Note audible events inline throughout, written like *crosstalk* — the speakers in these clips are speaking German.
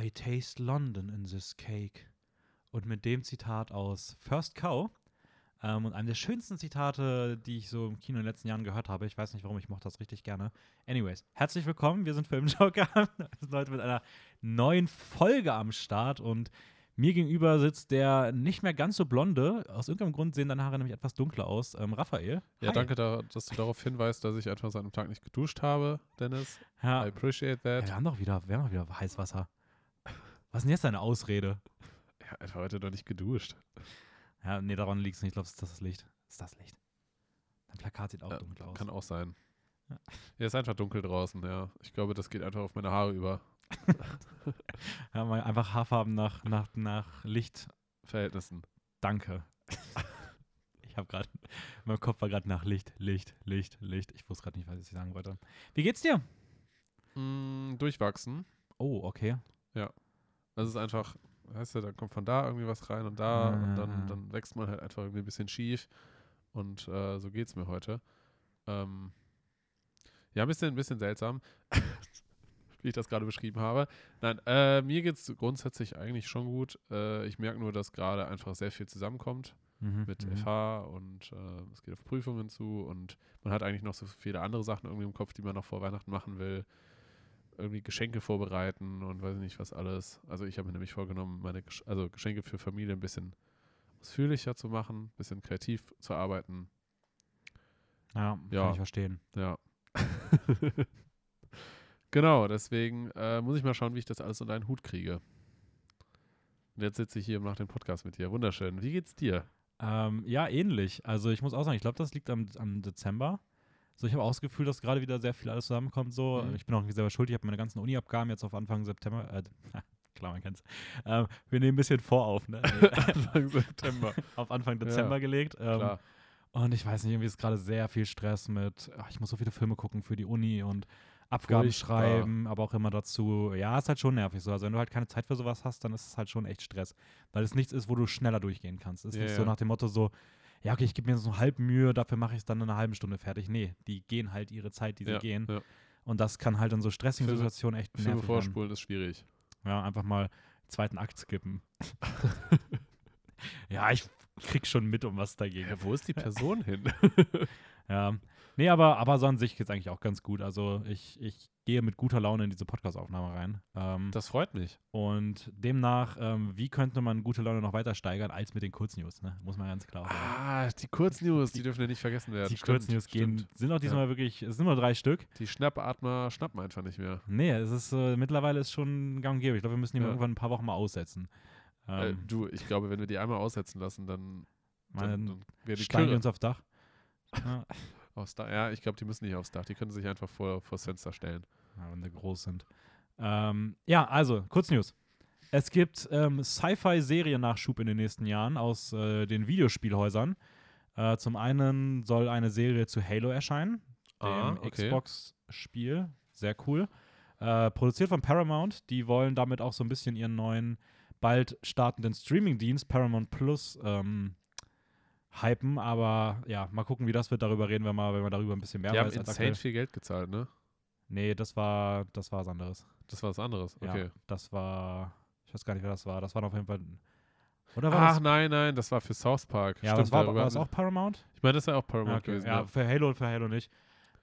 I taste London in this cake. Und mit dem Zitat aus First Cow ähm, und einem der schönsten Zitate, die ich so im Kino in den letzten Jahren gehört habe. Ich weiß nicht warum, ich mochte das richtig gerne. Anyways, herzlich willkommen. Wir sind Filmjoker. *laughs* Wir sind heute mit einer neuen Folge am Start und mir gegenüber sitzt der nicht mehr ganz so blonde, aus irgendeinem Grund sehen deine Haare nämlich etwas dunkler aus, ähm, Raphael. Ja, Hi. danke, da, dass du darauf hinweist, dass ich einfach seit einem Tag nicht geduscht habe, Dennis. Ja, I appreciate ja, that. wir haben doch wieder, wir haben doch wieder Heißwasser. Was ist denn jetzt deine Ausrede? Ja, einfach heute noch nicht geduscht. Ja, nee, daran liegt es nicht. Ich glaube, es ist das Licht. Es ist das Licht. Dein Plakat sieht auch Ja, dunkel aus. Kann auch sein. Ja. Ja, ist einfach dunkel draußen, ja. Ich glaube, das geht einfach auf meine Haare über. *laughs* Ja, mal einfach Haarfarben nach, nach, nach Licht. Verhältnissen. Danke. *laughs* ich habe gerade, mein Kopf war gerade nach Licht, Licht, Licht, Licht. Ich wusste gerade nicht, was ich sagen wollte. Wie geht's dir? Mm, durchwachsen. Oh, okay. Das ist einfach, weißt du, da kommt von da irgendwie was rein und da und Ah. dann, dann wächst man halt einfach irgendwie ein bisschen schief. Und äh, so geht's mir heute. Ähm, ja, ein bisschen, ein bisschen seltsam, *laughs* wie ich das gerade beschrieben habe. Nein, äh, mir geht's grundsätzlich eigentlich schon gut. Äh, ich merke nur, dass gerade einfach sehr viel zusammenkommt Mhm, mit mhm. FH und äh, es geht auf Prüfungen zu und man hat eigentlich noch so viele andere Sachen irgendwie im Kopf, die man noch vor Weihnachten machen will. Irgendwie Geschenke vorbereiten und weiß nicht was alles. Also ich habe mir nämlich vorgenommen, meine Gesch also Geschenke für Familie ein bisschen ausführlicher zu machen, ein bisschen kreativ zu arbeiten. Ja, Ja. kann ich verstehen. Ja. *laughs* genau, deswegen äh, muss ich mal schauen, wie ich das alles unter einen Hut kriege. Und jetzt sitze ich hier und mache den Podcast mit dir. Wunderschön. Wie geht's dir? Ähm, ja, ähnlich. Also ich muss auch sagen, ich glaube, das liegt am, am Dezember. So, ich habe auch das Gefühl, dass gerade wieder sehr viel alles zusammenkommt. So, Mhm. ich bin auch irgendwie selber schuld. Ich habe meine ganzen Uni-Abgaben jetzt auf Anfang September. Äh, *laughs* klar, man kennt's. Ähm, wir nehmen ein bisschen vorauf, ne? *laughs* Anfang September. auf Anfang Dezember Ja, gelegt. Ähm, Klar. und ich weiß nicht, irgendwie ist gerade sehr viel Stress mit, ach, ich muss so viele Filme gucken für die Uni und Abgaben Furchtbar. schreiben, aber auch immer dazu. Ja, ist halt schon nervig so. Also wenn du halt keine Zeit für sowas hast, dann ist es halt schon echt Stress. Weil es nichts ist, wo du schneller durchgehen kannst. Es ist Ja, nicht so nach dem Motto so, ja, okay, ich gebe mir so eine halbe Mühe, dafür mache ich es dann in einer halben Stunde fertig. Nee, die gehen halt ihre Zeit, die sie Ja, gehen. ja. Und das kann halt in so stressigen Filme- Situationen echt Filme nervig werden. vorspulen ist schwierig. Ja, einfach mal zweiten Akt skippen. *laughs* ja, ich krieg schon mit, um was dagegen Ja, wo ist die Person *laughs* hin? Ja. Nee, aber, aber so an sich geht es eigentlich auch ganz gut. Also ich, ich gehe mit guter Laune in diese Podcast-Aufnahme rein. Ähm, Das freut mich. und demnach, ähm, wie könnte man gute Laune noch weiter steigern als mit den Kurznews, ne? Muss man ganz klar sagen. Ah, die Kurznews, die dürfen ja nicht vergessen werden. die Stimmt, Kurznews gehen, stimmt. sind auch diesmal wirklich, es sind nur drei Stück. Die Schnappatmer schnappen einfach nicht mehr. Nee, es ist äh, mittlerweile ist schon gang und gäbe. Ich glaube, wir müssen die Ja. irgendwann ein paar Wochen mal aussetzen. äh, Ähm, du, ich glaube, wenn wir die einmal aussetzen lassen, dann, mal dann, dann wäre die die uns aufs Dach. *laughs* Ja. Aufs Dach. Ja, ich glaube, die müssen nicht aufs Dach. Die können sich einfach vor, vors Fenster stellen. Ja, wenn sie groß sind. Ähm, ja, also, Kurznews. Es gibt ähm, Sci-Fi-Seriennachschub in den nächsten Jahren aus äh, den Videospielhäusern. Äh, zum einen soll eine Serie zu Halo erscheinen, dem Ah, okay. Xbox-Spiel. Sehr cool. Äh, produziert von Paramount. Die wollen damit auch so ein bisschen ihren neuen, bald startenden Streaming-Dienst Paramount Plus ähm, hypen. Aber ja, mal gucken, wie das wird. Darüber reden wir mal, wenn wir darüber ein bisschen mehr die haben weiß. als insane aktuell. viel Geld gezahlt, ne? Nee, das war, das war was anderes. Das war was anderes. Ja, Okay. das war, ich weiß gar nicht, wer das war. Das war auf jeden Fall. Oder war Ach das? nein, nein, das war für South Park. Ja, aber das war, war das auch Paramount? Ich meine, das war auch Ja, Paramount okay. gewesen. ja, Ja. für Halo und für Halo nicht.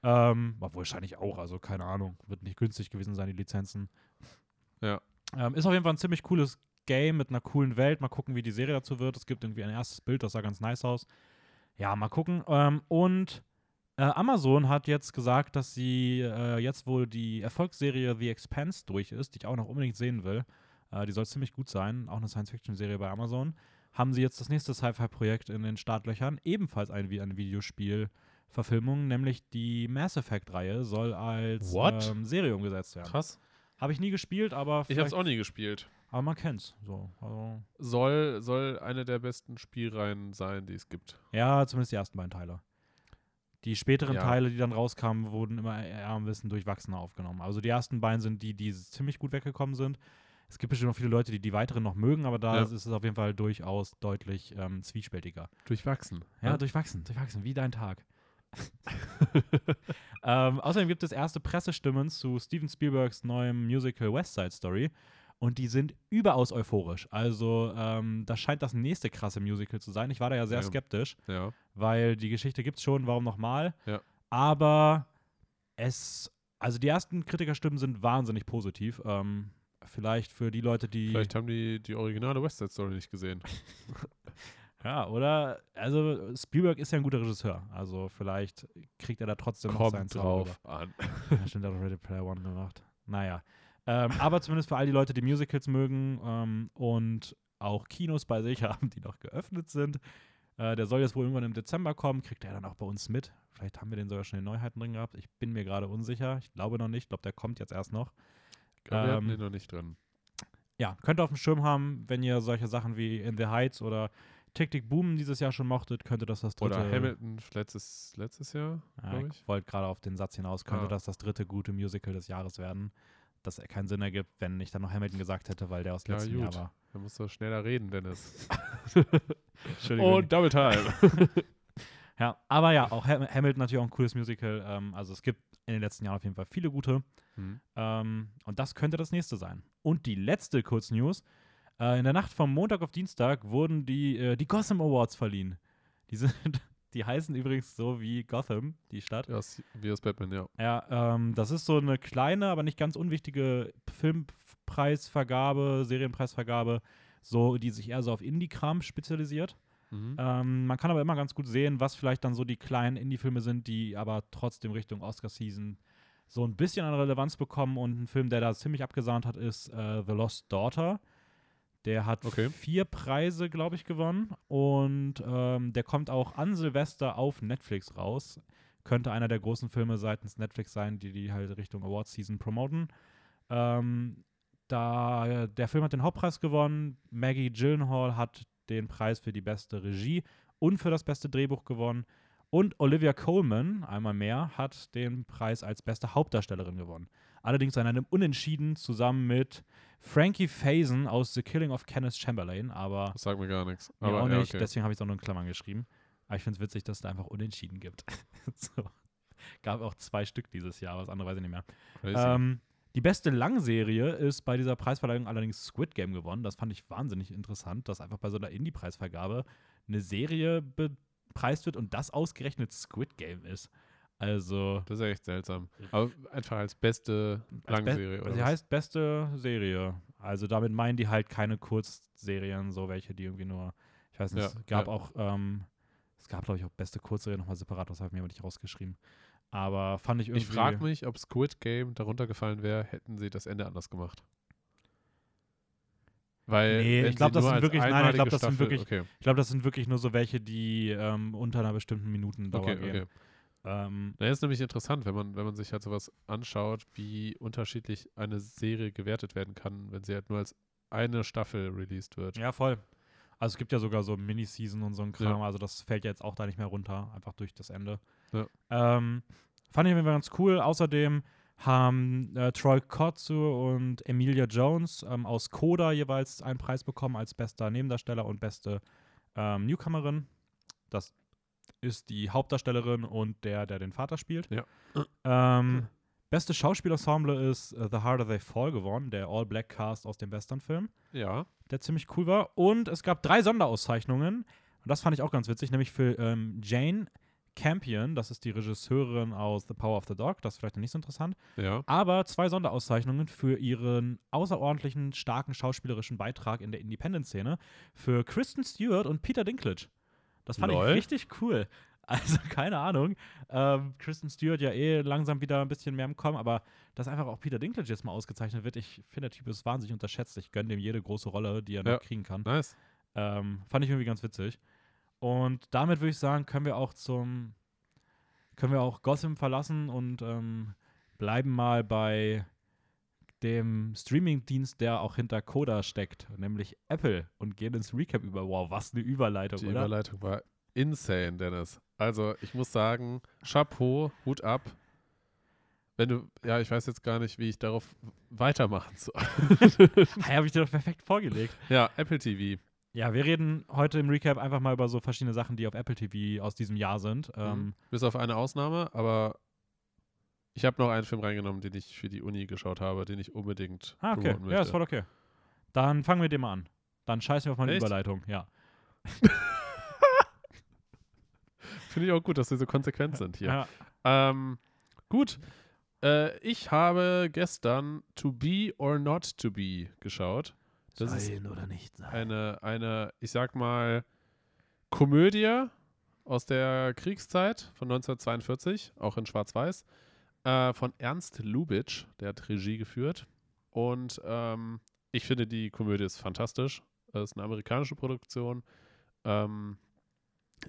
Ähm, aber wahrscheinlich auch, also keine Ahnung. Wird nicht günstig gewesen sein, die Lizenzen. Ja. Ähm, ist auf jeden Fall ein ziemlich cooles Game mit einer coolen Welt. Mal gucken, wie die Serie dazu wird. Es gibt irgendwie ein erstes Bild, das sah ganz nice aus. Ja, mal gucken. Ähm, und äh, Amazon hat jetzt gesagt, dass sie äh, jetzt wohl die Erfolgsserie The Expanse durch ist, die ich auch noch unbedingt sehen will. Äh, die soll ziemlich gut sein, auch eine Science-Fiction-Serie bei Amazon. Haben sie jetzt das nächste Sci-Fi-Projekt in den Startlöchern, ebenfalls ein, wie eine Videospiel-Verfilmung, nämlich die Mass Effect-Reihe soll als ähm, Serie umgesetzt werden. Krass. Habe ich nie gespielt, aber Ich habe es auch nie gespielt. Aber man kennt's. So, also, Soll, soll eine der besten Spielreihen sein, die es gibt. ja, zumindest die ersten beiden Teile. Die späteren Ja. Teile, die dann rauskamen, wurden immer eher ein bisschen durchwachsener aufgenommen. Also die ersten beiden sind die, die ziemlich gut weggekommen sind. Es gibt bestimmt noch viele Leute, die die weiteren noch mögen, aber da Ja. ist es auf jeden Fall durchaus deutlich ähm, zwiespältiger. Durchwachsen. Ja, durchwachsen, durchwachsen, wie dein Tag. *laughs* ähm, außerdem gibt es erste Pressestimmen zu Steven Spielbergs neuem Musical West Side Story. Und die sind überaus euphorisch. Also, ähm, das scheint das nächste krasse Musical zu sein. Ich war da ja sehr Ja. skeptisch, Ja. weil die Geschichte gibt's schon, warum nochmal? Ja. Aber es, also die ersten Kritikerstimmen sind wahnsinnig positiv. Ähm, vielleicht für die Leute, die. Vielleicht haben die die originale West Side Story nicht gesehen. *laughs* Ja, oder? Also, Spielberg ist ja ein guter Regisseur. Also, vielleicht kriegt er da trotzdem noch seinen Kommt Zauber drauf an. Ja, stimmt, er hat auch Ready Player One gemacht. Naja. Ähm, aber zumindest für all die Leute, die Musicals mögen ähm, und auch Kinos bei sich *laughs* haben, die noch geöffnet sind. Äh, der soll jetzt wohl irgendwann im Dezember kommen. Kriegt er dann auch bei uns mit. Vielleicht haben wir den sogar schon in Neuheiten drin gehabt. Ich bin mir gerade unsicher. Ich glaube noch nicht. Ich glaube, der kommt jetzt erst noch. Wir hatten Ähm, den noch nicht drin. ja, könnt ihr auf dem Schirm haben, wenn ihr solche Sachen wie In the Heights oder Tick Tick Boom dieses Jahr schon mochtet, könnte das das dritte. Oder Hamilton letztes, letztes Jahr, Ja, ich wollte gerade auf den Satz hinaus, könnte Ah. das das dritte gute Musical des Jahres werden. Das keinen Sinn ergibt, wenn ich dann noch Hamilton gesagt hätte, weil der aus Ja, letztem Jahr gut. war. Da musst du schneller reden, Dennis. *laughs* Entschuldigung. Und Double Time. *laughs* ja, aber ja, auch Ham Hamilton natürlich auch ein cooles Musical. Ähm, also es gibt in den letzten Jahren auf jeden Fall viele gute. hm. Ähm, und das könnte das nächste sein. Und die letzte Kurznews. Äh, in der Nacht vom Montag auf Dienstag wurden die, äh, die Gotham Awards verliehen. Die, sind, die heißen übrigens so wie Gotham, die Stadt. Ja, wie aus Batman, ja. Ja, ähm, das ist so eine kleine, aber nicht ganz unwichtige Filmpreisvergabe, Serienpreisvergabe, so, die sich eher so auf Indie-Kram spezialisiert. Mhm. Ähm, man kann aber immer ganz gut sehen, was vielleicht dann so die kleinen Indie-Filme sind, die aber trotzdem Richtung Oscar-Season so ein bisschen an Relevanz bekommen. Und ein Film, der da ziemlich abgesahnt hat, ist äh, The Lost Daughter. Der hat Okay. vier Preise, glaube ich, gewonnen. Und ähm, der kommt auch an Silvester auf Netflix raus. Könnte einer der großen Filme seitens Netflix sein, die die halt Richtung Award-Season promoten. Ähm, da, der Film hat den Hauptpreis gewonnen. Maggie Gyllenhaal hat den Preis für die beste Regie und für das beste Drehbuch gewonnen. Und Olivia Colman, einmal mehr, hat den Preis als beste Hauptdarstellerin gewonnen. Allerdings an einem Unentschieden zusammen mit Frankie Faison aus The Killing of Kenneth Chamberlain, aber Das sagt mir gar nichts. mir Aber auch ja, nicht, okay. deswegen habe ich es auch nur in Klammern geschrieben. Aber ich finde es witzig, dass es da einfach Unentschieden gibt. *laughs* so. Gab auch zwei Stück dieses Jahr, was andere weiß ich nicht mehr. Ähm, die beste Langserie ist bei dieser Preisverleihung allerdings Squid Game gewonnen. Das fand ich wahnsinnig interessant, dass einfach bei so einer Indie-Preisvergabe eine Serie bepreist wird und das ausgerechnet Squid Game ist. Also, das ist ja echt seltsam. Aber einfach als beste als be- Langserie, oder? Sie was? heißt beste Serie. Also damit meinen die halt keine Kurzserien, so welche, die irgendwie nur, ich weiß nicht, Ja, es gab ja. auch, ähm, es gab glaube ich auch beste Kurzserie nochmal separat, das habe ich mir aber nicht rausgeschrieben. Aber fand ich irgendwie. Ich frage mich, ob Squid Game darunter gefallen wäre, hätten sie das Ende anders gemacht. Weil, Nee, ich glaub, sie das sind wirklich- nein, ich einmalige glaub, das sind Staffel- wirklich- Okay, Ich glaube, das sind wirklich nur so welche, die ähm, unter einer bestimmten Minutendauer okay, gehen. Ähm, Na, ist nämlich interessant, wenn man, wenn man sich halt sowas anschaut, wie unterschiedlich eine Serie gewertet werden kann, wenn sie halt nur als eine Staffel released wird. ja, voll. Also es gibt ja sogar so Mini-Season und so ein Kram, also das fällt ja jetzt auch da nicht mehr runter, einfach durch das Ende. Ja. Ähm, fand ich Fall ganz cool. Außerdem haben äh, Troy Kotsu und Emilia Jones ähm, aus Coda jeweils einen Preis bekommen als bester Nebendarsteller und beste ähm, Newcomerin. Das ist die Hauptdarstellerin und der, der den Vater spielt. Ja. Ähm, beste Schauspielensemble ist äh, The Harder They Fall gewonnen, der All-Black-Cast aus dem Western-Film Ja, der ziemlich cool war. Und es gab drei Sonderauszeichnungen. Und das fand ich auch ganz witzig, nämlich für ähm, Jane Campion, das ist die Regisseurin aus The Power of the Dog, das ist vielleicht nicht so interessant, ja. aber zwei Sonderauszeichnungen für ihren außerordentlichen, starken schauspielerischen Beitrag in der Independent-Szene für Kristen Stewart und Peter Dinklage. Das fand Lol. ich richtig cool. *laughs* Also, keine Ahnung. Ähm, Kristen Stewart ja eh langsam wieder ein bisschen mehr im Kommen, aber dass einfach auch Peter Dinklage jetzt mal ausgezeichnet wird, ich finde, der Typ ist wahnsinnig unterschätzt. Ich gönne dem jede große Rolle, die er Ja. noch kriegen kann. Nice. Ähm, fand ich irgendwie ganz witzig. Und damit würde ich sagen, können wir auch zum, können wir auch Gotham verlassen und ähm, bleiben mal bei dem Streamingdienst, der auch hinter Coda steckt, nämlich Apple und gehen ins Recap über. Wow, was eine Überleitung, Die oder? Überleitung war insane, Dennis. Also, ich muss sagen, Chapeau, Hut ab. Wenn du, ja, ich weiß jetzt gar nicht, wie ich darauf weitermachen soll. *laughs* Hey, habe ich dir doch perfekt vorgelegt. ja, Apple TV. Ja, wir reden heute im Recap einfach mal über so verschiedene Sachen, die auf Apple TV aus diesem Jahr sind. Ähm, Mhm. Bis auf eine Ausnahme, aber ich habe noch einen Film reingenommen, den ich für die Uni geschaut habe, den ich unbedingt ah, okay. promoten Ja, ist möchte. voll okay. Dann fangen wir den mal an. Dann scheißen wir auf meine Echt? Überleitung, ja. *laughs* Finde ich auch gut, dass wir so konsequent sind hier. ja. Ähm, gut. Äh, ich habe gestern To Be or Not To Be geschaut. Das ist oder nicht sein. eine, eine, ich sag mal, Komödie aus der Kriegszeit von 1942, auch in Schwarz-Weiß, äh, von Ernst Lubitsch, der hat Regie geführt. Und ähm, ich finde, die Komödie ist fantastisch. Es ist eine amerikanische Produktion. Ähm,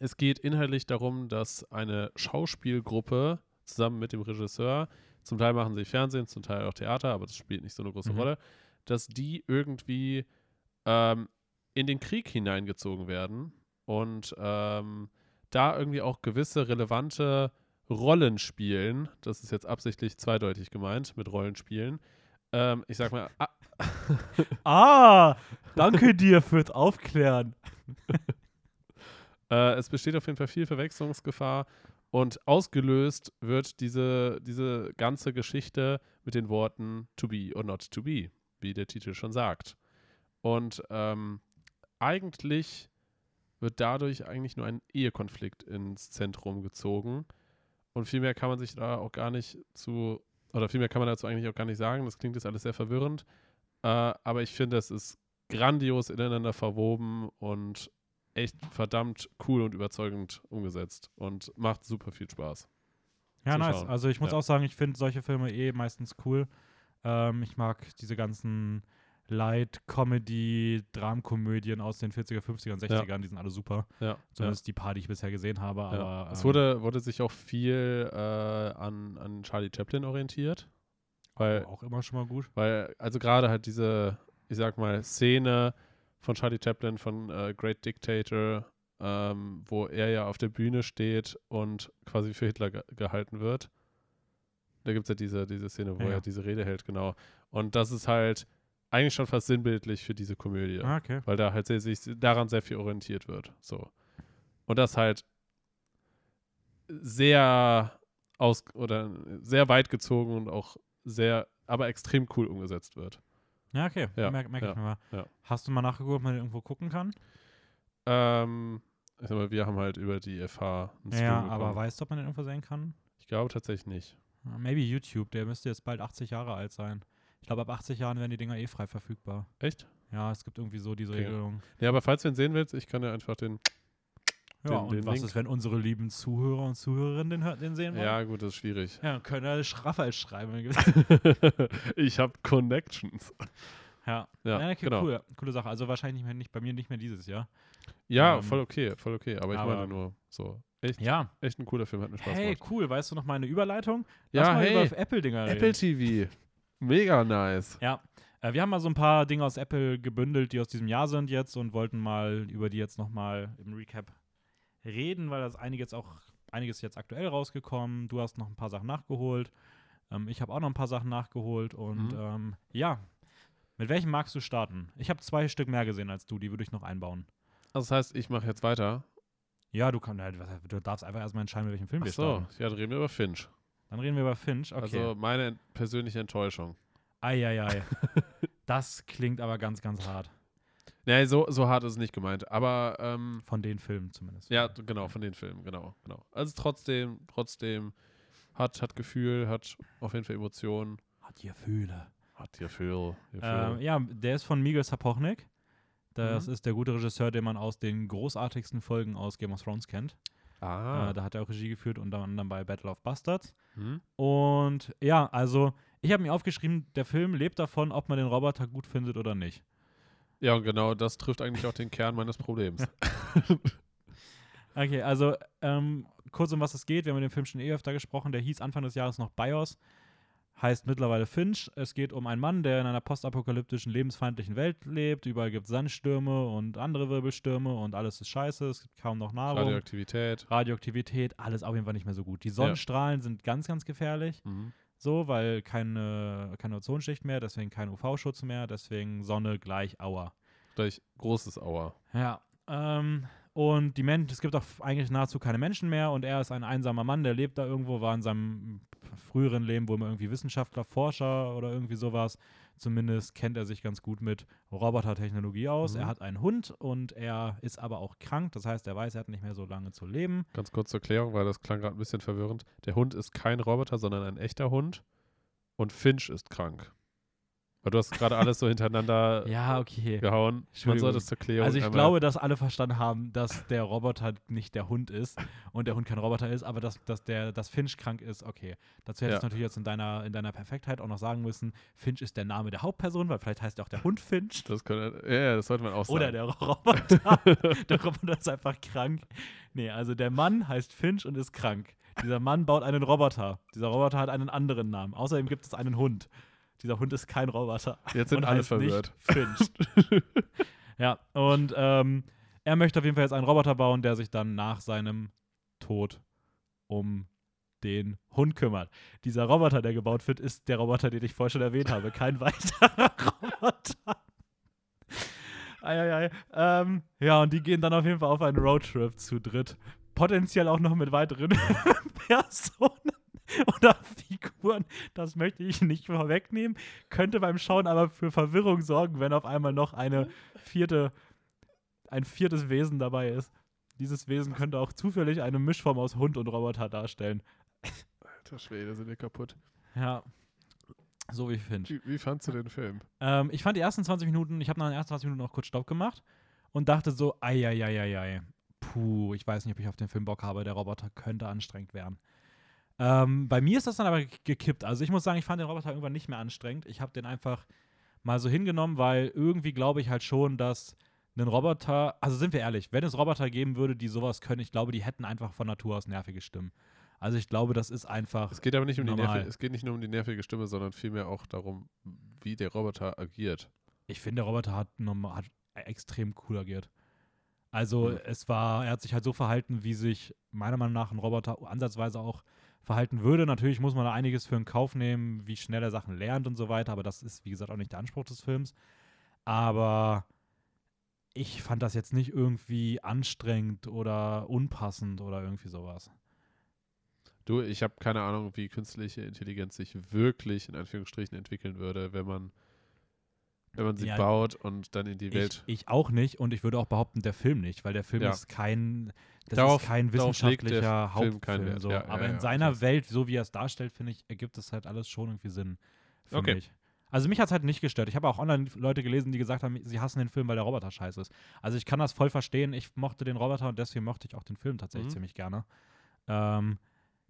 es geht inhaltlich darum, dass eine Schauspielgruppe zusammen mit dem Regisseur, zum Teil machen sie Fernsehen, zum Teil auch Theater, aber das spielt nicht so eine große Mhm. Rolle, dass die irgendwie ähm, in den Krieg hineingezogen werden und ähm, da irgendwie auch gewisse relevante Rollen spielen. Das ist jetzt absichtlich zweideutig gemeint mit Rollenspielen. Ähm, ich sag mal, ah, *laughs* Ah, danke dir fürs Aufklären. *laughs* Äh, es besteht auf jeden Fall viel Verwechslungsgefahr und ausgelöst wird diese, diese ganze Geschichte mit den Worten to be or not to be, wie der Titel schon sagt. Und ähm, eigentlich wird dadurch eigentlich nur ein Ehekonflikt ins Zentrum gezogen. Und viel mehr kann man sich da auch gar nicht zu, oder viel mehr kann man dazu eigentlich auch gar nicht sagen. Das klingt jetzt alles sehr verwirrend. Äh, aber ich finde, es ist grandios ineinander verwoben und echt verdammt cool und überzeugend umgesetzt und macht super viel Spaß. Ja, nice. schauen. Also ich muss Ja. auch sagen, ich finde solche Filme eh meistens cool. Ähm, ich mag diese ganzen Light-Comedy, Dramkomödien aus den 40er, 50er und 60ern, die sind alle super. Ja, Zumindest die paar, die ich bisher gesehen habe. ja. Aber, es ähm, wurde, wurde sich auch viel äh, an, an Charlie Chaplin orientiert. Weil, auch immer schon mal gut. weil also gerade halt diese, ich sag mal, Szene von Charlie Chaplin von äh, Great Dictator, ähm, wo er ja auf der Bühne steht und quasi für Hitler ge gehalten wird. Da gibt es ja diese, diese Szene, wo Ja, ja. er diese Rede hält, genau. Und das ist halt eigentlich schon fast sinnbildlich für diese Komödie. Ah, okay. weil da halt sehr, sich daran sehr viel orientiert wird. So. Und das halt sehr aus oder sehr weit gezogen und auch sehr, aber extrem cool umgesetzt wird. Ja, okay. Ja, Merke merk ja, ich mir mal. ja. Hast du mal nachgeguckt, ob man den irgendwo gucken kann? Ähm, ich sag mal, wir haben halt über die FH einen Stream ja, bekommen. aber weißt du, ob man den irgendwo sehen kann? Ich glaube tatsächlich nicht. Maybe YouTube, der müsste jetzt bald 80 Jahre alt sein. Ich glaube, ab 80 Jahren werden die Dinger eh frei verfügbar. Echt? Ja, es gibt irgendwie so diese Okay. Regelung. Ja, aber falls du ihn sehen willst, ich kann ja einfach den. Ja, Den- und den was Link. ist, wenn unsere lieben Zuhörer und Zuhörerinnen den, den sehen wollen? Ja, gut, das ist schwierig. Ja, dann können wir Straffe schreiben. *laughs* ich habe Connections. ja. Ja, Ja, okay, genau. cool. Coole Sache. Also wahrscheinlich nicht, mehr, nicht bei mir nicht mehr dieses Jahr. Ja, Ähm, voll okay, voll okay. Aber ich aber- meine nur so. Echt, Ja. echt ein cooler Film, hat mir Spaß Hey, gemacht. cool. Weißt du noch meine Überleitung? Ja, Lass mal hey. über Apple-Dinger reden. Apple TV. Mega nice. Ja, äh, wir haben mal so ein paar Dinge aus Apple gebündelt, die aus diesem Jahr sind jetzt und wollten mal über die jetzt nochmal im Recap reden, weil das einige jetzt auch, einiges jetzt aktuell rausgekommen. Du hast noch ein paar Sachen nachgeholt. Ähm, ich habe auch noch ein paar Sachen nachgeholt und Mhm. ähm, ja. Mit welchem magst du starten? Ich habe zwei Stück mehr gesehen als du, die würde ich noch einbauen. Also das heißt, ich mache jetzt weiter. Ja, du, kannst, du darfst einfach erstmal entscheiden, mit welchem Film Ach wir so, starten. ja, dann reden wir über Finch. Dann reden wir über Finch. Okay. Also meine ent- persönliche Enttäuschung. Eieiei. *laughs* das klingt aber ganz, ganz hart. Nee, so, so hart ist es nicht gemeint. Aber ähm, Von den Filmen zumindest. ja, genau, von den Filmen, genau, genau. Also trotzdem, trotzdem hat, hat Gefühl, hat auf jeden Fall Emotionen, Hat Gefühle. hat Gefühl. Gefühl. Ähm, ja, der ist von Miguel Sapochnik. Das Mhm. ist der gute Regisseur, den man aus den großartigsten Folgen aus Game of Thrones kennt. Ah. Äh, da hat er auch Regie geführt, unter anderem bei Battle of Bastards. hm? Und ja, also ich habe mir aufgeschrieben, der Film lebt davon, ob man den Roboter gut findet oder nicht. Ja, und genau das trifft eigentlich auch den Kern meines Problems. *laughs* Okay, also ähm, kurz um was es geht. Wir haben über den Film schon eh öfter gesprochen. Der hieß Anfang des Jahres noch BIOS. Heißt mittlerweile Finch. Es geht um einen Mann, der in einer postapokalyptischen, lebensfeindlichen Welt lebt. Überall gibt es Sandstürme und andere Wirbelstürme und alles ist scheiße. Es gibt kaum noch Nahrung. Radioaktivität. Radioaktivität, alles auf jeden Fall nicht mehr so gut. Die Sonnenstrahlen sind ganz, ganz gefährlich. Mhm. So, weil keine, keine Ozonschicht mehr, deswegen kein UV-Schutz mehr, deswegen Sonne gleich Aua. Gleich großes Auer. Ja. Ähm, und die Menschen, es gibt auch eigentlich nahezu keine Menschen mehr und er ist ein einsamer Mann, der lebt da irgendwo, war in seinem früheren Leben wohl mal irgendwie Wissenschaftler, Forscher oder irgendwie sowas. Zumindest kennt er sich ganz gut mit Robotertechnologie aus. Mhm. Er hat einen Hund und er ist aber auch krank. Das heißt, er weiß, er hat nicht mehr so lange zu leben. Ganz kurz zur Klärung, weil das klang gerade ein bisschen verwirrend. Der Hund ist kein Roboter, sondern ein echter Hund. Und Finch ist krank. Weil du hast gerade alles so hintereinander *laughs* Ja, okay. gehauen. Man Entschuldigung. soll das zur Klärung Also ich einmal- glaube, dass alle verstanden haben, dass der Roboter nicht der Hund ist und der Hund kein Roboter ist, aber dass, dass der dass Finch krank ist, okay. Dazu hättest Ja. du natürlich jetzt in deiner, in deiner Perfektheit auch noch sagen müssen, Finch ist der Name der Hauptperson, weil vielleicht heißt ja auch der Hund Finch. Das könnte, ja, das sollte man auch sagen. Oder der Roboter. *laughs* der Roboter ist einfach krank. Nee, also der Mann heißt Finch und ist krank. Dieser Mann baut einen Roboter. Dieser Roboter hat einen anderen Namen. Außerdem gibt es einen Hund. Dieser Hund ist kein Roboter. Jetzt sind alle verwirrt. Finch. *laughs* ja, und ähm, er möchte auf jeden Fall jetzt einen Roboter bauen, der sich dann nach seinem Tod um den Hund kümmert. Dieser Roboter, der gebaut wird, ist der Roboter, den ich vorher schon erwähnt habe. Kein *laughs* weiterer Roboter. Eieiei. Ähm, ja, und die gehen dann auf jeden Fall auf einen Roadtrip zu dritt. Potenziell auch noch mit weiteren *laughs* Personen *laughs* oder Figuren. Das möchte ich nicht vorwegnehmen. Könnte beim Schauen aber für Verwirrung sorgen, wenn auf einmal noch eine vierte, ein viertes Wesen dabei ist. Dieses Wesen könnte auch zufällig eine Mischform aus Hund und Roboter darstellen. Alter Schwede, sind wir kaputt. Ja. So wie Finch. Wie, wie fandst du den Film? Ähm, ich fand die ersten 20 Minuten, ich habe nach den ersten 20 Minuten noch kurz Stopp gemacht und dachte so, ei, puh, ich weiß nicht, ob ich auf den Film Bock habe, der Roboter könnte anstrengend werden. Ähm, bei mir ist das dann aber ge- gekippt. Also ich muss sagen, ich fand den Roboter irgendwann nicht mehr anstrengend. Ich habe den einfach mal so hingenommen, weil irgendwie glaube ich halt schon, dass ein Roboter, also sind wir ehrlich, wenn es Roboter geben würde, die sowas können, ich glaube, die hätten einfach von Natur aus nervige Stimmen. Also ich glaube, das ist einfach. Es geht aber nicht um die Normal. nervige, es geht nicht nur um die nervige Stimme, sondern vielmehr auch darum, wie der Roboter agiert. Ich finde, der Roboter hat, hat extrem cool agiert. Also Mhm. es war, er hat sich halt so verhalten, wie sich meiner Meinung nach ein Roboter ansatzweise auch verhalten würde. Natürlich muss man da einiges für in Kauf nehmen, wie schnell er Sachen lernt und so weiter, aber das ist, wie gesagt, auch nicht der Anspruch des Films. Aber ich fand das jetzt nicht irgendwie anstrengend oder unpassend oder irgendwie sowas. Du, ich habe keine Ahnung, wie künstliche Intelligenz sich wirklich in Anführungsstrichen entwickeln würde, wenn man, wenn man sie Ja, baut und dann in die Ich, Welt. ich auch nicht und ich würde auch behaupten, der Film nicht, weil der Film Ja. ist kein, das Darauf- ist kein wissenschaftlicher Film Hauptfilm. So. Ja, Aber in seiner. Welt, so wie er es darstellt, finde ich, ergibt es halt alles schon irgendwie Sinn für Okay. mich. Also mich hat es halt nicht gestört. Ich habe auch online Leute gelesen, die gesagt haben, sie hassen den Film, weil der Roboter scheiße ist. Also ich kann das voll verstehen. Ich mochte den Roboter und deswegen mochte ich auch den Film tatsächlich Mhm. ziemlich gerne. Ähm,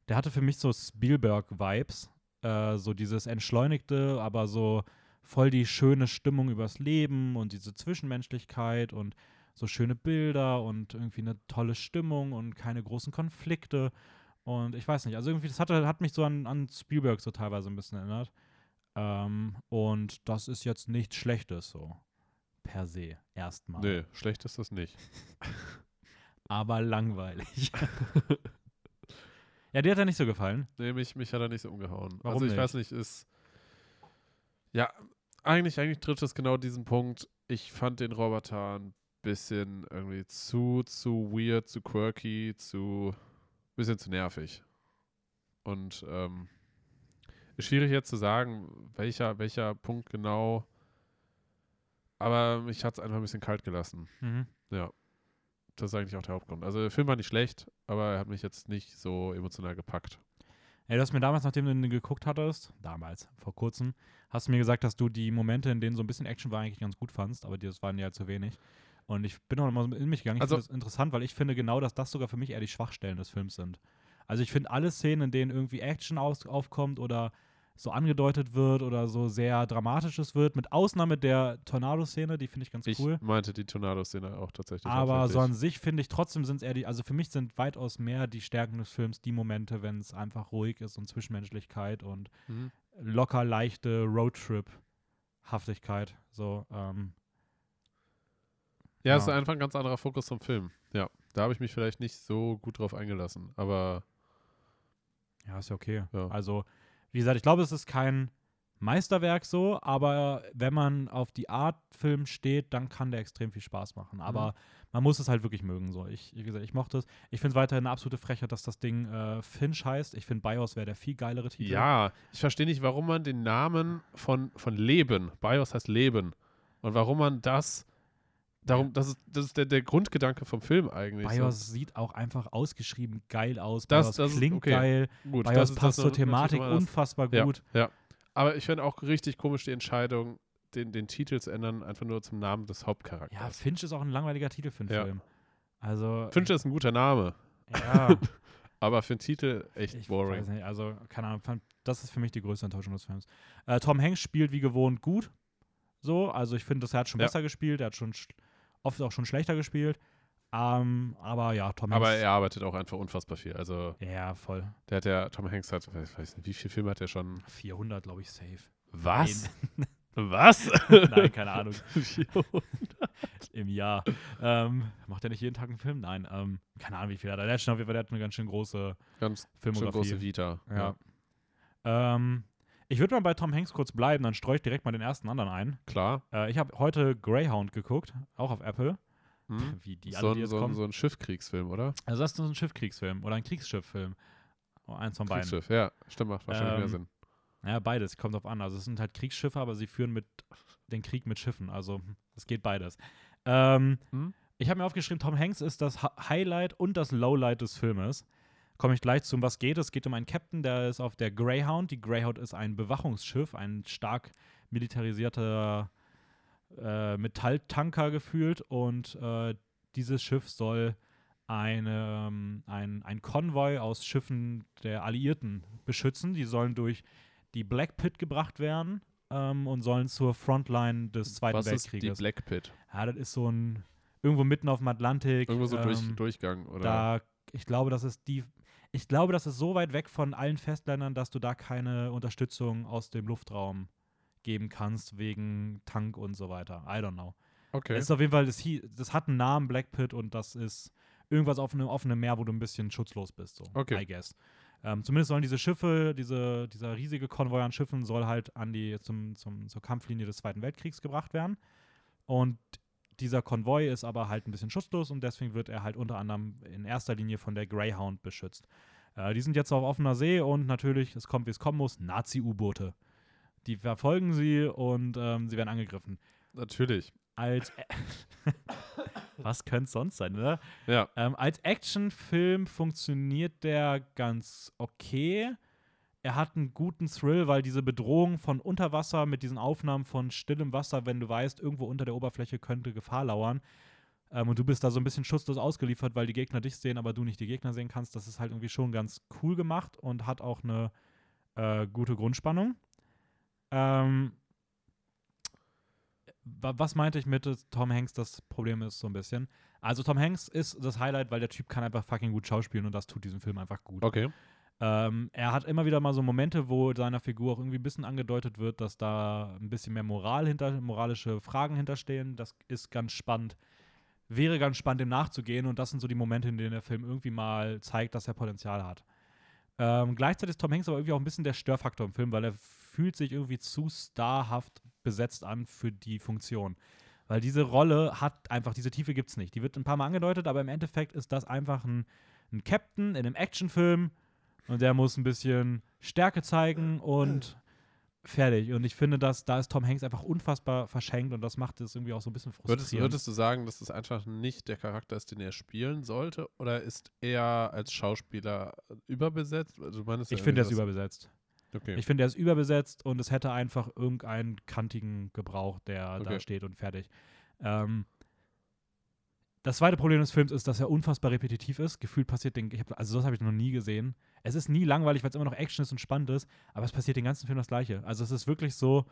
der hatte für mich so Spielberg-Vibes. Äh, so dieses Entschleunigte, aber so voll die schöne Stimmung übers Leben und diese Zwischenmenschlichkeit und so schöne Bilder und irgendwie eine tolle Stimmung und keine großen Konflikte. Und ich weiß nicht, also irgendwie, das hatte, hat mich so an, an Spielberg so teilweise ein bisschen erinnert. Ähm, und das ist jetzt nichts Schlechtes so. Per se, erstmal. Nee, schlecht ist das nicht. *laughs* Aber langweilig. *laughs* ja, dir hat er nicht so gefallen. Nee, mich, mich hat er nicht so umgehauen. Warum also ich nicht? weiß nicht, ist. Ja, eigentlich, eigentlich trifft es genau diesen Punkt. Ich fand den Roboter ein bisschen irgendwie zu, zu weird, zu quirky, zu bisschen zu nervig. Und ähm, ist schwierig jetzt zu sagen, welcher, welcher Punkt genau. Aber mich hat es einfach ein bisschen kalt gelassen. Mhm. Ja. Das ist eigentlich auch der Hauptgrund. Also der Film war nicht schlecht, aber er hat mich jetzt nicht so emotional gepackt. Ey, du hast mir damals, nachdem du den geguckt hattest, damals, vor kurzem, hast du mir gesagt, dass du die Momente, in denen so ein bisschen Action war, eigentlich ganz gut fandst, aber das waren ja zu wenig. Und ich bin auch mal so in mich gegangen. Ich Also- finde das interessant, weil ich finde genau, dass das sogar für mich eher die Schwachstellen des Films sind. Also ich finde alle Szenen, in denen irgendwie Action aus, aufkommt oder so angedeutet wird oder so sehr Dramatisches wird, mit Ausnahme der Tornado-Szene, die finde ich ganz Ich cool. meinte die Tornado-Szene auch tatsächlich. Aber so an sich finde ich trotzdem sind es eher die, also für mich sind weitaus mehr die Stärken des Films die Momente, wenn es einfach ruhig ist und Zwischenmenschlichkeit und Mhm. locker leichte Roadtrip-Haftigkeit. So, ähm, Ja, es ist Ja. einfach ein ganz anderer Fokus vom Film. Ja, da habe ich mich vielleicht nicht so gut drauf eingelassen. Aber ja, ist ja okay. Ja. Also, wie gesagt, ich glaube, es ist kein Meisterwerk so, aber wenn man auf die Art Film steht, dann kann der extrem viel Spaß machen. Aber man muss es halt wirklich mögen. So. Ich, wie gesagt, ich mochte es. Ich finde es weiterhin eine absolute Frechheit, dass das Ding äh, Finch heißt. Ich finde, BIOS wäre der viel geilere Titel. Ja, ich verstehe nicht, warum man den Namen von, von Leben, BIOS heißt Leben, und warum man das, darum, das ist, das ist der, der Grundgedanke vom Film eigentlich. BIOS sieht auch einfach ausgeschrieben geil aus. Das- BIOS das klingt okay. geil. so. Gut, BIOS das passt das zur Thematik unfassbar Ja, gut. Ja. Aber ich finde auch richtig komisch die Entscheidung, den, den Titel zu ändern, einfach nur zum Namen des Ja, Hauptcharakters. Finch ist auch ein langweiliger Titel für einen Ja. Film. Also, Fincher ist ein guter Name, ja, *laughs* aber für einen Titel echt ich boring. weiß nicht. Also, keine Ahnung, das ist für mich die größte Enttäuschung des Films. Äh, Tom Hanks spielt wie gewohnt gut. So, also ich finde, er hat schon Ja. besser gespielt, er hat schon sch- oft auch schon schlechter gespielt. Ähm, aber ja, Tom Hanks. Aber er arbeitet auch einfach unfassbar viel. Also, Ja, voll. der hat ja, Tom Hanks hat, ich weiß nicht, wie viele Filme hat er schon? 400, glaube ich, safe. Was? *laughs* Was? *laughs* Nein, keine Ahnung. *laughs* 400? Im Jahr. Ähm, macht er nicht jeden Tag einen Film? Nein. Ähm, keine Ahnung, wie viel er hat. Der hat, schon auf jeden Fall, der hat eine ganz schön große Ganz Filmografie. große Vita. Ja. Ähm, ich würde mal bei Tom Hanks kurz bleiben, dann streue ich direkt mal den ersten anderen ein. Klar. Äh, ich habe heute Greyhound geguckt, auch auf Apple. Hm? Wie die so, alle, die ein, jetzt so, ein, kommen. so ein Schiffkriegsfilm, oder? Also das ist so ein Schiffkriegsfilm oder ein Kriegsschiffffilm. Oh, eins von beiden. Kriegsschiff, ja. Stimmt, macht wahrscheinlich mehr Ähm, Sinn. Ja, beides, kommt drauf an. Also es sind halt Kriegsschiffe, aber sie führen mit den Krieg mit Schiffen. Also hm, es geht beides. Ähm, Hm? Ich habe mir aufgeschrieben, Tom Hanks ist das Hi- Highlight und das Lowlight des Filmes. Komme ich gleich zu, um was geht. Es geht um einen Captain, der ist auf der Greyhound. Die Greyhound ist ein Bewachungsschiff, ein stark militarisierter äh, Metalltanker gefühlt. Und äh, dieses Schiff soll eine, ähm, ein, ein Konvoi aus Schiffen der Alliierten beschützen. Die sollen durch die Black Pit gebracht werden ähm, und sollen zur Frontline des Zweiten Was ist die Weltkrieges. Black Pit? Ja, das ist so ein irgendwo mitten auf dem Atlantik. Irgendwo so durch, ähm, Durchgang, oder? Da, ich glaube, das ist die. Ich glaube, das ist so weit weg von allen Festländern, dass du da keine Unterstützung aus dem Luftraum geben kannst, wegen Tank und so weiter. I don't know. okay. Es ist auf jeden Fall, das, das hat einen Namen, Black Pit, und das ist irgendwas auf einem offenen Meer, wo du ein bisschen schutzlos bist, so, Okay. I guess. Ähm, zumindest sollen diese Schiffe, diese, dieser riesige Konvoi an Schiffen soll halt an die, zum, zum, zur Kampflinie des Zweiten Weltkriegs gebracht werden. Und dieser Konvoi ist aber halt ein bisschen schutzlos und deswegen wird er halt unter anderem in erster Linie von der Greyhound beschützt. Äh, die sind jetzt auf offener See und natürlich, es kommt, wie es kommen muss, Nazi-U-Boote. Die verfolgen sie und ähm, sie werden angegriffen. Natürlich. Als. *laughs* Was könnte es sonst sein, oder? Ja. Ähm, als Actionfilm funktioniert der ganz okay. Er hat einen guten Thrill, weil diese Bedrohung von Unterwasser mit diesen Aufnahmen von stillem Wasser, wenn du weißt, irgendwo unter der Oberfläche könnte Gefahr lauern. Ähm, und du bist da so ein bisschen schutzlos ausgeliefert, weil die Gegner dich sehen, aber du nicht die Gegner sehen kannst. Das ist halt irgendwie schon ganz cool gemacht und hat auch eine äh, gute Grundspannung. Ähm, wa- was meinte ich mit äh, Tom Hanks? Das Problem ist so ein bisschen. Also Tom Hanks ist das Highlight, weil der Typ kann einfach fucking gut schauspielen und das tut diesem Film einfach gut. Okay. Ähm, er hat immer wieder mal so Momente, wo seiner Figur auch irgendwie ein bisschen angedeutet wird, dass da ein bisschen mehr Moral hinter, moralische Fragen hinterstehen. Das ist ganz spannend. Wäre ganz spannend, dem nachzugehen. Und das sind so die Momente, in denen der Film irgendwie mal zeigt, dass er Potenzial hat. Ähm, gleichzeitig ist Tom Hanks aber irgendwie auch ein bisschen der Störfaktor im Film, weil er fühlt sich irgendwie zu starhaft besetzt an für die Funktion. Weil diese Rolle hat einfach, diese Tiefe gibt es nicht. Die wird ein paar Mal angedeutet, aber im Endeffekt ist das einfach ein, ein Captain in einem Actionfilm und der muss ein bisschen Stärke zeigen und fertig. Und ich finde, dass da ist Tom Hanks einfach unfassbar verschenkt und das macht es irgendwie auch so ein bisschen Würdest, frustrierend. würdest du sagen, dass das einfach nicht der Charakter ist, den er spielen sollte? Oder ist er als Schauspieler überbesetzt? Also, ich finde, er ist überbesetzt. Okay. Ich finde, er ist überbesetzt und es hätte einfach irgendeinen kantigen gebraucht, der da Okay. steht und fertig. Ähm, das zweite Problem des Films ist, dass er unfassbar repetitiv ist. Gefühlt passiert den, ich hab, also das habe ich noch nie gesehen. Es ist nie langweilig, weil es immer noch Action ist und spannend ist, aber es passiert den ganzen Film das Gleiche. Also es ist wirklich so,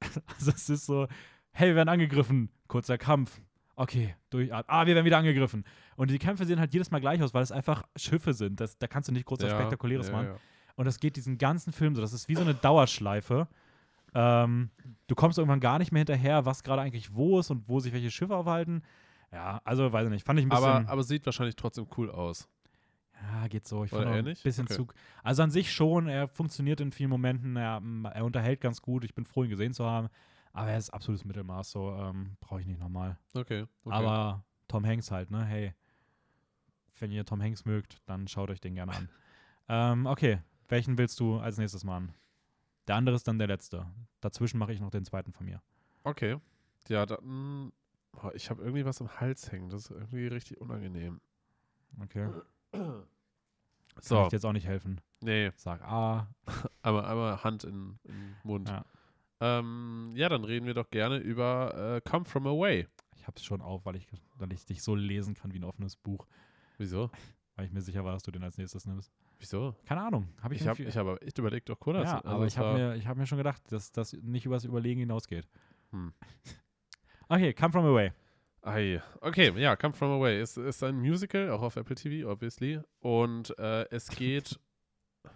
*laughs* also es ist so, hey, wir werden angegriffen, kurzer Kampf. Okay, durch, ah, wir werden wieder angegriffen. Und die Kämpfe sehen halt jedes Mal gleich aus, weil es einfach Schiffe sind. Das, da kannst du nicht groß was Ja, Spektakuläres ja, machen. ja. Und das geht diesen ganzen Film so. Das ist wie so eine Dauerschleife. Ähm, du kommst irgendwann gar nicht mehr hinterher, was gerade eigentlich wo ist und wo sich welche Schiffe aufhalten. Ja, also weiß ich nicht. Fand ich ein bisschen. Aber, aber sieht wahrscheinlich trotzdem cool aus. Ja, geht so. Ich fand ein bisschen Okay. zu. Also an sich schon, er funktioniert in vielen Momenten, er, er unterhält ganz gut. Ich bin froh, ihn gesehen zu haben. Aber er ist absolutes Mittelmaß, so ähm, brauche ich nicht nochmal. Okay. okay. Aber Tom Hanks halt, ne? Hey, wenn ihr Tom Hanks mögt, dann schaut euch den gerne an. *laughs* ähm, okay, welchen willst du als nächstes machen? Der andere ist dann der letzte. Dazwischen mache ich noch den zweiten von mir. Okay. Ja, dann. Oh, ich habe irgendwie was im Hals hängen. Das ist irgendwie richtig unangenehm. Okay. *clears throat* Kann So. ich dir jetzt auch nicht helfen. Nee, Sag A. *laughs* aber einmal Hand in, in Mund. Ja. Ähm, ja, dann reden wir doch gerne über äh, Come From Away. Ich hab's schon auf, weil ich, weil ich dich so lesen kann wie ein offenes Buch. Wieso? Weil ich mir sicher war, dass du den als nächstes nimmst. Wieso? Keine Ahnung. Hab ich Ich habe hab aber echt überlegt, doch cool. ja, aber ich habe mir, ich hab mir schon gedacht, dass das nicht übers Überlegen hinausgeht. Hm. *laughs* Okay, Come From Away. Okay, ja, Come From Away ist, ist ein Musical, auch auf Apple TV, obviously. Und äh, es geht. *laughs*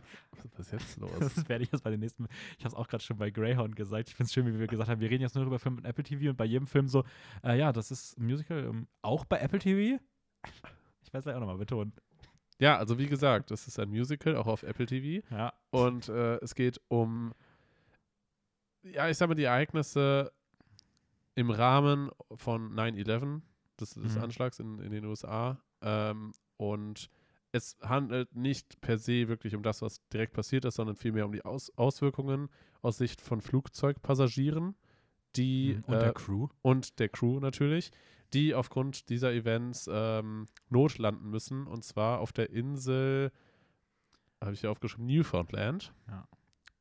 Was ist jetzt los? *laughs* Das werde ich jetzt bei den nächsten. Ich habe es auch gerade schon bei Greyhound gesagt. Ich finde es schön, wie wir gesagt haben, wir reden jetzt nur über Filme mit Apple TV und bei jedem Film so, äh, ja, das ist ein Musical, ähm, auch bei Apple TV. Ich werde es gleich auch nochmal betonen. Ja, also wie gesagt, das ist ein Musical, auch auf Apple TV. Ja. Und äh, es geht um, ja, ich sag mal, die Ereignisse im Rahmen von 9-11, des, des Mhm. Anschlags in, in den USA. Ähm, und es handelt nicht per se wirklich um das, was direkt passiert ist, sondern vielmehr um die Aus Auswirkungen aus Sicht von Flugzeugpassagieren, die und äh, der Crew. und der Crew natürlich, die aufgrund dieser Events ähm, notlanden müssen. Und zwar auf der Insel, habe ich hier aufgeschrieben, Newfoundland. Ja.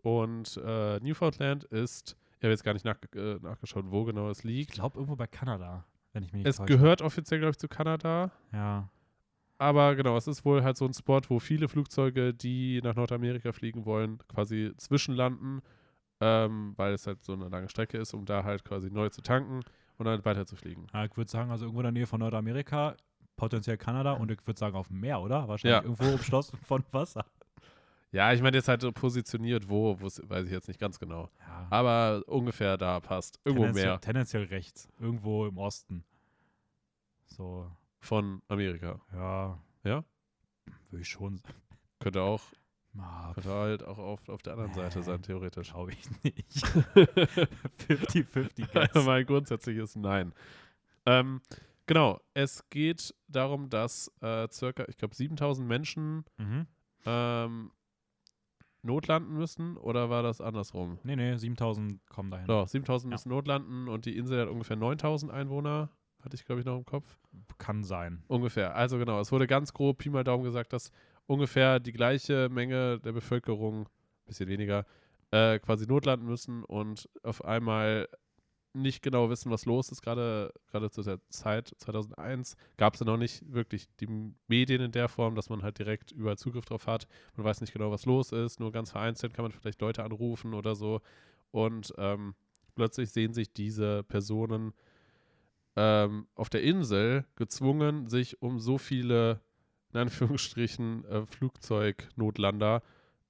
Und äh, Newfoundland ist, ich habe jetzt gar nicht nach, äh, nachgeschaut, wo genau es Ich liegt. glaube irgendwo bei Kanada, wenn ich mich Es gehört offiziell, glaube ich, zu Kanada. Ja. Aber genau, es ist wohl halt so ein Spot, wo viele Flugzeuge, die nach Nordamerika fliegen wollen, quasi zwischenlanden, ähm, weil es halt so eine lange Strecke ist, um da halt quasi neu zu tanken und dann weiter zu fliegen. ja ich würde sagen, also irgendwo in der Nähe von Nordamerika, potenziell Kanada und ich würde sagen auf dem Meer, oder? Wahrscheinlich Ja. irgendwo umschlossen *laughs* von Wasser. Ja, ich meine jetzt halt so positioniert, wo, weiß ich jetzt nicht ganz genau. Ja. Aber ungefähr da passt. Irgendwo tendenziell, mehr Tendenziell rechts. Irgendwo im Osten. So, von Amerika. ja. Ja? Würde ich schon sagen. Könnte auch, Ah, könnte halt auch auf, auf der anderen Seite sein, theoretisch. Glaube ich nicht. *laughs* 50-50 Also mein grundsätzliches Nein. Ähm, genau, es geht darum, dass äh, circa, ich glaube, 7000 Menschen mhm. ähm, notlanden müssen oder war das andersrum? Nee, nee, 7000 kommen dahin. Doch, 7000 Ja. müssen notlanden und die Insel hat ungefähr 9000 Einwohner, hatte ich glaube ich noch im Kopf. Kann sein. Ungefähr. Also genau, es wurde ganz grob Pi mal Daumen gesagt, dass ungefähr die gleiche Menge der Bevölkerung, bisschen weniger, äh, quasi notlanden müssen und auf einmal nicht genau wissen, was los ist. Gerade gerade zu der Zeit 2001 gab es ja noch nicht wirklich die Medien in der Form, dass man halt direkt überall Zugriff drauf hat. Man weiß nicht genau, was los ist. Nur ganz vereinzelt kann man vielleicht Leute anrufen oder so. Und ähm, plötzlich sehen sich diese Personen ähm, auf der Insel gezwungen, sich um so viele, in Anführungsstrichen, äh, Flugzeugnotlander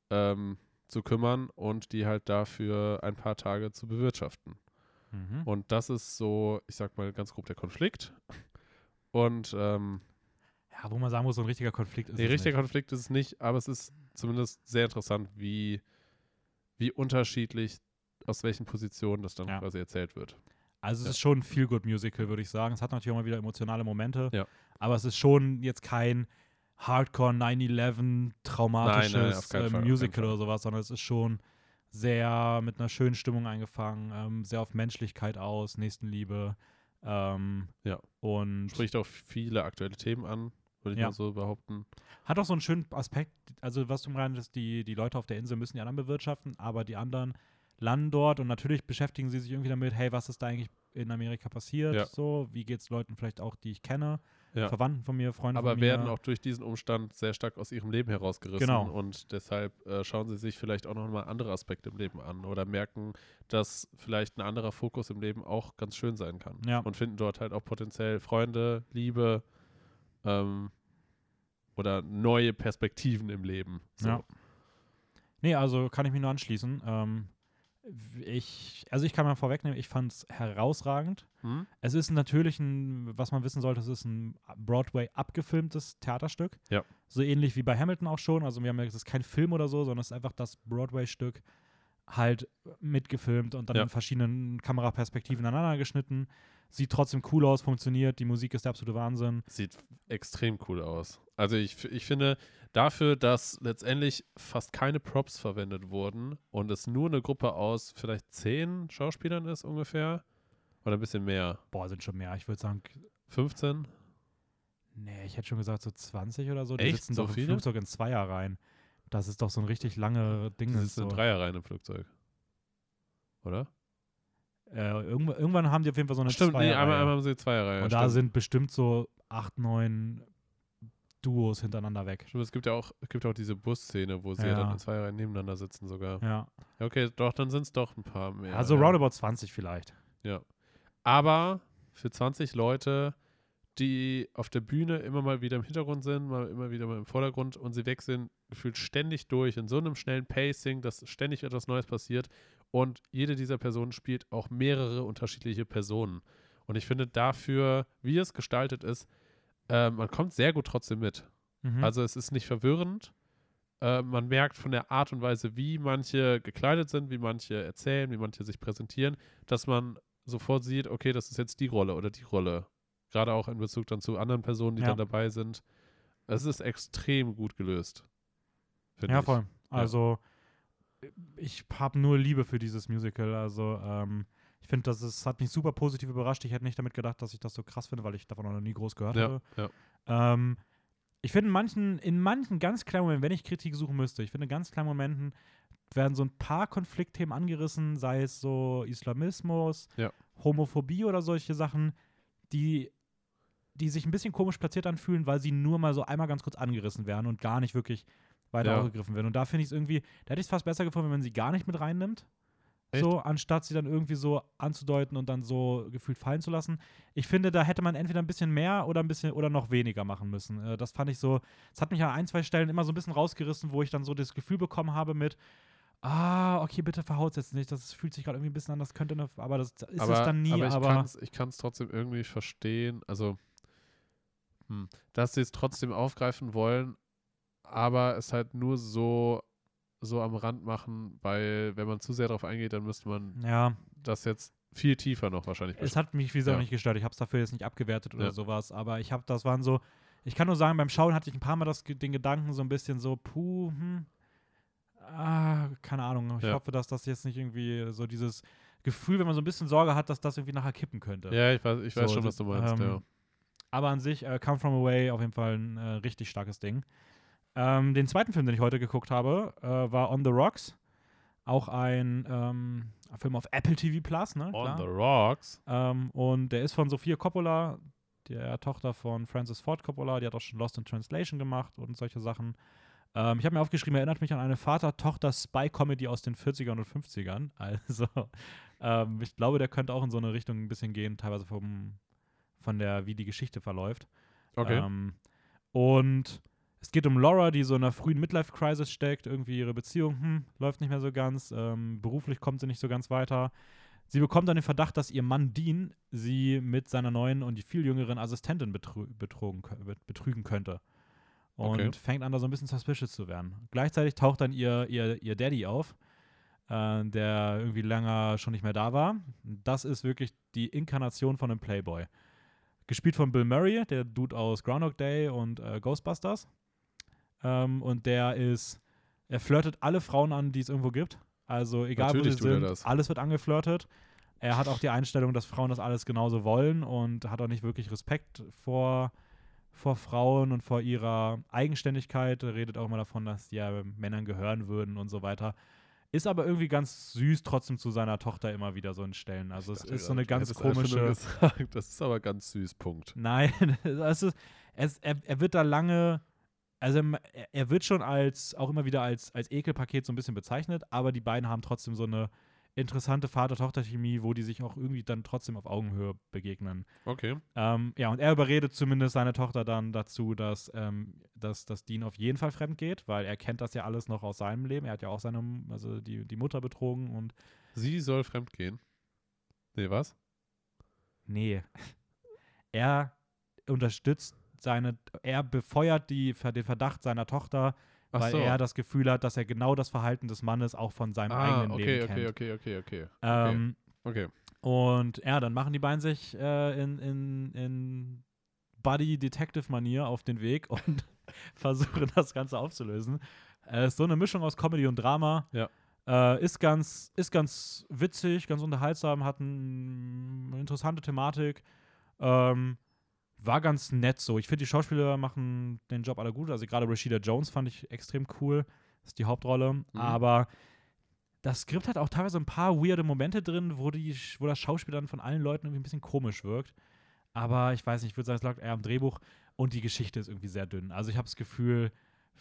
ähm, zu kümmern und die halt dafür ein paar Tage zu bewirtschaften. Mhm. Und das ist so, ich sag mal ganz grob der Konflikt. Und ähm, Ja, wo man sagen muss, so ein richtiger Konflikt ist nee, es richtiger nicht. Konflikt ist es nicht, aber es ist zumindest sehr interessant, wie, wie unterschiedlich, aus welchen Positionen das dann Ja. quasi erzählt wird. Also es Ja. ist schon ein Feel-Good-Musical, würde ich sagen. Es hat natürlich auch mal wieder emotionale Momente. Ja. Aber es ist schon jetzt kein Hardcore 9-11 traumatisches Nein, nein, äh, Musical oder sowas, sondern es ist schon sehr mit einer schönen Stimmung eingefangen, ähm, sehr auf Menschlichkeit aus, Nächstenliebe. Ähm, Ja. Und Spricht auch viele aktuelle Themen an, würde ich Ja. mal so behaupten. hat auch so einen schönen Aspekt, also was du meinst, die, die Leute auf der Insel müssen die anderen bewirtschaften, aber die anderen landen dort und natürlich beschäftigen sie sich irgendwie damit, hey, was ist da eigentlich in Amerika passiert? Ja. So, wie geht es Leuten vielleicht auch, die ich kenne, Ja. Verwandten von mir, Freunden aber von mir. werden auch durch diesen Umstand sehr stark aus ihrem Leben herausgerissen Genau. und deshalb äh, schauen sie sich vielleicht auch nochmal andere Aspekte im Leben an oder merken, dass vielleicht ein anderer Fokus im Leben auch ganz schön sein kann Ja. und finden dort halt auch potenziell Freunde, Liebe ähm, oder neue Perspektiven im Leben. So. Ja. Nee, also kann ich mich nur anschließen. Ähm, Ich, also ich kann mal vorwegnehmen, ich fand es herausragend. Hm? Es ist natürlich ein, was man wissen sollte, es ist ein Broadway abgefilmtes Theaterstück. Ja. So ähnlich wie bei Hamilton auch schon. Also wir haben ja, es ist kein Film oder so, sondern es ist einfach das Broadway-Stück halt mitgefilmt und dann Ja. in verschiedenen Kameraperspektiven aneinander geschnitten. Sieht trotzdem cool aus, funktioniert, die Musik ist der absolute Wahnsinn. Sieht extrem cool aus. Also ich, ich finde, dafür, dass letztendlich fast keine Props verwendet wurden und es nur eine Gruppe aus vielleicht zehn Schauspielern ist ungefähr, oder ein bisschen mehr, Boah, sind schon mehr. Ich würde sagen, 15? nee, ich hätte schon gesagt so 20 oder so. Die Echt? sitzen So doch im viele? Flugzeug in Zweier rein. Das ist doch so ein richtig lange Ding. Das ist so. eine Dreierreihe im Flugzeug. Oder? äh, irgendwann, irgendwann haben die auf jeden Fall so eine Stimmt, nee, Zweierreihe. einmal, einmal haben sie Zweierreihe. Und da stimmt. sind bestimmt so acht, neun Duos hintereinander weg. Stimmt, es gibt ja auch, es gibt auch diese Busszene, wo sie ja. Ja. dann in zwei Reihen nebeneinander sitzen sogar. Ja. Ja, okay, doch, dann sind es doch ein paar mehr. also ja. roundabout 20 vielleicht. Aber für 20 Leute, die auf der Bühne immer mal wieder im Hintergrund sind, mal immer wieder mal im Vordergrund und sie wechseln gefühlt ständig durch in so einem schnellen Pacing, dass ständig etwas Neues passiert und jede dieser Personen spielt auch mehrere unterschiedliche Personen. Und ich finde dafür, wie es gestaltet ist, äh, man kommt sehr gut trotzdem mit. Mhm. Also es ist nicht verwirrend. Äh, man merkt von der Art und Weise, wie manche gekleidet sind, wie manche erzählen, wie manche sich präsentieren, dass man sofort sieht, okay, das ist jetzt die Rolle oder die Rolle. Gerade auch in Bezug dann zu anderen Personen, die Ja. dann dabei sind. Es ist extrem gut gelöst. ja, ich. voll. Also ich habe nur Liebe für dieses Musical. Also ähm, ich finde, das ist, hat mich super positiv überrascht. Ich hätte nicht damit gedacht, dass ich das so krass finde, weil ich davon noch nie groß gehört Ja, habe. ja. Ähm, ich finde in manchen, in manchen ganz kleinen Momenten, wenn ich Kritik suchen müsste, ich finde in ganz kleinen Momenten werden so ein paar Konfliktthemen angerissen, sei es so Islamismus, Ja. Homophobie oder solche Sachen, die, die sich ein bisschen komisch platziert anfühlen, weil sie nur mal so einmal ganz kurz angerissen werden und gar nicht wirklich weiter Ja. aufgegriffen werden. Und da finde ich es irgendwie, da hätte ich es fast besser gefunden, wenn man sie gar nicht mit reinnimmt. Echt? So, anstatt sie dann irgendwie so anzudeuten und dann so gefühlt fallen zu lassen. Ich finde, da hätte man entweder ein bisschen mehr oder ein bisschen oder noch weniger machen müssen. Äh, das fand ich so, es hat mich an ein, zwei Stellen immer so ein bisschen rausgerissen, wo ich dann so das Gefühl bekommen habe mit, ah, okay, bitte verhaut jetzt nicht, das fühlt sich gerade irgendwie ein bisschen an, das könnte eine, aber das ist aber, es dann nie, aber aber, ich kann es trotzdem irgendwie verstehen. Also, hm, dass sie es trotzdem aufgreifen wollen, aber es halt nur so, so am Rand machen, weil wenn man zu sehr darauf eingeht, dann müsste man ja, das jetzt viel tiefer noch wahrscheinlich es hat mich wie gesagt Ja. nicht gestört, ich habe es dafür jetzt nicht abgewertet oder Ja. sowas, aber ich habe, das waren so, ich kann nur sagen, beim Schauen hatte ich ein paar Mal das, den Gedanken so ein bisschen so, puh, hm, ah, keine Ahnung, ich Ja. hoffe, dass das jetzt nicht irgendwie so dieses Gefühl, wenn man so ein bisschen Sorge hat, dass das irgendwie nachher kippen könnte. Ja, ich weiß, ich weiß So, schon, was du meinst, ähm. Aber an sich, äh, Come From Away, auf jeden Fall ein äh, richtig starkes Ding. Ähm, den zweiten Film, den ich heute geguckt habe, äh, war On the Rocks. Auch ein ähm, Film auf Apple TV Plus, ne? On Klar. the Rocks. Ähm, und der ist von Sophia Coppola, der Tochter von Francis Ford Coppola. Die hat auch schon Lost in Translation gemacht und solche Sachen. Ähm, ich habe mir aufgeschrieben, erinnert mich an eine Vater-Tochter-Spy-Comedy aus den 40ern und 50ern. *laughs* Also, ähm, ich glaube, der könnte auch in so eine Richtung ein bisschen gehen, teilweise vom, von der, wie die Geschichte verläuft. Okay. Ähm, und es geht um Laura, die so in einer frühen Midlife-Crisis steckt. Irgendwie ihre Beziehung hm, läuft nicht mehr so ganz. Ähm, beruflich kommt sie nicht so ganz weiter. Sie bekommt dann den Verdacht, dass ihr Mann Dean sie mit seiner neuen und viel jüngeren Assistentin betrü betrogen, betrügen könnte. Und Okay. fängt an, da so ein bisschen suspicious zu werden. Gleichzeitig taucht dann ihr, ihr, ihr Daddy auf, äh, der irgendwie länger schon nicht mehr da war. Das ist wirklich die Inkarnation von einem Playboy. Gespielt von Bill Murray, der Dude aus Groundhog Day und äh, Ghostbusters. Ähm, und der ist, er flirtet alle Frauen an, die es irgendwo gibt. Also egal Natürlich wo sie sind, alles wird angeflirtet. Er hat auch die Einstellung, dass Frauen das alles genauso wollen und hat auch nicht wirklich Respekt vor, vor Frauen und vor ihrer Eigenständigkeit. Er redet auch immer davon, dass die ja Männern gehören würden und so weiter. Ist aber irgendwie ganz süß trotzdem zu seiner Tochter immer wieder so in Stellen. Also es ist so eine ganz komische. Gesagt. *laughs* Das ist aber ganz süß, Punkt. Nein, *laughs* es ist, es, er, er wird da lange, also er, er wird schon als, auch immer wieder als, als Ekelpaket so ein bisschen bezeichnet, aber die beiden haben trotzdem so eine interessante Vater-Tochter-Chemie, wo die sich auch irgendwie dann trotzdem auf Augenhöhe begegnen. Okay. Ähm, ja, und er überredet zumindest seine Tochter dann dazu, dass, ähm, dass, dass Dean auf jeden Fall fremd geht, weil er kennt das ja alles noch aus seinem Leben. Er hat ja auch seine, also die, die Mutter betrogen und Sie soll fremdgehen. Nee, was? Nee. *laughs* Er unterstützt seine, er befeuert die, den Verdacht seiner Tochter, Ach weil so. er das Gefühl hat, dass er genau das Verhalten des Mannes auch von seinem ah, eigenen okay, Leben okay, kennt. okay, okay, okay, Ähm, okay. Und ja, dann machen die beiden sich äh, in, in, in Buddy-Detective-Manier auf den Weg und *laughs* versuchen das Ganze aufzulösen. Äh, ist so eine Mischung aus Comedy und Drama. Ja. Äh, ist, ganz, ist ganz witzig, ganz unterhaltsam, hat ein, eine interessante Thematik. Ähm, war ganz nett so. Ich finde, die Schauspieler machen den Job alle gut. Also gerade Rashida Jones fand ich extrem cool. Das ist die Hauptrolle. Aber das Skript hat auch teilweise ein paar weirde Momente drin, wo, die, wo das Schauspiel dann von allen Leuten irgendwie ein bisschen komisch wirkt. Aber ich weiß nicht, ich würde sagen, es lag eher am Drehbuch und die Geschichte ist irgendwie sehr dünn. Also ich habe das Gefühl,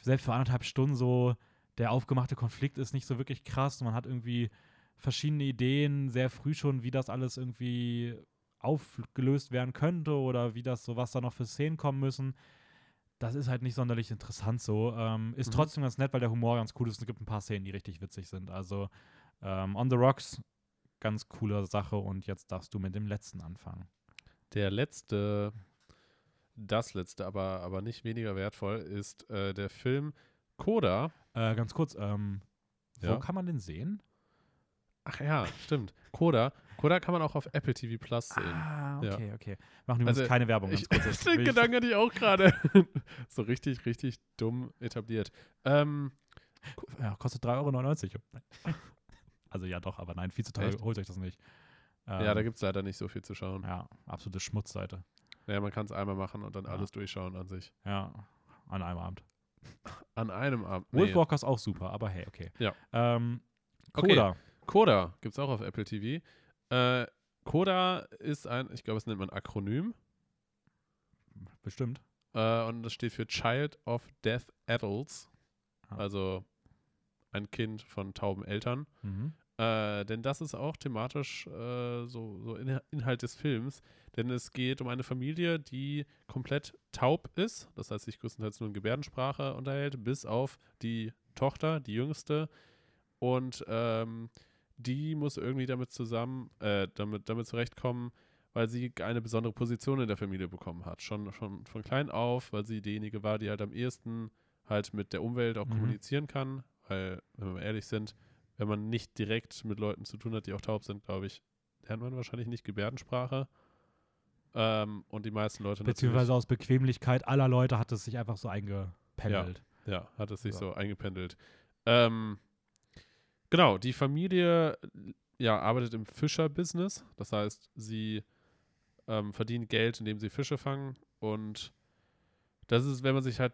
selbst für anderthalb Stunden so, der aufgemachte Konflikt ist nicht so wirklich krass. Man hat irgendwie verschiedene Ideen sehr früh schon, wie das alles irgendwie aufgelöst werden könnte oder wie das so, was da noch für Szenen kommen müssen. Das ist halt nicht sonderlich interessant so. Ähm, ist Mhm. trotzdem ganz nett, weil der Humor ganz cool ist. Es gibt ein paar Szenen, die richtig witzig sind. Also ähm, On the Rocks, ganz coole Sache. Und jetzt darfst du mit dem letzten anfangen. Der letzte, das letzte, aber, aber nicht weniger wertvoll, ist äh, der Film Coda. Äh, ganz kurz, ähm, Ja? wo kann man den sehen? Ach ja, stimmt. Coda. Coda kann man auch auf Apple TV Plus sehen. Ah, Ja. okay, okay. Machen übrigens Also, keine Werbung. Ich, *laughs* Ganz kurz. Den Gedanken hatte ich auch gerade. *laughs* so richtig, richtig dumm etabliert. Ähm, Ja, kostet 3,99 Euro. *laughs* Also ja doch, aber nein, viel zu teuer. Echt? Holt euch das nicht. Ähm, ja, da gibt es leider nicht so viel zu schauen. Ja, absolute Schmutzseite. Naja, man kann es einmal machen und dann Ja. alles durchschauen an sich. Ja, an einem Abend. An einem Abend. Wolfwalker ist auch super, aber hey, okay. Ja. Ähm, Okay. Coda. Gibt es auch auf Apple TV. Äh, Coda ist ein, ich glaube, es nennt man Akronym. Bestimmt. Äh, und das steht für Child of Deaf Adults. Ah. Also ein Kind von tauben Eltern. Mhm. Äh, denn das ist auch thematisch äh, so, so In Inhalt des Films. Denn es geht um eine Familie, die komplett taub ist. Das heißt, sich größtenteils nur in Gebärdensprache unterhält, bis auf die Tochter, die jüngste. Und ähm, die muss irgendwie damit zusammen, äh, damit, damit zurechtkommen, weil sie eine besondere Position in der Familie bekommen hat. Schon, schon von klein auf, weil sie diejenige war, die halt am ehesten halt mit der Umwelt auch Mhm. kommunizieren kann. Weil, wenn wir mal ehrlich sind, wenn man nicht direkt mit Leuten zu tun hat, die auch taub sind, glaube ich, lernt man wahrscheinlich nicht Gebärdensprache. Ähm, und die meisten Leute Beziehungsweise aus Bequemlichkeit aller Leute hat es sich einfach so eingependelt. Ja, hat es sich Ja. so eingependelt. Ähm, genau, die Familie ja, arbeitet im Fischer-Business. Das heißt, sie ähm, verdienen Geld, indem sie Fische fangen. Und das ist, wenn man sich halt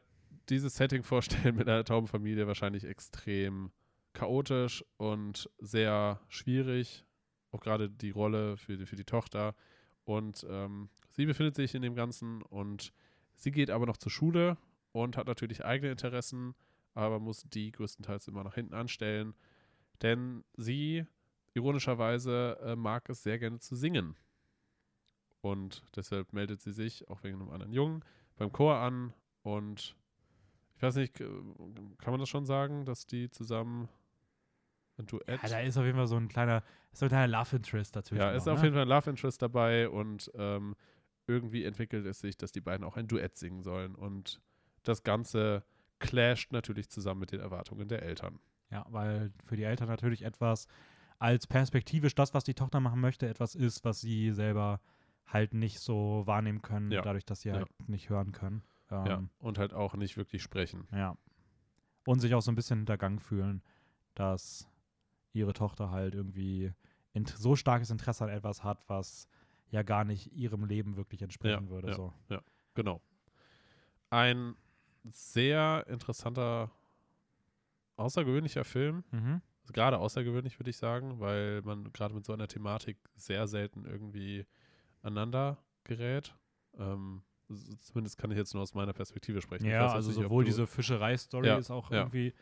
dieses Setting *laughs* vorstellt mit einer tauben Familie, wahrscheinlich extrem chaotisch und sehr schwierig. Auch gerade die Rolle für die, für die Tochter. Und ähm, sie befindet sich in dem Ganzen und sie geht aber noch zur Schule und hat natürlich eigene Interessen, aber muss die größtenteils immer nach hinten anstellen. Denn sie, ironischerweise, äh, mag es sehr gerne zu singen. Und deshalb meldet sie sich, auch wegen einem anderen Jungen, beim Chor an. Und ich weiß nicht, kann man das schon sagen, dass die zusammen ein Duett. Ja, da ist auf jeden Fall so ein kleiner, so ein kleiner Love Interest dazwischen. Ja, ist noch, auf ne? jeden Fall ein Love Interest dabei und ähm, irgendwie entwickelt es sich, dass die beiden auch ein Duett singen sollen. Und das Ganze clasht natürlich zusammen mit den Erwartungen der Eltern. Ja, weil für die Eltern natürlich etwas als perspektivisch das, was die Tochter machen möchte, etwas ist, was sie selber halt nicht so wahrnehmen können, Ja. dadurch, dass sie Ja. halt nicht hören können. ja. Ähm, Und halt auch nicht wirklich sprechen. ja. Und sich auch so ein bisschen hintergangen fühlen, dass ihre Tochter halt irgendwie so starkes Interesse an etwas hat, was ja gar nicht ihrem Leben wirklich entsprechen Ja, würde. ja. So. Genau. Ein sehr interessanter, außergewöhnlicher Film. Mhm. Also gerade außergewöhnlich, würde ich sagen, weil man gerade mit so einer Thematik sehr selten irgendwie aneinander gerät. Ähm, zumindest kann ich jetzt nur aus meiner Perspektive sprechen. Ja, also nicht, sowohl diese Fischerei-Story Ja, ist auch ja. irgendwie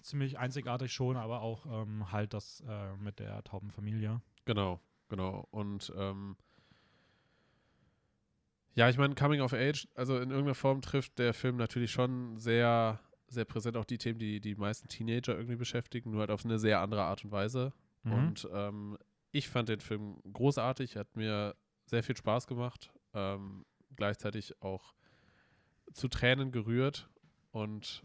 ziemlich einzigartig schon, aber auch ähm, halt das äh, mit der tauben Familie. Genau, genau. Und ähm, ja, ich meine, Coming of Age, also in irgendeiner Form trifft der Film natürlich schon sehr, sehr präsent auch die Themen, die die meisten Teenager irgendwie beschäftigen, nur halt auf eine sehr andere Art und Weise. Mhm. Und ähm, ich fand den Film großartig, hat mir sehr viel Spaß gemacht, ähm, gleichzeitig auch zu Tränen gerührt und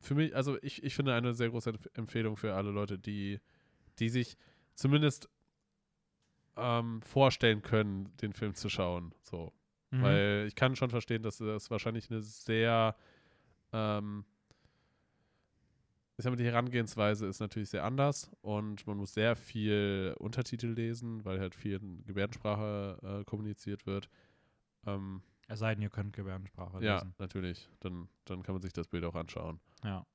für mich, also ich, ich finde eine sehr große Empf- Empfehlung für alle Leute, die, die sich zumindest ähm, vorstellen können, den Film zu schauen. So. Mhm. Weil ich kann schon verstehen, dass das wahrscheinlich eine sehr, ähm, ich sag mal, die Herangehensweise ist natürlich sehr anders und man muss sehr viel Untertitel lesen, weil halt viel in Gebärdensprache äh, kommuniziert wird. Ähm, es sei denn, ihr könnt Gebärdensprache ja, lesen. natürlich. Dann, dann kann man sich das Bild auch anschauen. Ja.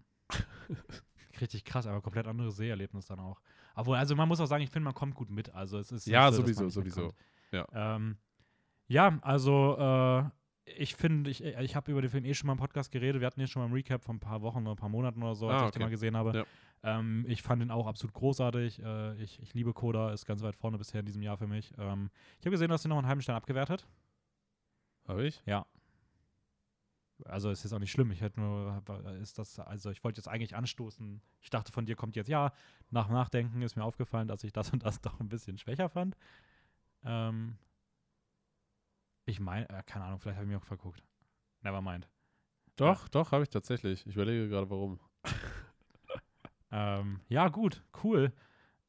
Richtig krass, aber komplett anderes Seherlebnis dann auch. Obwohl, also man muss auch sagen, ich finde, man kommt gut mit. Also es ist Ja, so, sowieso, sowieso. Ja. Ähm, ja, also äh, ich finde, ich, ich habe über den Film eh schon mal im Podcast geredet. Wir hatten hier schon mal im Recap von ein paar Wochen oder ein paar Monaten oder so, als Ah, ich den okay. mal gesehen habe. Ja. Ähm, ich fand ihn auch absolut großartig. Äh, ich, ich liebe Coda, ist ganz weit vorne bisher in diesem Jahr für mich. Ähm, ich habe gesehen, dass sie noch einen halben Stern abgewertet. Habe ich? Ja. Also es ist auch nicht schlimm. Ich hätte nur, ist das, also ich wollte jetzt eigentlich anstoßen. Ich dachte, von dir kommt jetzt, ja, nach Nachdenken ist mir aufgefallen, dass ich das und das *laughs* doch ein bisschen schwächer fand. Ähm, ich meine, äh, keine Ahnung, vielleicht habe ich mich auch verguckt. Never mind. Doch, doch, habe ich tatsächlich. Ich überlege gerade, warum. *laughs* Ähm, ja, gut, cool.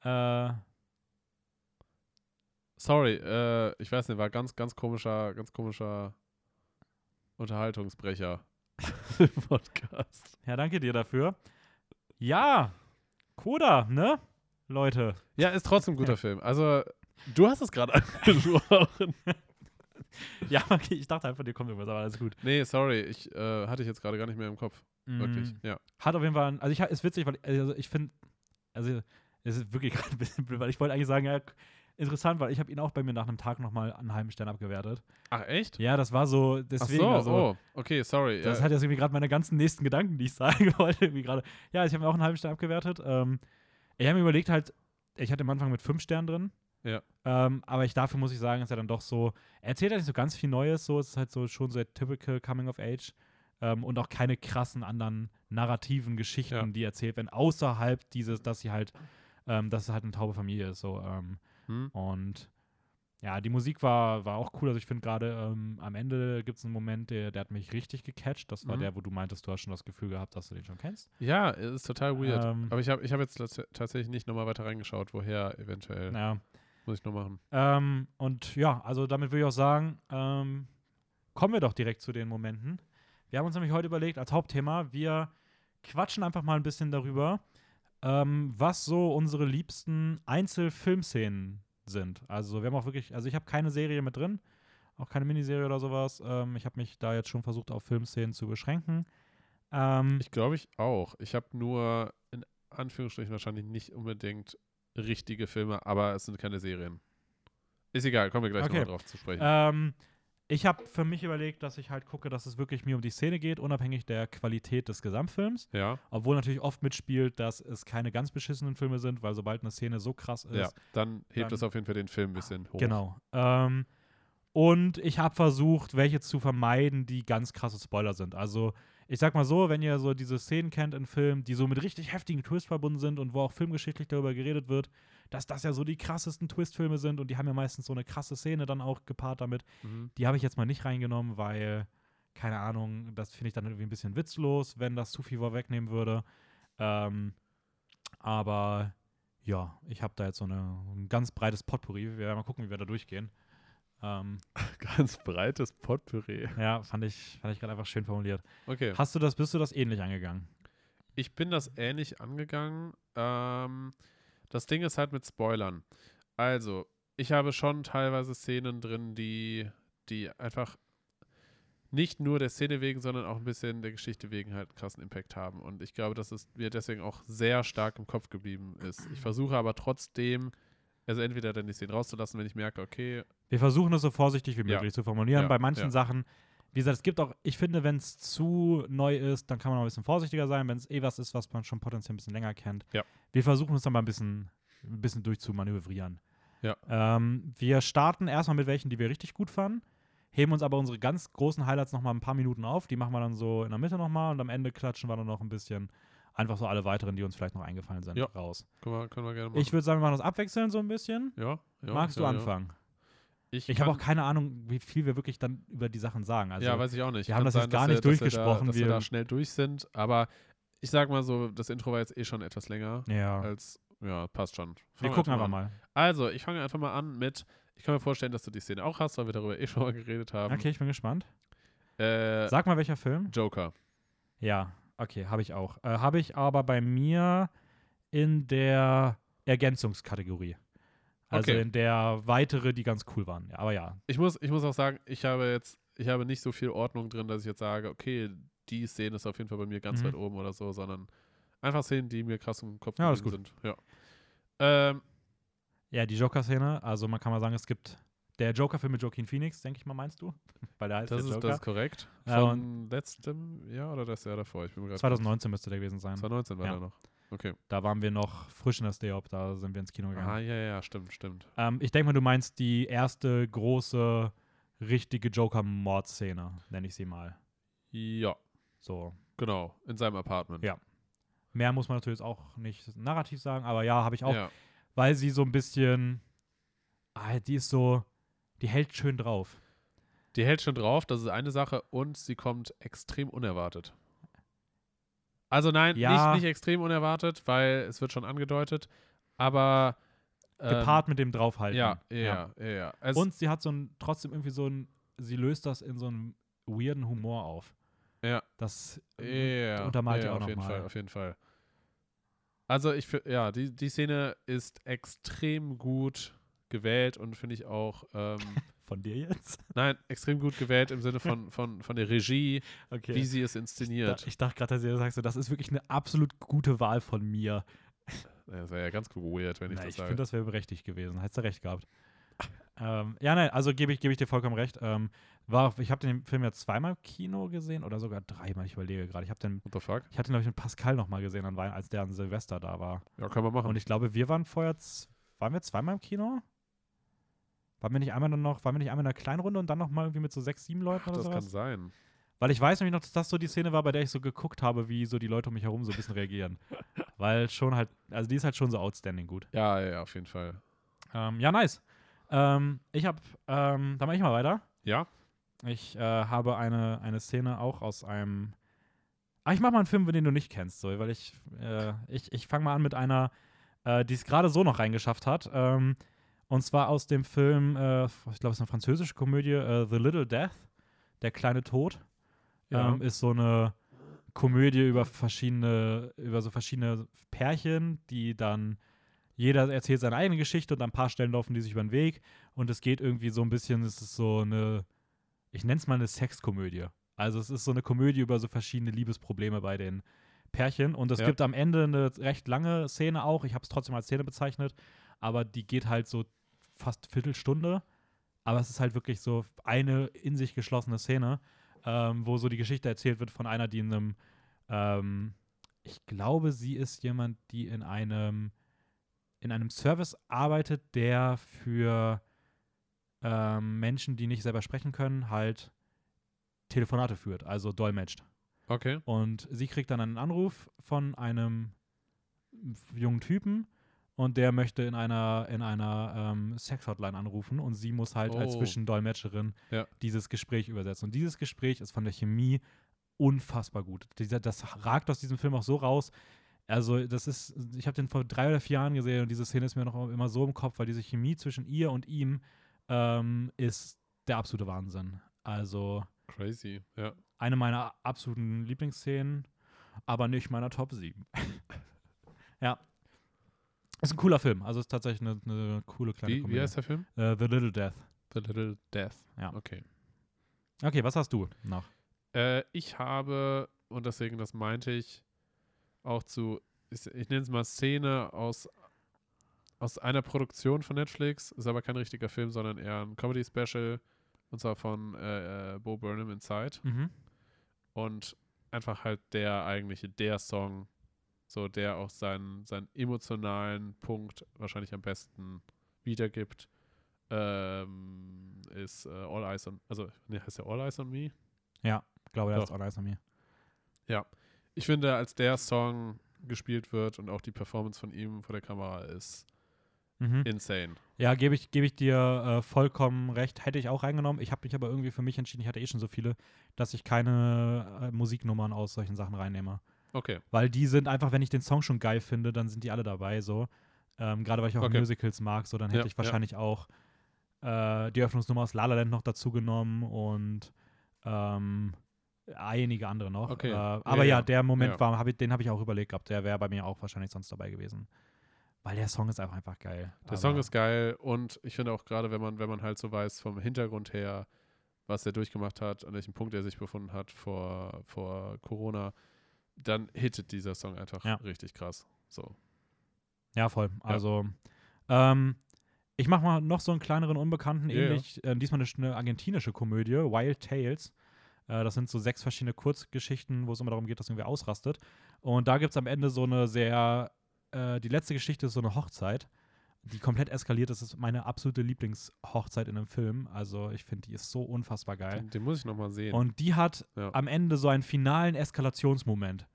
Äh, Sorry, äh, ich weiß nicht, war ganz, ganz komischer, ganz komischer Unterhaltungsbrecher *laughs* im Podcast. ja, danke dir dafür. Ja, Coda, ne? Leute. Ja, ist trotzdem ein guter Film. Also, du hast es gerade *laughs* angesprochen. *laughs* Ja, okay, ich dachte einfach, dir kommt irgendwas, aber alles gut. nee, sorry, ich äh, hatte ich jetzt gerade gar nicht mehr im Kopf. Wirklich, Mm. ja. Hat auf jeden Fall, ein- also ich ist witzig, weil also ich finde, also es ist wirklich *laughs* gerade ein bisschen blöd, weil ich wollte eigentlich sagen, ja, interessant, weil ich habe ihn auch bei mir nach einem Tag nochmal einen halben Stern abgewertet. Ach, echt? Ja, das war so, Ach deswegen, so, also, oh, okay, sorry. das ja. hat jetzt irgendwie gerade meine ganzen nächsten Gedanken, die ich sagen *laughs* wollte, irgendwie gerade. Ja, ich habe mir auch einen halben Stern abgewertet. Ähm, ich habe mir überlegt halt, ich hatte am Anfang mit fünf Sternen drin. Ja. Ähm, aber ich dafür muss ich sagen, ist er dann doch so, er erzählt ja nicht so ganz viel Neues, so, es ist halt so schon so typical Coming of Age. Ähm, und auch keine krassen anderen narrativen Geschichten, Ja. die erzählt werden, außerhalb dieses, dass sie halt, ähm, dass es halt eine taube Familie ist. So, ähm, Hm? und ja, die Musik war, war auch cool. Also ich finde gerade ähm, am Ende gibt es einen Moment, der, der hat mich richtig gecatcht. Das war Mhm. der, wo du meintest, du hast schon das Gefühl gehabt, dass du den schon kennst. Ja, ist total weird. Ähm, Aber ich habe ich hab jetzt tats- tatsächlich nicht nochmal weiter reingeschaut, woher eventuell. Naja. Muss ich noch machen. Ähm, und ja, also damit würde ich auch sagen, ähm, kommen wir doch direkt zu den Momenten. Wir haben uns nämlich heute überlegt, als Hauptthema, wir quatschen einfach mal ein bisschen darüber, ähm, was so unsere liebsten Einzelfilmszenen sind. Also wir haben auch wirklich, also ich habe keine Serie mit drin, auch keine Miniserie oder sowas. Ähm, ich habe mich da jetzt schon versucht, auf Filmszenen zu beschränken. Ähm, Ich glaube ich auch. Ich habe nur in Anführungsstrichen wahrscheinlich nicht unbedingt richtige Filme, aber es sind keine Serien. Ist egal, kommen wir gleich Okay. nochmal drauf zu sprechen. Ähm, ich habe für mich überlegt, dass ich halt gucke, dass es wirklich mir um die Szene geht, unabhängig der Qualität des Gesamtfilms. ja, Obwohl natürlich oft mitspielt, dass es keine ganz beschissenen Filme sind, weil sobald eine Szene so krass ist. ja. Dann hebt es auf jeden Fall den Film ein bisschen hoch. Genau. Ähm, und ich habe versucht, welche zu vermeiden, die ganz krasse Spoiler sind. Also, ich sag mal so, wenn ihr so diese Szenen kennt in Filmen, die so mit richtig heftigen Twists verbunden sind und wo auch filmgeschichtlich darüber geredet wird, dass das ja so die krassesten Twist-Filme sind und die haben ja meistens so eine krasse Szene dann auch gepaart damit. Mhm. Die habe ich jetzt mal nicht reingenommen, weil, keine Ahnung, das finde ich dann irgendwie ein bisschen witzlos, wenn das zu viel vorwegnehmen würde. Ähm, aber ja, ich habe da jetzt so eine, ein ganz breites Potpourri. Wir werden mal gucken, wie wir da durchgehen. Ähm, *laughs* Ganz breites Potpourri. ja, fand ich, fand ich gerade einfach schön formuliert. Okay. Hast du das, bist du das ähnlich angegangen? Ich bin das ähnlich angegangen. Ähm, das Ding ist halt mit Spoilern. Also, ich habe schon teilweise Szenen drin, die, die einfach nicht nur der Szene wegen, sondern auch ein bisschen der Geschichte wegen halt einen krassen Impact haben. Und ich glaube, dass es mir deswegen auch sehr stark im Kopf geblieben ist. Ich versuche aber trotzdem, also entweder dann die Szenen rauszulassen, wenn ich merke, okay, Wir versuchen es so vorsichtig wie Ja. möglich zu formulieren. Ja, Bei manchen ja. Sachen, wie gesagt, es gibt auch, ich finde, wenn es zu neu ist, dann kann man auch ein bisschen vorsichtiger sein. Wenn es eh was ist, was man schon potenziell ein bisschen länger kennt. Ja. Wir versuchen es dann mal ein bisschen, ein bisschen durchzumanövrieren. Ja. Ähm, wir starten erstmal mit welchen, die wir richtig gut fanden, heben uns aber unsere ganz großen Highlights nochmal ein paar Minuten auf. Die machen wir dann so in der Mitte nochmal und am Ende klatschen wir dann noch ein bisschen einfach so alle weiteren, die uns vielleicht noch eingefallen sind, Ja. raus. Können wir, können wir gerne machen. Ich würde sagen, wir machen das abwechseln so ein bisschen. ja, ja, Magst ja, du anfangen? Ich, Ich habe auch keine Ahnung, wie viel wir wirklich dann über die Sachen sagen. Also, ja, weiß ich auch nicht. wir haben das jetzt sein, gar dass nicht wir- dass wir durchgesprochen, Da, dass wir wir- da schnell durch sind. Aber ich sag mal so, das Intro war jetzt eh schon etwas länger. ja. Als, ja, passt schon. wir Fangen gucken einfach an. mal. Also, ich fange einfach mal an mit, ich kann mir vorstellen, dass du die Szene auch hast, weil wir darüber eh schon mal geredet haben. Okay, ich bin gespannt. Äh, Sag mal, welcher Film? Joker. Ja, okay, habe ich auch. Äh, habe ich aber bei mir in der Ergänzungskategorie. Also Okay. in der weitere, die ganz cool waren. Ja, aber ja. Ich muss, ich muss auch sagen, ich habe jetzt, ich habe nicht so viel Ordnung drin, dass ich jetzt sage, okay, die Szene ist auf jeden Fall bei mir ganz Mhm. weit oben oder so, sondern einfach Szenen, die mir krass im Kopf Ja, sind. Ja. Ähm, Ja, die Joker-Szene, also man kann mal sagen, es gibt der Joker-Film mit Joaquin Phoenix, denke ich mal, meinst du? *laughs* Weil der heißt das, der ist, Joker. das ist korrekt. Ja, Von letztem Jahr oder das Jahr davor? Ich bin mir gerade 2019 müsste der gewesen sein. 2019 war Ja. der noch. Okay. Da waren wir noch frisch in der Stay-Up, da sind wir ins Kino gegangen. Ah, ja, ja, stimmt, stimmt. Ähm, ich denke mal, du meinst die erste große, richtige Joker-Mordszene, nenne ich sie mal. Ja, So. genau. In seinem Apartment. Ja. Mehr muss man natürlich auch nicht narrativ sagen, aber ja, habe ich auch, Ja. weil sie so ein bisschen, ah, die ist so, die hält schön drauf. Die hält schon drauf, das ist eine Sache, und sie kommt extrem unerwartet. Also nein, Ja. nicht, nicht extrem unerwartet, weil es wird schon angedeutet, aber ähm, Gepaart mit dem draufhalten. ja, ja, ja, ja, ja. Und sie hat so ein, trotzdem irgendwie so ein, sie löst das in so einem weirden Humor auf. Ja. Das ja, untermalt ja, die auch auf jeden mal. Fall, auf jeden Fall. Also ich ja, die, die Szene ist extrem gut gewählt und finde ich auch ähm, *laughs* von dir jetzt? nein, extrem gut gewählt im Sinne von, von, von der Regie, Okay. wie sie es inszeniert. ich dachte gerade, dass du sagst, das ist wirklich eine absolut gute Wahl von mir. Das wäre ja ganz weird, wenn ich Na, das ich sage. finde, das wäre berechtigt gewesen. Hättest du recht gehabt. ähm, ja, nein, also gebe ich, gebe ich dir vollkommen recht. Ähm, war, ich habe den Film ja zweimal im Kino gesehen oder sogar dreimal, ich überlege gerade. Ich habe den, What the fuck? ich hatte den, glaube ich, mit Pascal nochmal gesehen an als der an Silvester da war. Ja, kann man machen. Und ich glaube, wir waren vorher, waren wir zweimal im Kino? Waren wir nicht einmal dann noch, waren wir nicht einmal in einer kleinen Runde und dann nochmal irgendwie mit so sechs, sieben Leuten Ach, oder das kann sowas? sein. Weil ich weiß nämlich noch, dass das so die Szene war, bei der ich so geguckt habe, wie so die Leute um mich herum so ein bisschen reagieren. *laughs* Weil schon halt, also die ist halt schon so outstanding gut. Ja, ja, ja, auf jeden Fall. Ähm, ja, nice. Ähm, ich habe, ähm, da mache ich mal weiter. Ja? Ich äh, habe eine, eine Szene auch aus einem. Ah, ich mache mal einen Film, den du nicht kennst, so, weil ich, äh, ich, ich fange mal an mit einer, äh, die es gerade so noch reingeschafft hat. Ähm, und zwar aus dem Film, äh, ich glaube, es ist eine französische Komödie, äh, The Little Death, Der kleine Tod. Ja. Ähm, ist so eine Komödie über verschiedene, über so verschiedene Pärchen, die dann jeder erzählt seine eigene Geschichte und an ein paar Stellen laufen die sich über den Weg. Und es geht irgendwie so ein bisschen, es ist so eine, ich nenne es mal eine Sexkomödie. Also es ist so eine Komödie über so verschiedene Liebesprobleme bei den Pärchen. Und es Ja. gibt am Ende eine recht lange Szene auch. Ich habe es trotzdem als Szene bezeichnet, aber die geht halt so fast Viertelstunde. Aber es ist halt wirklich so eine in sich geschlossene Szene, ähm, wo so die Geschichte erzählt wird von einer, die in einem, ähm, ich glaube, sie ist jemand, die in einem, in einem Service arbeitet, der für ähm, Menschen, die nicht selber sprechen können, halt Telefonate führt, also dolmetscht. Okay. Und sie kriegt dann einen Anruf von einem jungen Typen und der möchte in einer, in einer ähm, Sex-Hotline anrufen und sie muss halt als Oh. Zwischendolmetscherin Ja. dieses Gespräch übersetzen. Und dieses Gespräch ist von der Chemie unfassbar gut. Dieser, das ragt aus diesem Film auch so raus. Also, das ist, ich habe den vor drei oder vier Jahren gesehen und diese Szene ist mir noch immer so im Kopf, weil diese Chemie zwischen ihr und ihm ähm, ist der absolute Wahnsinn. Also, Crazy. Ja. eine meiner absoluten Lieblingsszenen, aber nicht meiner Top 7. *laughs* ja. Ist ein cooler Film. Also ist tatsächlich eine, eine coole kleine Wie, Komödie. wie heißt der Film? Äh, The Little Death. The Little Death. Ja. Okay. Okay, was hast du noch? Äh, ich habe, und deswegen das meinte ich, auch zu, ich, ich nenne es mal Szene aus, aus einer Produktion von Netflix. Ist aber kein richtiger Film, sondern eher ein Comedy-Special. Und zwar von äh, äh, Bo Burnham Inside. Mhm. Und einfach halt der eigentliche, der Song, so der auch seinen, seinen emotionalen Punkt wahrscheinlich am besten wiedergibt, ähm, ist äh, All Eyes on, also, ne, heißt der All Eyes on Me? Ja, glaube, er Doch. ist auch nice an mir. Ich finde, als der Song gespielt wird und auch die Performance von ihm vor der Kamera ist Mhm. insane. Ja, gebe ich, geb ich dir äh, vollkommen recht. Hätte ich auch reingenommen. Ich habe mich aber irgendwie für mich entschieden, ich hatte eh schon so viele, dass ich keine äh, Musiknummern aus solchen Sachen reinnehme. Okay. Weil die sind einfach, wenn ich den Song schon geil finde, dann sind die alle dabei so. Ähm, Gerade weil ich auch Okay. Musicals mag, so dann hätte Ja, ich ja. wahrscheinlich auch äh, die Öffnungsnummer aus La La Land noch dazu genommen und ähm, einige andere noch. Okay. Äh, Ja, aber ja, ja. der Moment Ja. war, hab ich, den habe ich auch überlegt gehabt. Der wäre bei mir auch wahrscheinlich sonst dabei gewesen. Weil der Song ist einfach, einfach geil. Der Song ist geil und ich finde auch gerade, wenn man, wenn man halt so weiß vom Hintergrund her, was er durchgemacht hat, an welchem Punkt er sich befunden hat vor, vor Corona, dann hittet dieser Song einfach Ja. richtig krass. So. Ja, voll. Also, ähm, ich mache mal noch so einen kleineren Unbekannten, Ja, ja. ähnlich, Äh, diesmal eine, eine argentinische Komödie, Wild Tales. Äh, das sind so sechs verschiedene Kurzgeschichten, wo es immer darum geht, dass irgendwer ausrastet. Und da gibt es am Ende so eine sehr, äh, die letzte Geschichte ist so eine Hochzeit, die komplett eskaliert. Das ist meine absolute Lieblingshochzeit in einem Film. Also, ich finde, die ist so unfassbar geil. Den, den muss ich nochmal sehen. Und die hat Ja. am Ende so einen finalen Eskalationsmoment.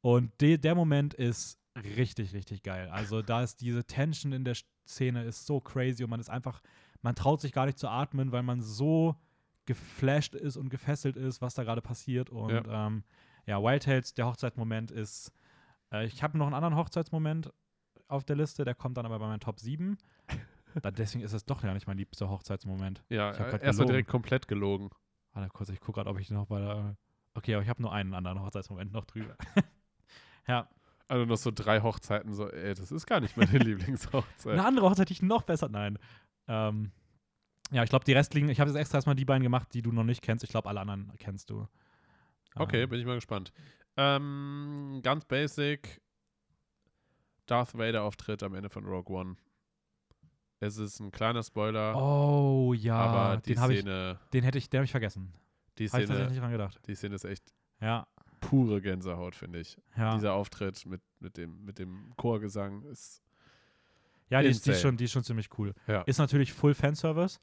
Und de der Moment ist richtig, richtig geil. Also da ist diese Tension in der Szene ist so crazy und man ist einfach, man traut sich gar nicht zu atmen, weil man so geflasht ist und gefesselt ist, was da gerade passiert. Und ja, ähm, ja Wild Tales, der Hochzeitsmoment ist, äh, ich habe noch einen anderen Hochzeitsmoment auf der Liste, der kommt dann aber bei meinen Top 7. *laughs* da, deswegen ist es doch ja nicht mein liebster Hochzeitsmoment. ja, grad erstmal direkt komplett gelogen. Warte kurz, ich gucke gerade, ob ich noch bei der. Okay, aber ich habe nur einen anderen Hochzeitsmoment noch drüber. *laughs* ja. Also noch so drei Hochzeiten, so, ey, das ist gar nicht meine *laughs* Lieblingshochzeit. Eine andere Hochzeit, die ich noch besser. Nein. Ähm, ja, ich glaube, die restlichen, ich habe jetzt extra erstmal die beiden gemacht, die du noch nicht kennst. Ich glaube, alle anderen kennst du. Okay, Ähm, bin ich mal gespannt. Ähm, ganz basic. Darth Vader Auftritt am Ende von Rogue One. Es ist ein kleiner Spoiler, Oh ja, aber die den, hab ich, Szene, den hätte ich, den habe ich vergessen. die Habe ich tatsächlich Szene, nicht dran gedacht. die Szene ist echt Ja, pure Gänsehaut, finde ich. ja. Dieser Auftritt mit, mit, dem, mit dem Chorgesang ist. ja, die ist, die, ist schon, die ist schon ziemlich cool. Ja. Ist natürlich Full Fanservice,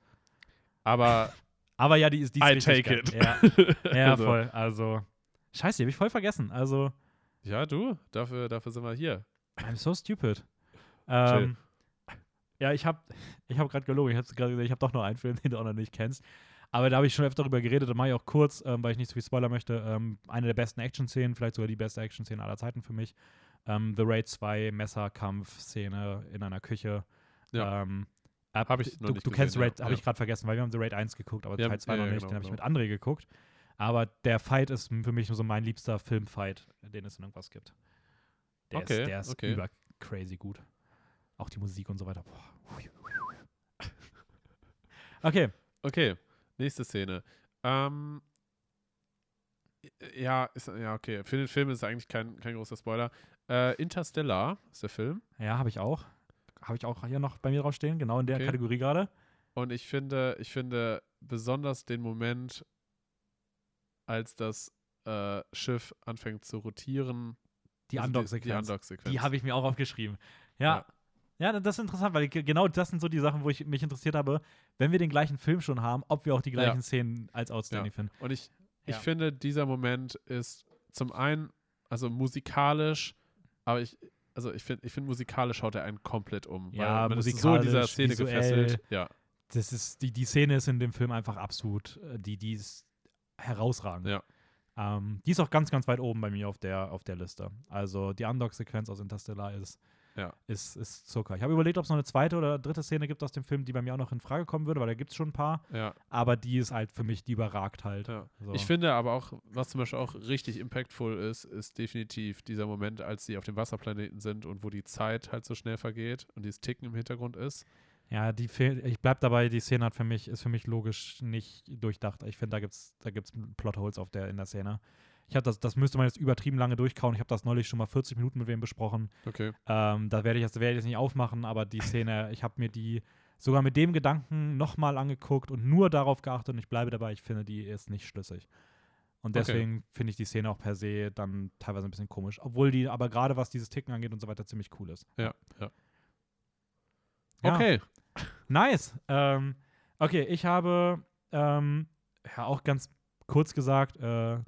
Aber *laughs* aber ja, die ist, die ist I take geil. it. Ja, *laughs* ja Also, voll. Also, scheiße, die habe ich voll vergessen. Also, Ja, du, dafür, dafür sind wir hier. I'm so stupid. Ähm, ja, ich habe ich hab gerade gelogen. Ich habe gerade gesagt, ich habe doch noch einen Film, den du auch noch nicht kennst. Aber da habe ich schon öfter darüber geredet. Da mache ich auch kurz, ähm, weil ich nicht so viel Spoiler möchte. Ähm, eine der besten Action-Szenen, vielleicht sogar die beste Action-Szene aller Zeiten für mich. Ähm, The Raid 2 Messerkampf-Szene in einer Küche. Ja. Ähm, ab- Hab ich du, du kennst gesehen, Raid, ja. habe ich gerade vergessen, weil wir haben The Raid 1 geguckt, aber Ja, Teil 2 ja, noch nicht. genau, den habe ich genau. mit André geguckt. Aber der Fight ist für mich so mein liebster Filmfight, den es in irgendwas gibt. Der Okay, ist, der ist okay. über crazy gut. Auch die Musik und so weiter. Boah. *laughs* Okay, Okay, nächste Szene. Ähm, ja, ist, ja, okay. Für den Film ist es eigentlich kein, kein großer Spoiler. Äh, Interstellar ist der Film. ja, habe ich auch. Habe ich auch hier noch bei mir draufstehen, genau in der Okay. Kategorie gerade. Und ich finde, ich finde besonders den Moment, als das äh, Schiff anfängt zu rotieren. Die also Undock-Sequenz. Die Undock-Sequenz. Die habe ich mir auch aufgeschrieben. Ja. ja. das ist interessant, weil ge- genau das sind so die Sachen, wo ich mich interessiert habe, wenn wir den gleichen Film schon haben, ob wir auch die gleichen Ja. Szenen als outstanding Ja. finden. Und ich, ich Ja. finde, dieser Moment ist zum einen, also musikalisch, aber ich, also ich finde, ich finde musikalisch haut er einen komplett um. Ja, weil man ist so in dieser musikalisch, Szene visuell. gefesselt. Ja, Das ist, die, die Szene ist in dem Film einfach absolut, äh, die, die ist herausragend. Ja. Ähm, die ist auch ganz, ganz weit oben bei mir auf der, auf der Liste. Also die Undock-Sequenz aus Interstellar ist, Ja. ist, ist Zucker. Ich habe überlegt, ob es noch eine zweite oder dritte Szene gibt aus dem Film, die bei mir auch noch in Frage kommen würde, weil da gibt es schon ein paar. ja, Aber die ist halt für mich, die überragt halt. ja. So. Ich finde aber auch, was zum Beispiel auch richtig impactful ist, ist definitiv dieser Moment, als sie auf dem Wasserplaneten sind und wo die Zeit halt so schnell vergeht und dieses Ticken im Hintergrund ist. Ja, die ich bleib dabei, die Szene hat für mich, ist für mich logisch nicht durchdacht. Ich finde, da gibt's, da gibt's Plotholes auf der, in der Szene. Ich habe das, das müsste man jetzt übertrieben lange durchkauen. Ich habe das neulich schon mal 40 Minuten mit wem besprochen. Okay. Ähm, da werde ich jetzt, werde ich jetzt nicht aufmachen, aber die Szene, ich habe mir die sogar mit dem Gedanken nochmal angeguckt und nur darauf geachtet und ich bleibe dabei, ich finde, die ist nicht schlüssig. Und Okay. deswegen finde ich die Szene auch per se dann teilweise ein bisschen komisch. Obwohl die, aber gerade was dieses Ticken angeht und so weiter, ziemlich cool ist. Ja, ja. Ja. Okay. Nice. Ähm, okay, ich habe ähm, ja auch ganz kurz gesagt, äh,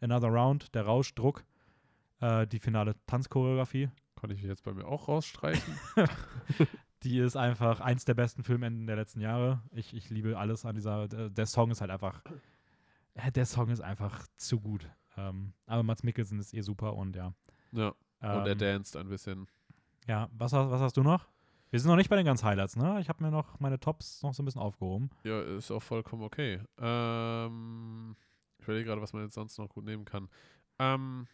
Another Round, der Rausch, Druck. Äh, die finale Tanzchoreografie. Konnte ich jetzt bei mir auch rausstreichen. *laughs* *laughs* Die ist einfach eins der besten Filmenden der letzten Jahre. Ich, ich liebe alles an dieser. Der, der Song ist halt einfach. äh, Der Song ist einfach zu gut. Ähm, aber Mats Mikkelsen ist eh super und ja. ja. Und er Ähm, danced ein bisschen. Ja, was, hast- was hast du noch? Wir sind noch nicht bei den ganz Highlights, ne? Ich habe mir noch meine Tops noch so ein bisschen aufgehoben. Ja, ist auch vollkommen okay. Ähm, ich überlege gerade, was man jetzt sonst noch gut nehmen kann. Ähm,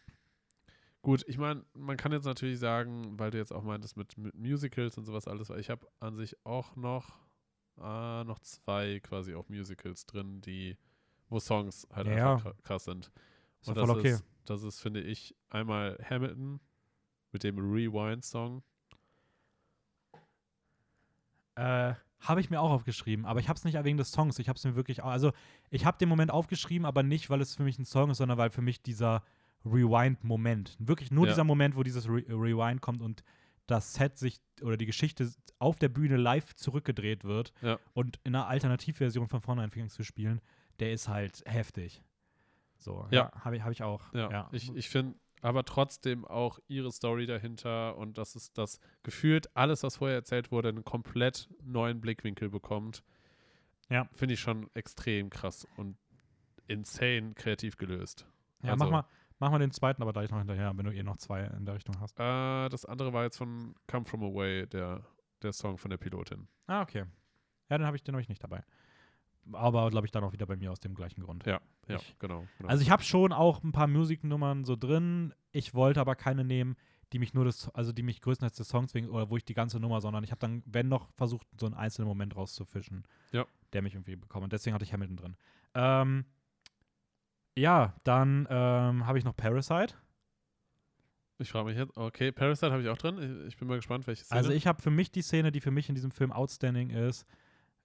gut, ich meine, man kann jetzt natürlich sagen, weil du jetzt auch meintest mit, mit Musicals und sowas alles, weil ich habe an sich auch noch, äh, noch zwei quasi auch Musicals drin, die, wo Songs halt Ja, einfach kra- krass sind. Ist und doch voll das okay. ist, das ist, finde ich, einmal Hamilton mit dem Rewind-Song. Äh, habe ich mir auch aufgeschrieben, aber ich habe es nicht wegen des Songs. Ich habe es mir wirklich, also ich habe den Moment aufgeschrieben, aber nicht, weil es für mich ein Song ist, sondern weil für mich dieser Rewind-Moment, wirklich nur Ja. dieser Moment, wo dieses Re Rewind kommt und das Set sich oder die Geschichte auf der Bühne live zurückgedreht wird Ja. und in einer Alternativversion von vorne anfängt zu spielen, der ist halt heftig. So, Ja. ja, habe ich, hab ich auch. Ja, ich, ich finde aber trotzdem auch ihre Story dahinter und dass es das gefühlt alles, was vorher erzählt wurde, einen komplett neuen Blickwinkel bekommt. Ja. Finde ich schon extrem krass und insane kreativ gelöst. ja, also- mach, mal, mach mal den zweiten, aber gleich noch hinterher, wenn du eh noch zwei in der Richtung hast. Äh, das andere war jetzt von Come From Away, der, der Song von der Pilotin. Ah, okay. Ja, den habe ich, den hab ich nicht dabei. Aber, glaube ich, dann auch wieder bei mir aus dem gleichen Grund. Ja, ja, Ich- genau. genau. Also ich habe schon auch ein paar Musiknummern so drin. Ich wollte aber keine nehmen, die mich nur das, also die mich größtenteils des Songs wegen, oder wo ich die ganze Nummer, sondern ich habe dann, wenn noch, versucht, so einen einzelnen Moment rauszufischen, Ja. der mich irgendwie bekommt. Und deswegen hatte ich Hamilton drin. Ähm, ja, dann ähm, habe ich noch Parasite. ich frage mich jetzt, okay, Parasite habe ich auch drin. Ich, ich bin mal gespannt, welche Szene. Also ich habe für mich die Szene, die für mich in diesem Film outstanding ist.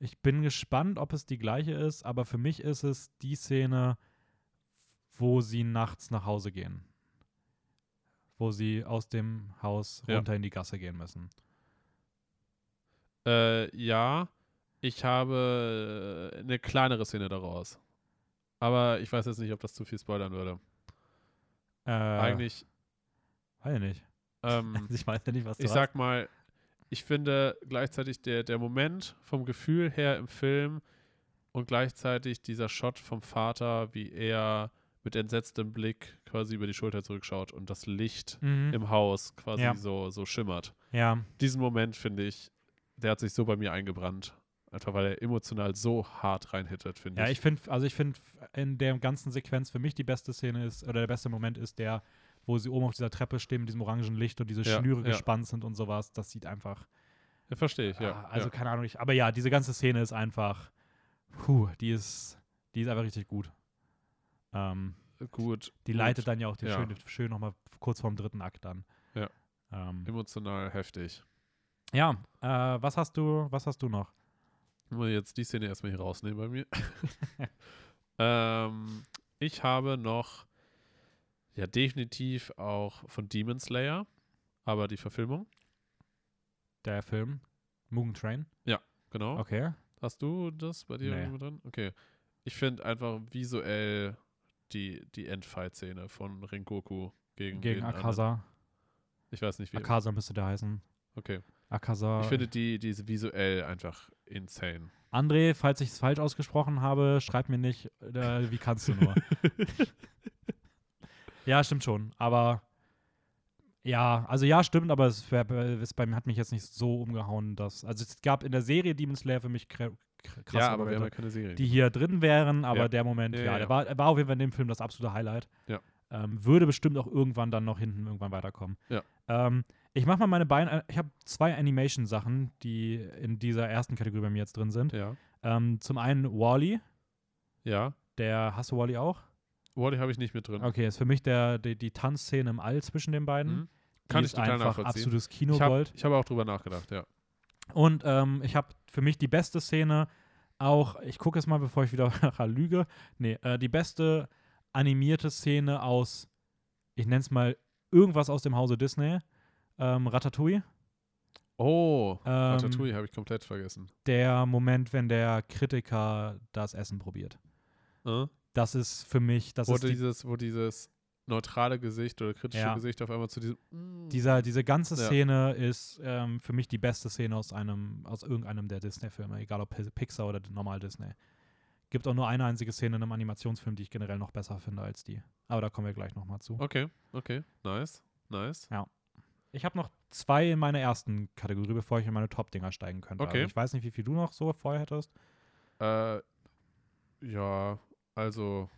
Ich bin gespannt, ob es die gleiche ist, aber für mich ist es die Szene, wo sie nachts nach Hause gehen. Wo sie aus dem Haus Ja. runter in die Gasse gehen müssen. Äh, ja, ich habe äh, eine kleinere Szene daraus. Aber ich weiß jetzt nicht, ob das zu viel spoilern würde. Äh, Eigentlich, Weiß ich nicht. ähm, *laughs* ich weiß ja nicht, was du ich hast. sag mal, ich finde gleichzeitig der, der Moment vom Gefühl her im Film und gleichzeitig dieser Shot vom Vater, wie er mit entsetztem Blick quasi über die Schulter zurückschaut und das Licht Mhm. im Haus quasi Ja. so, so schimmert. Ja, Diesen Moment finde ich, der hat sich so bei mir eingebrannt. Einfach weil er emotional so hart reinhittet, finde ja, ich. ich finde, also ich finde in der ganzen Sequenz für mich die beste Szene ist, oder der beste Moment ist der, wo sie oben auf dieser Treppe stehen mit diesem orangen Licht und diese Ja, Schnüre gespannt sind und sowas. Das sieht einfach Ja, verstehe ich, ja. Ah, also keine Ahnung, ich, aber ja, diese ganze Szene ist einfach, puh, die ist, die ist einfach richtig gut. Ähm, gut. die gut. leitet dann ja auch die Ja. schön, schön nochmal kurz vorm dritten Akt an. Ja. Ähm, Emotional heftig. ja, äh, was hast du, was hast du noch? Ich muss jetzt die Szene erstmal hier rausnehmen bei mir. *laughs* ähm, ich habe noch, ja, definitiv auch von Demon Slayer, aber die Verfilmung, Der Film Mugen Train. genau. Okay. Hast du das bei dir Nee. drin? Okay. Ich finde einfach visuell die, die Endfight-Szene von Rengoku gegen, Gegen den anderen. Akasa. Ich weiß nicht, wie. Akasa müsste der heißen. Okay. Akasa. Ich finde die, diese visuell einfach insane. André, falls ich es falsch ausgesprochen habe, schreib mir nicht, äh, wie kannst du nur. *laughs* ja, stimmt schon. Aber ja, also ja, stimmt, aber es, es bei mir hat mich jetzt nicht so umgehauen, dass. Also es gab in der Serie Demon Slayer für mich krä- kr- krasse ja, aber wir haben Momente, ja keine Serie. die hier drin wären, aber Ja. der Moment, Ja, ja, ja, der war, war auf jeden Fall in dem Film das absolute Highlight. Ja. Ähm, würde bestimmt auch irgendwann dann noch hinten irgendwann weiterkommen. Ja. Ähm, ich mache mal meine beiden, ich habe zwei Animation-Sachen, die in dieser ersten Kategorie bei mir jetzt drin sind. ja. Ähm, zum einen Wally, Ja. der hast du Wally auch? Wally habe ich nicht mit drin. Okay, ist für mich der, die, die Tanzszene im All zwischen den beiden. Mhm. Kann ich total einfach nachvollziehen. absolutes Ich Kinogold. habe ich hab auch drüber nachgedacht, ja. Und ähm, ich habe für mich die beste Szene auch, ich gucke es mal, bevor ich wieder *laughs* nachher lüge. Nee, äh, die beste animierte Szene aus, ich nenne es mal irgendwas aus dem Hause Disney. Ähm, Ratatouille. Oh, Ähm, Ratatouille habe ich komplett vergessen. Der Moment, wenn der Kritiker das Essen probiert. Äh? Das ist für mich, das Wo ist die, dieses, wo dieses neutrale Gesicht oder kritische Ja. Gesicht auf einmal zu diesem. mm. Dieser, diese ganze Ja. Szene ist ähm, für mich die beste Szene aus einem, aus irgendeinem der Disney-Filme, egal ob Pi- Pixar oder normal Disney. Gibt auch nur eine einzige Szene in einem Animationsfilm, die ich generell noch besser finde als die. Aber da kommen wir gleich nochmal zu. Okay, okay, nice, nice. Ich habe noch zwei in meiner ersten Kategorie, bevor ich in meine Top-Dinger steigen könnte. Okay. Also ich weiß nicht, wie viel du noch so vorher hättest. Äh, ja, also.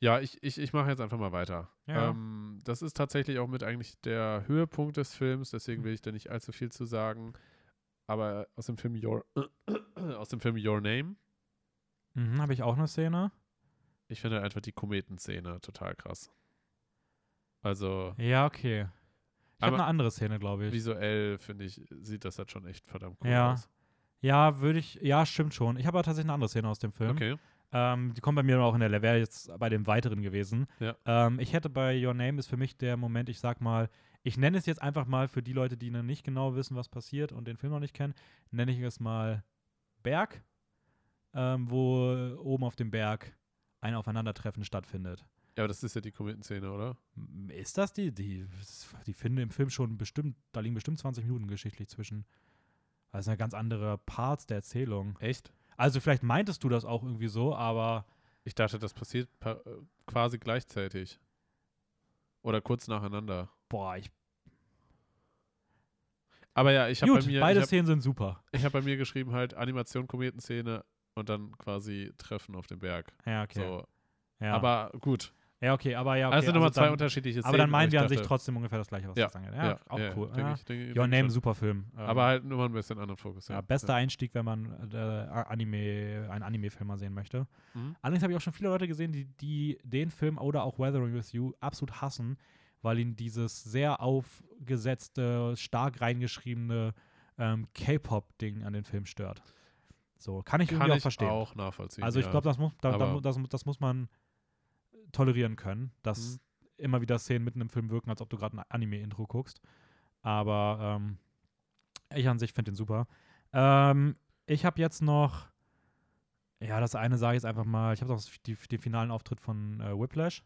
Ja, ich, ich, ich mache jetzt einfach mal weiter. Ja. Ähm, das ist tatsächlich auch mit eigentlich der Höhepunkt des Films, deswegen Hm. will ich da nicht allzu viel zu sagen. Aber aus dem Film Your, *coughs* aus dem Film Your Name, Mhm, habe ich auch eine Szene. ich finde einfach die Kometenszene total krass. Also Ja, okay. Ich habe eine andere Szene, glaube ich. visuell finde ich, sieht das halt schon echt verdammt cool Ja. aus. Ja, würde ich. Ja, stimmt schon. Ich habe aber tatsächlich eine andere Szene aus dem Film. Okay. Ähm, die kommt bei mir auch in der, wäre jetzt bei dem weiteren gewesen. Ja. Ähm, ich hätte bei Your Name ist für mich der Moment, ich sag mal, ich nenne es jetzt einfach mal für die Leute, die noch nicht genau wissen, was passiert und den Film noch nicht kennen, nenne ich es mal Berg, ähm, wo oben auf dem Berg ein Aufeinandertreffen stattfindet. Ja, aber das ist ja die Kometenszene, oder? Ist das die? Die, die finden im Film schon bestimmt, da liegen bestimmt 20 Minuten geschichtlich zwischen. Das sind ja ganz andere Parts der Erzählung. Echt? Also vielleicht meintest du das auch irgendwie so, aber Ich dachte, das passiert pa- äh, quasi gleichzeitig. Oder kurz nacheinander. boah, ich. Aber ja, ich habe bei mir, beide hab, Szenen sind super. ich hab bei mir geschrieben halt Animation, Kometenszene und dann quasi Treffen auf dem Berg. Ja, okay. So. ja. Aber gut. Ja, okay, aber ja, okay. also es sind nochmal also zwei unterschiedliche Szenen. Aber dann meinen wir ich an sich trotzdem ungefähr das gleiche, was Ja, das angeht. Ja, auch ja, cool. Denke ja. ich, denke, Your Name, super Film. Aber halt nur mal ein bisschen anderen Fokus. ja, Ja, bester Einstieg, wenn man äh, Anime, einen Anime-Film mal sehen möchte. Mhm. Allerdings habe ich auch schon viele Leute gesehen, die, die den Film oder auch Weathering with You absolut hassen, weil ihnen dieses sehr aufgesetzte, stark reingeschriebene ähm, K-Pop-Ding an den Film stört. So, kann ich Kann irgendwie auch ich verstehen. auch nachvollziehen. also ich ja. glaube, das, muss, da, das, das muss man tolerieren können, dass Mhm. immer wieder Szenen mitten im Film wirken, als ob du gerade ein Anime-Intro guckst. Aber ähm, ich an sich finde den super. Ähm, ich habe jetzt noch, ja, das eine sage ich jetzt einfach mal, ich habe noch die, den finalen Auftritt von äh, Whiplash.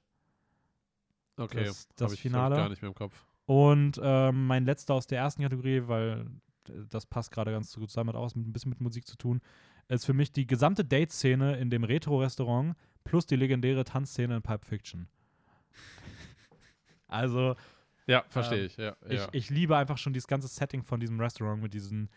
Okay, das- hab das ich, hab Finale. Ich gar nicht mehr im Kopf. Und ähm, mein letzter aus der ersten Kategorie, weil äh, das passt gerade ganz gut zusammen, hat auch ein bisschen mit Musik zu tun, ist für mich die gesamte Date-Szene in dem Retro-Restaurant plus die legendäre Tanzszene in Pulp Fiction. Also, Ja, verstehe Ähm, ich. Ja, ich, ja. ich liebe einfach schon dieses ganze Setting von diesem Restaurant mit diesen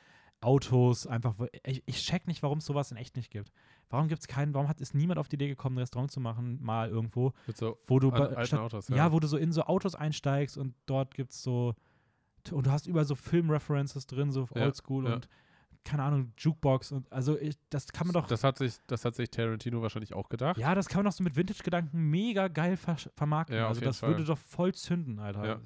Autos. Einfach, ich, ich check nicht, warum es sowas in echt nicht gibt. Warum gibt es keinen, warum hat ist niemand auf die Idee gekommen, ein Restaurant zu machen, mal irgendwo, Mit so wo du alten statt, Autos. ja. wo du so in so Autos einsteigst und dort gibt's so und du hast überall so Film-References drin, so Ja, Oldschool ja. und keine Ahnung, Jukebox und also ich, das kann man doch Das hat, sich, das hat sich Tarantino wahrscheinlich auch gedacht. ja, das kann man doch so mit Vintage-Gedanken mega geil ver vermarkten. Ja, auf also das Fall. würde doch voll zünden, Alter. Ja.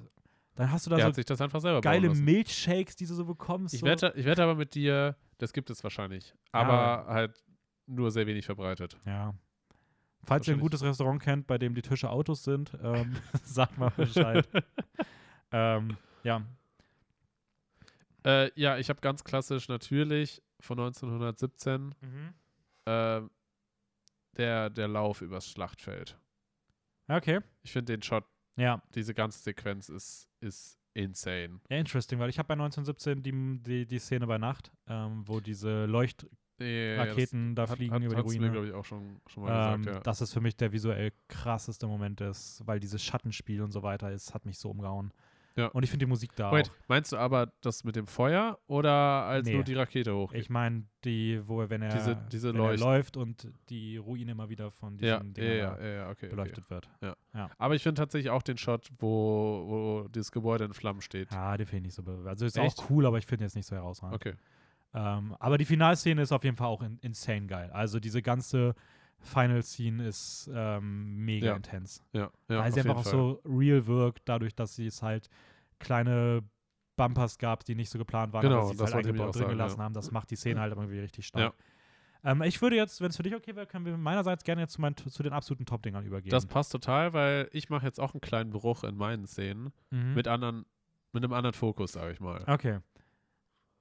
Dann hast du da er so hat sich das einfach selber geile. Milchshakes, die du so bekommst. Ich so. wette, ich wette aber mit dir, das gibt es wahrscheinlich. Aber halt nur sehr wenig verbreitet. Ja. Falls ihr ein gutes Restaurant kennt, bei dem die Tische Autos sind, ähm, *laughs* sagt mal Bescheid. *laughs* ähm, ja. Äh, ja, ich habe ganz klassisch natürlich von 1917 äh, der, der Lauf übers Schlachtfeld. Okay. Ich finde den Shot, Ja. diese ganze Sequenz ist, ist insane. Ja, interesting, weil ich habe bei 1917 die, die, die Szene bei Nacht, ähm, wo diese Leuchtraketen da das fliegen hat, über die Ruine. glaube ich, auch schon, schon mal Ähm, gesagt, ja. Das ist für mich der visuell krasseste Moment ist, weil dieses Schattenspiel und so weiter ist, hat mich so umgehauen. Ja. Und ich finde die Musik da Wait, auch. meinst du aber das mit dem Feuer oder als Nee. nur die Rakete hoch? Ich meine, die, wo er, wenn er, Diese- diese wenn er läuft und die Ruine immer wieder von diesen ja, ja, ja, ja, ja, okay, okay. beleuchtet wird. Aber ich finde tatsächlich auch den Shot, wo, wo dieses Gebäude in Flammen steht. Ja, den finde ich nicht so. Also ist Echt? auch cool, aber ich finde jetzt nicht so herausragend. Okay. Ähm, aber die Finalszene ist auf jeden Fall auch in, insane geil. Also diese ganze Final Scene ist ähm, mega Ja. intens. Ja, ja weil sie einfach auch Fall. so real wirkt, dadurch, dass sie es halt kleine Bumpers gab, die nicht so geplant waren, Genau, aber sie es halt eingebaut drin sagen, gelassen ja. haben. Das macht die Szene halt irgendwie richtig stark. Ähm, ich würde jetzt, wenn es für dich okay wäre, können wir meinerseits gerne jetzt zu, meinen, zu den absoluten Top-Dingern übergehen. Das passt total, weil ich mache jetzt auch einen kleinen Bruch in meinen Szenen Mhm. mit anderen, mit einem anderen Fokus, sage ich mal. Okay.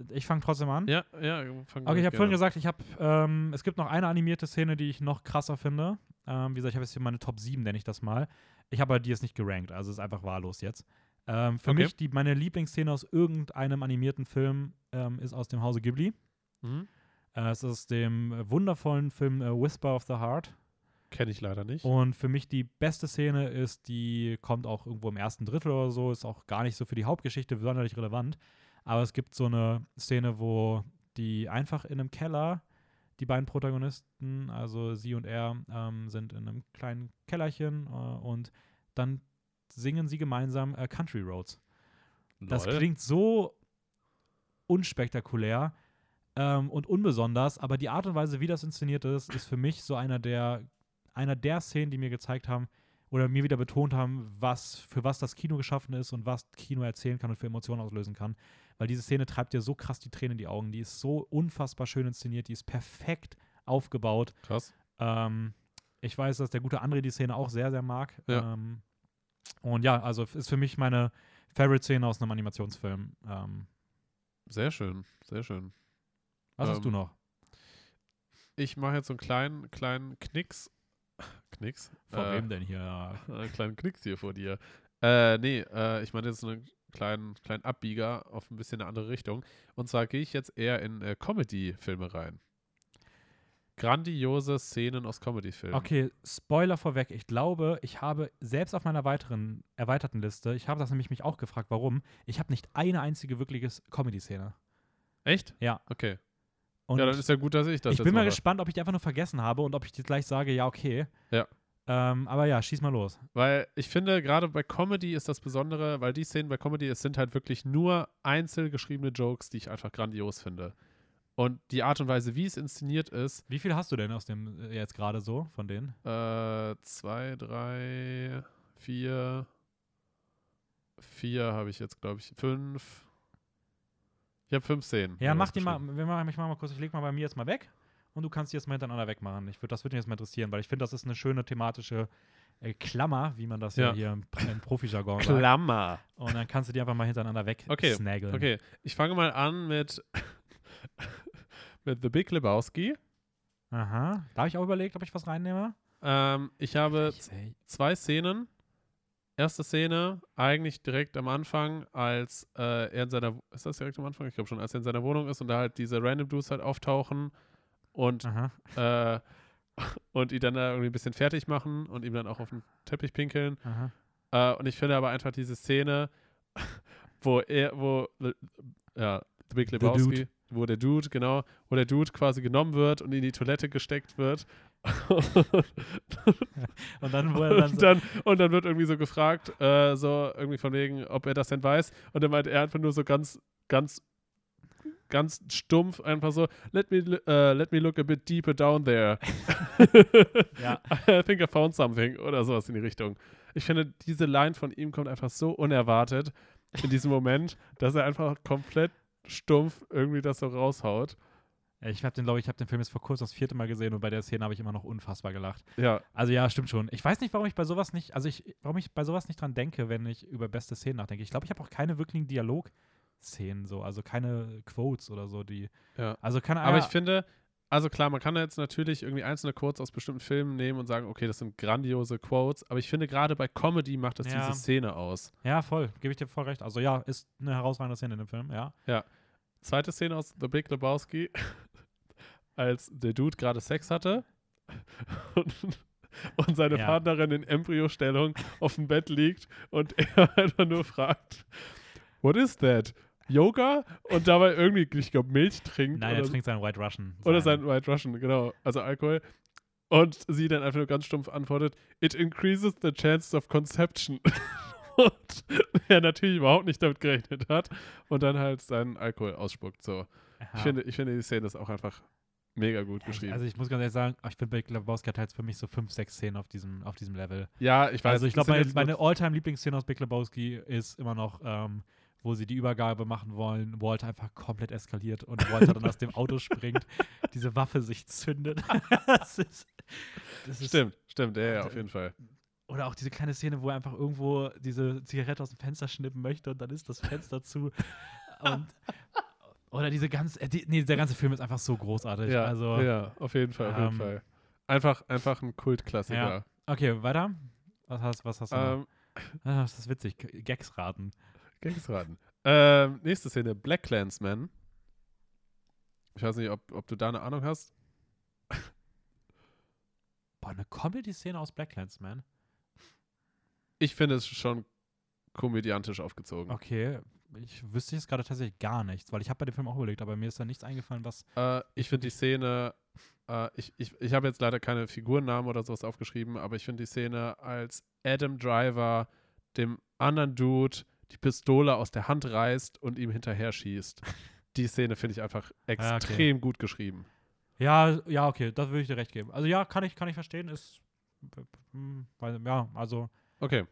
Ich fange trotzdem an. Ja, ja. fang Okay, ich habe vorhin gesagt, ich habe, ähm, es gibt noch eine animierte Szene, die ich noch krasser finde. Ähm, wie gesagt, ich habe jetzt hier meine Top 7, nenne ich das mal. Ich habe die jetzt nicht gerankt, also ist einfach wahllos jetzt. Ähm, für Okay. mich, die, meine Lieblingsszene aus irgendeinem animierten Film ähm, ist aus dem Hause Ghibli. Mhm. Äh, es ist aus dem äh, wundervollen Film äh, Whisper of the Heart. Kenne ich leider nicht. Und für mich die beste Szene ist, die kommt auch irgendwo im ersten Drittel oder so, ist auch gar nicht so für die Hauptgeschichte sonderlich relevant. Aber es gibt so eine Szene, wo die einfach in einem Keller, die beiden Protagonisten, also sie und er, ähm, sind in einem kleinen Kellerchen äh, und dann singen sie gemeinsam äh, Country Roads. Das Lol. klingt so unspektakulär ähm, und unbesonders, aber die Art und Weise, wie das inszeniert ist, ist für mich so einer der, einer der Szenen, die mir gezeigt haben oder mir wieder betont haben, was, für was das Kino geschaffen ist und was Kino erzählen kann und für Emotionen auslösen kann. Weil diese Szene treibt dir so krass die Tränen in die Augen. Die ist so unfassbar schön inszeniert, die ist perfekt aufgebaut. Krass. Ähm, ich weiß, dass der gute André die Szene auch sehr, sehr mag. Ja. Ähm, und ja, also ist für mich meine Favorite-Szene aus einem Animationsfilm. Ähm, Sehr schön, sehr schön. was hast Ähm, du noch? Ich mache jetzt so einen kleinen, kleinen Knicks. *laughs* Knicks? Vor äh, wem denn hier? *laughs* einen kleinen Knicks hier vor dir. Äh, nee, äh, ich meine jetzt einen kleinen, kleinen Abbieger auf ein bisschen eine andere Richtung. Und zwar gehe ich jetzt eher in äh, Comedy-Filme rein. Grandiose Szenen aus Comedy-Filmen. Okay, Spoiler vorweg. Ich glaube, ich habe selbst auf meiner weiteren, erweiterten Liste, ich habe das nämlich mich auch gefragt, warum. Ich habe nicht eine einzige wirkliche Comedy-Szene. Echt? Ja. Okay. Und ja, dann ist ja gut, dass ich das ich bin mal gespannt, ob ich die einfach nur vergessen habe und ob ich jetzt gleich sage, ja, okay. Ja. Ähm, aber ja, schieß mal los. Weil ich finde, gerade bei Comedy ist das Besondere, weil die Szenen bei Comedy, es sind halt wirklich nur einzeln geschriebene Jokes, die ich einfach grandios finde. Und die Art und Weise, wie es inszeniert ist, Wie viel hast du denn aus dem äh, jetzt gerade so von denen? Äh, zwei, drei, vier. Vier habe ich jetzt, glaube ich. Fünf. Ich habe fünf Szenen. Ja, mach die mal, wir machen, ich mach mal kurz, ich leg mal bei mir jetzt mal weg und du kannst die jetzt mal hintereinander wegmachen. Ich würd, das würde mich jetzt mal interessieren, weil ich finde, das ist eine schöne thematische äh, Klammer, wie man das ja, Ja. hier im, im Profi-Jargon sagt. Klammer. Und dann kannst du die einfach mal hintereinander weg Okay, snaggeln. Okay, ich fange mal an mit, *laughs* mit The Big Lebowski. Aha. Da habe ich auch überlegt, ob ich was reinnehme. Ähm, ich habe zwei Szenen. Erste Szene, eigentlich direkt am Anfang, als äh, er in seiner, ist das direkt am Anfang? Ich glaube schon, als er in seiner Wohnung ist und da halt diese Random Dudes halt auftauchen und äh, *laughs* und ihn dann da irgendwie ein bisschen fertig machen und ihm dann auch auf den Teppich pinkeln. Äh, und ich finde aber einfach diese Szene, *laughs* wo er, wo, äh, ja, The Big The Lebowski, Dude. wo der Dude, genau, wo der Dude quasi genommen wird und in die Toilette gesteckt wird. *laughs* Und dann, wo er dann und, so, dann, und dann wird irgendwie so gefragt, äh, so irgendwie von wegen, ob er das denn weiß. Und dann meint er einfach nur so ganz, ganz, ganz stumpf einfach so, let me, äh, let me look a bit deeper down there. *laughs* *laughs* ja, I think I found something oder sowas in die Richtung. Ich finde, diese Line von ihm kommt einfach so unerwartet in diesem Moment, *laughs* dass er einfach komplett stumpf irgendwie das so raushaut. ich habe den, glaube ich, habe den Film jetzt vor kurzem das vierte Mal gesehen und bei der Szene habe ich immer noch unfassbar gelacht. Ja, Also ja, stimmt schon. Ich weiß nicht, warum ich bei sowas nicht, also ich, warum ich bei sowas nicht dran denke, wenn ich über beste Szenen nachdenke. Ich glaube, ich habe auch keine wirklichen Dialogszenen so, also keine Quotes oder so, die, ja. also keine Aber ja, ich finde, also klar, man kann jetzt natürlich irgendwie einzelne Quotes aus bestimmten Filmen nehmen und sagen, okay, das sind grandiose Quotes, aber ich finde, gerade bei Comedy macht das Ja. diese Szene aus. Ja, voll, gebe ich dir voll recht. Also ja, ist eine herausragende Szene in dem Film, ja. Zweite Szene aus The Big Lebowski, *laughs* als der Dude gerade Sex hatte *laughs* und, und seine Ja. Partnerin in Embryostellung auf dem Bett liegt und *laughs* er einfach nur fragt, what is that? Yoga? Und dabei irgendwie, ich glaube, Milch trinkt. Nein, er trinkt seinen White Russian. Oder sein White Russian, genau. Also Alkohol. Und sie dann einfach nur ganz stumpf antwortet, it increases the chances of conception. *laughs* und er natürlich überhaupt nicht damit gerechnet hat und dann halt seinen Alkohol ausspuckt. So. Ich, finde, ich finde, die Szene ist auch einfach mega gut geschrieben. Also ich muss ganz ehrlich sagen, ich finde Big Lebowski hat halt für mich so fünf, sechs Szenen auf diesem, auf diesem Level. ja, ich weiß. also ich glaube, meine, meine All-Time-Lieblingsszene aus Big Lebowski ist immer noch, ähm, wo sie die Übergabe machen wollen, Walter einfach komplett eskaliert und Walter dann aus dem Auto springt, *laughs* diese Waffe sich zündet. *laughs* das ist, das ist, Stimmt, stimmt, ja, ja, auf jeden Fall. Oder auch diese kleine Szene, wo er einfach irgendwo diese Zigarette aus dem Fenster schnippen möchte und dann ist das Fenster zu. Und, oder diese ganze, äh, die, nee, der ganze Film ist einfach so großartig. Ja, also, ja, auf jeden Fall, auf jeden ähm, Fall. Einfach, einfach ein Kultklassiker. Okay, weiter. Was hast, was hast du? Ähm, Ah, das ist witzig. Gags raten. Gags raten. Ähm, nächste Szene, Black Clansman. Ich weiß nicht, ob, ob du da eine Ahnung hast. Boah, eine Comedy-Szene aus Black Clansman. Ich finde es schon komödiantisch aufgezogen. Okay, ich wüsste jetzt gerade tatsächlich gar nichts, weil ich habe bei dem Film auch überlegt, aber mir ist da nichts eingefallen, was. Äh, ich finde die Szene, äh, ich, ich, ich habe jetzt leider keine Figurennamen oder sowas aufgeschrieben, aber ich finde die Szene, als Adam Driver dem anderen Dude die Pistole aus der Hand reißt und ihm hinterher schießt. Die Szene finde ich einfach okay. extrem gut geschrieben. Ja, ja, okay, das würde ich dir recht geben. Also ja, kann ich, kann ich verstehen, ist. weil- Ja, also. Okay.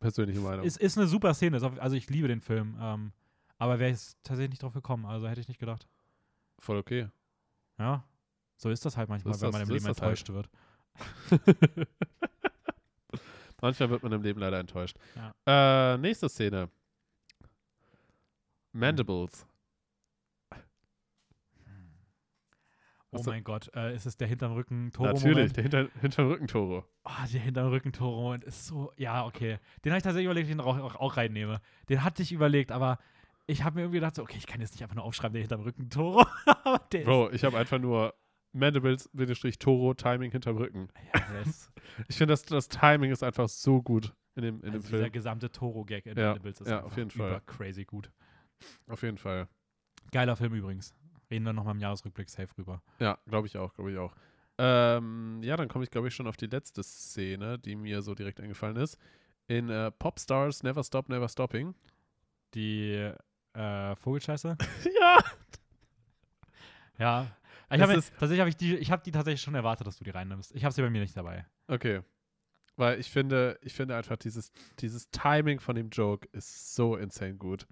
Persönliche Meinung. Ist, ist eine super Szene. Also ich liebe den Film. Ähm, aber wäre ich tatsächlich nicht drauf gekommen. Also hätte ich nicht gedacht. Voll okay. Ja. So ist das halt manchmal, wenn das- man im so Leben halt. enttäuscht wird. *laughs* Manchmal wird man im Leben leider enttäuscht. Ja. Äh, nächste Szene. Mandibles. Oh mein Gott, äh, ist es der hinterm Rücken Toro Natürlich, Moment? der hinter, hinterm Rücken Toro. Oh, der hinterm Rücken Toro Moment ist so, ja, okay. Den habe ich tatsächlich überlegt, den auch, auch, auch reinnehme. Den hatte ich überlegt, aber ich habe mir irgendwie gedacht, so, okay, ich kann jetzt nicht einfach nur aufschreiben, der hinterm Rücken Toro. *laughs* Bro, ich habe einfach nur Mandibles, Bindestrich, Toro, Timing hinterm Rücken. ja, der ist *laughs* Ich finde, das, das Timing ist einfach so gut in dem, in also dem dieser Film. gesamte Toro-Gag in Ja, Mandibles ist ja, auf jeden Fall. crazy gut. Auf jeden Fall. Geiler Film übrigens. Reden wir nochmal im Jahresrückblick safe rüber. Ja, glaube ich auch, glaube ich auch. Ähm, ja, dann komme ich, glaube ich, schon auf die letzte Szene, die mir so direkt eingefallen ist. In äh, Popstars Never Stop, Never Stopping. Die äh, Vogelscheiße. *laughs* ja! ja. Ich habe ist- tatsächlich habe ich die, ich habe die tatsächlich schon erwartet, dass du die reinnimmst. Ich habe sie bei mir nicht dabei. Okay. Weil ich finde, ich finde einfach dieses, dieses Timing von dem Joke ist so insane gut.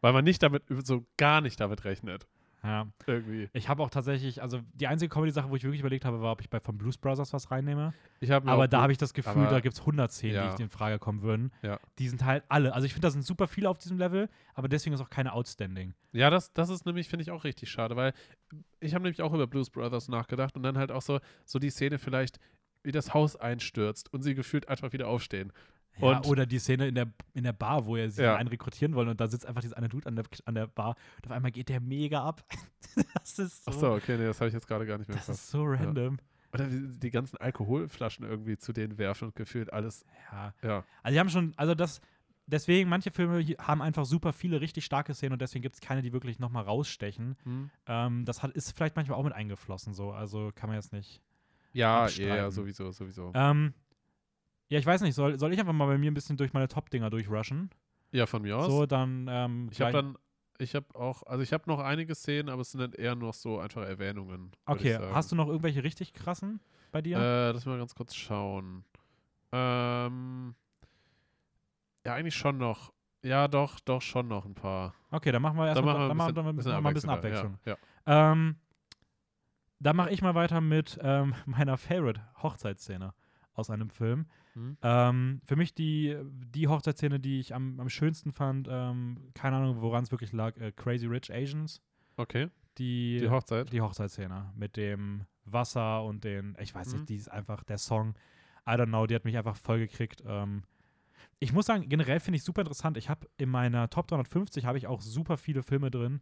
Weil man nicht damit, so gar nicht damit rechnet. Ja. Irgendwie. Ich habe auch tatsächlich, also die einzige Comedy-Sache, wo ich wirklich überlegt habe, war, ob ich bei von Blues Brothers was reinnehme. Aber da habe ich das Gefühl, aber- da gibt es 100 Szenen, Ja. die in Frage kommen würden. Ja. Die sind halt alle. Also ich finde, da sind super viele auf diesem Level, aber deswegen ist auch keine Outstanding. Ja, das, das ist nämlich, finde ich, auch richtig schade, weil ich habe nämlich auch über Blues Brothers nachgedacht und dann halt auch so, so die Szene vielleicht, wie das Haus einstürzt und sie gefühlt einfach wieder aufstehen. Ja, oder die Szene in der, in der Bar, wo er sie Ja. einen rekrutieren wollen und da sitzt einfach dieser eine Dude an der, an der Bar und auf einmal geht der mega ab. *laughs* das ist so, Achso, okay, nee, das habe ich jetzt gerade gar nicht mehr das im ist so random. Oder wie die ganzen Alkoholflaschen irgendwie zu denen werfen und gefühlt alles, Ja. ja. Also die haben schon, also das, deswegen, manche Filme haben einfach super viele richtig starke Szenen und deswegen gibt es keine, die wirklich nochmal rausstechen. Hm? Ähm, das hat, ist vielleicht manchmal auch mit eingeflossen so, also kann man jetzt nicht. Ja, ja, sowieso, sowieso. Ähm, ja, ich weiß nicht, soll, soll ich einfach mal bei mir ein bisschen durch meine Top-Dinger durchrushen? Ja, von mir aus. So, dann, ähm, ich habe dann, ich habe auch, also ich habe noch einige Szenen, aber es sind dann eher noch so einfach Erwähnungen. Okay, hast du noch irgendwelche richtig krassen bei dir? Äh, lass mal ganz kurz schauen. Ähm, ja, eigentlich schon noch. Ja, doch, doch, schon noch ein paar. okay, dann machen wir Dann erstmal machen wir dann ein bisschen, dann mal ein bisschen Abwechslung. Ja, ja. Ähm, da mache ich mal weiter mit ähm, *laughs* meiner Favorite-Hochzeitsszene aus einem Film. Hm? Ähm, für mich die, die Hochzeitsszene, die ich am, am schönsten fand, ähm, keine Ahnung, woran es wirklich lag, äh, Crazy Rich Asians. Okay, Die, die Hochzeit. die Hochzeitsszene mit dem Wasser und den, ich weiß Mhm. nicht, die ist einfach, der Song, I don't know, die hat mich einfach voll gekriegt. Ähm, ich muss sagen, generell finde ich super interessant. Ich habe in meiner Top 350 habe ich auch super viele Filme drin,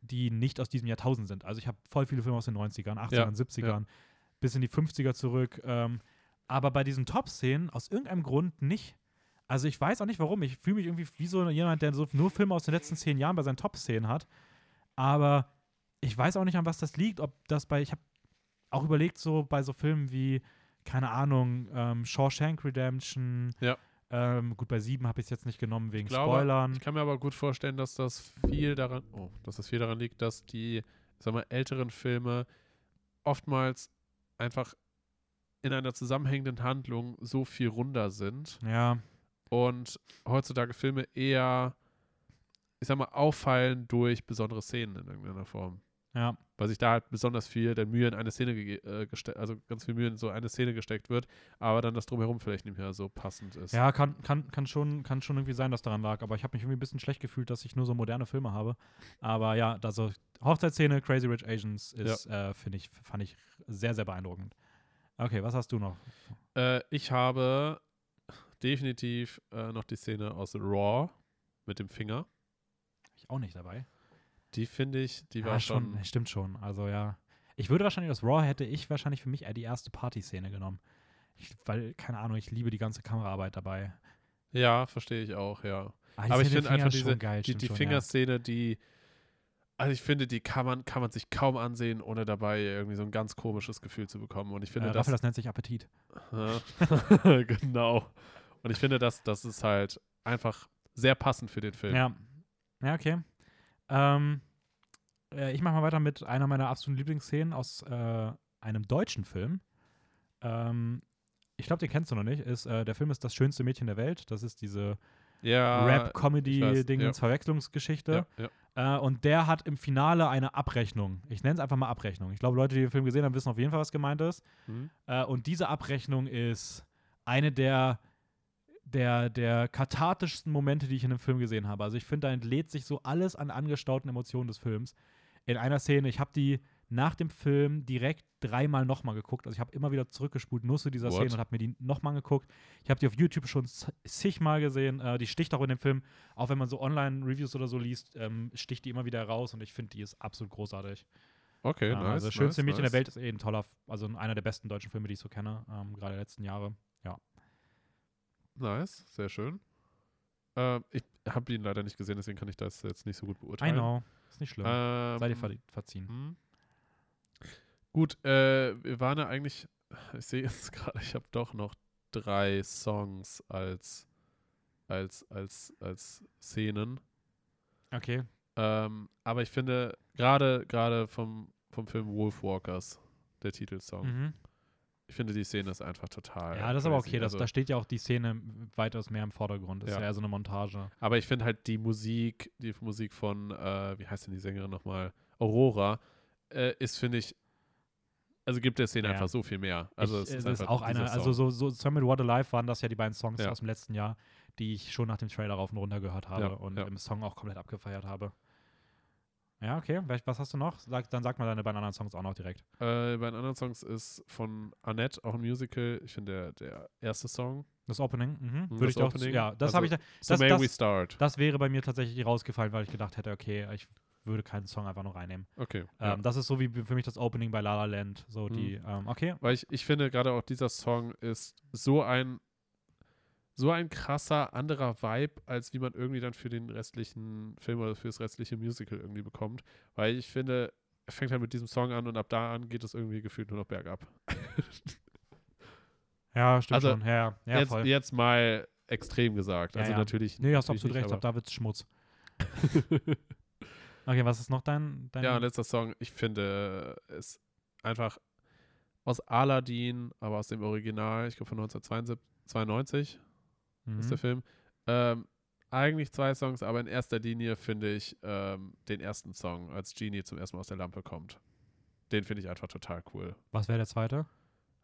die nicht aus diesem Jahrtausend sind. Also ich habe voll viele Filme aus den 90ern, 80ern, Ja, 70ern, bis in die 50er zurück. Ähm, aber bei diesen Top-Szenen aus irgendeinem Grund nicht. Also ich weiß auch nicht warum. Ich fühle mich irgendwie wie so jemand, der so nur Filme aus den letzten zehn Jahren bei seinen Top-Szenen hat. Aber ich weiß auch nicht, an was das liegt. Ob das bei, ich habe auch überlegt, so bei so Filmen wie, keine Ahnung, ähm, Shawshank Redemption. Ja. Ähm, gut, bei sieben habe ich es jetzt nicht genommen wegen Ich glaube, Spoilern. Ich kann mir aber gut vorstellen, dass das viel daran, oh, dass das viel daran liegt, dass die, sag mal, älteren Filme oftmals einfach in einer zusammenhängenden Handlung so viel runder sind Ja, und heutzutage Filme eher, ich sag mal, auffallen durch besondere Szenen in irgendeiner Form. ja. Weil sich da halt besonders viel der Mühe in eine Szene, äh, geste- also ganz viel Mühe in so eine Szene gesteckt wird, aber dann das Drumherum vielleicht nicht mehr so passend ist. Ja, kann, kann, kann, schon, kann schon irgendwie sein, dass daran lag. Aber ich habe mich irgendwie ein bisschen schlecht gefühlt, dass ich nur so moderne Filme habe. Aber ja, also Hochzeitsszene, Crazy Rich Asians ist, äh, finde ich, fand ich sehr, sehr beeindruckend. Okay, was hast du noch? Äh, ich habe definitiv äh, noch die Szene aus Raw mit dem Finger. Ich auch nicht dabei. Die finde ich, die ja, war schon. Stimmt schon. Also ja. Ich würde wahrscheinlich das Raw hätte ich wahrscheinlich für mich eher die erste Party-Szene genommen. Ich, weil, keine Ahnung, ich liebe die ganze Kameraarbeit dabei. Ja, verstehe ich auch, ja. Ah, Aber ich finde einfach schon diese, geil, die, die schon, Fingerszene, die, also ich finde, die kann man, kann man sich kaum ansehen, ohne dabei irgendwie so ein ganz komisches Gefühl zu bekommen. Und ich finde, Äh, das, Raphael, das nennt sich Appetit. *laughs* Genau. Und ich finde, das, das ist halt einfach sehr passend für den Film. Ja. Ja, okay. Ähm, äh, ich mache mal weiter mit einer meiner absoluten Lieblingsszenen aus äh, einem deutschen Film. Ähm, ich glaube, den kennst du noch nicht. Ist, äh, der Film ist Das schönste Mädchen der Welt. Das ist diese Ja, Verwechslungsgeschichte. Ja, ja. Äh, und der hat im Finale eine Abrechnung. Ich nenne es einfach mal Abrechnung. Ich glaube, Leute, die den Film gesehen haben, wissen auf jeden Fall, was gemeint ist. Hm? Äh, und diese Abrechnung ist eine der, der, der kathartischsten Momente, die ich in einem Film gesehen habe. Also ich finde, da entlädt sich so alles an angestauten Emotionen des Films. In einer Szene, ich habe die nach dem Film direkt dreimal nochmal geguckt. Also ich habe immer wieder zurückgespult, nur zu dieser What? Szene und habe mir die nochmal geguckt. Ich habe die auf YouTube schon zigmal gesehen. Äh, die sticht auch in dem Film, auch wenn man so Online-Reviews oder so liest, ähm, sticht die immer wieder raus und ich finde, die ist absolut großartig. Okay, Ähm, nice. also das schönste nice, Mädchen nice. der Welt ist eh ein toller, also einer der besten deutschen Filme, die ich so kenne, ähm, gerade der letzten Jahre. Nice, sehr schön. Ähm, ich habe ihn leider nicht gesehen, deswegen kann ich das jetzt nicht so gut I beurteilen. know, ist nicht schlimm. Ähm, Sei dir ver verziehen. Gut, äh, wir waren ja eigentlich, *laughs* ich sehe jetzt gerade, ich habe doch noch drei Songs als, als, als, als Szenen. Okay. Ähm, aber ich finde, gerade gerade vom, vom Film Wolfwalkers, der Titelsong, Mhm. ich finde, die Szene ist einfach total. Ja, das ist aber okay. Das, Also, da steht ja auch die Szene weitaus mehr im Vordergrund. Das ist Ja. ja eher so eine Montage. aber ich finde halt die Musik, die Musik von, äh, wie heißt denn die Sängerin nochmal? Aurora, äh, ist, finde ich, also gibt der Szene Ja. einfach so viel mehr. Also ich, es ist, das ist auch einer, also so, so Summer What Alive waren das ja die beiden Songs Ja. aus dem letzten Jahr, die ich schon nach dem Trailer rauf und runter gehört habe Ja, und im Song auch komplett abgefeiert habe. Ja, okay. Was hast du noch? Sag, dann sag mal deine beiden anderen Songs auch noch direkt. Äh, bei den anderen Songs ist von Annette auch ein Musical. Ich finde, der, der erste Song, Das Opening, mhm. das würde ich doch. Opening, Ja, das also habe ich. da- So Das- May das- We Start. Das wäre bei mir tatsächlich rausgefallen, weil ich gedacht hätte, okay, ich würde keinen Song einfach nur reinnehmen. Okay. ja. Ähm, das ist so wie für mich das Opening bei La La Land. So Mhm. die, ähm, okay. Weil ich, ich finde gerade auch dieser Song ist so ein so ein krasser anderer Vibe, als wie man irgendwie dann für den restlichen Film oder für das restliche Musical irgendwie bekommt. Weil ich finde, er fängt halt mit diesem Song an und ab da an geht es irgendwie gefühlt nur noch bergab. *laughs* Ja, stimmt Also, schon. Ja, ja, ja jetzt, voll. jetzt mal extrem gesagt. Ja, Also ja. natürlich. Nee, hast natürlich absolut recht. Ab da wird's Schmutz. *laughs* Okay, was ist noch dein. dein Ja, letzter Song, ich finde es einfach aus Aladdin, aber aus dem Original, ich glaube von 1992 mhm. ist der Film. Ähm, eigentlich zwei Songs, aber in erster Linie finde ich ähm, den ersten Song, als Genie zum ersten Mal aus der Lampe kommt. Den finde ich einfach total cool. Was wäre der zweite?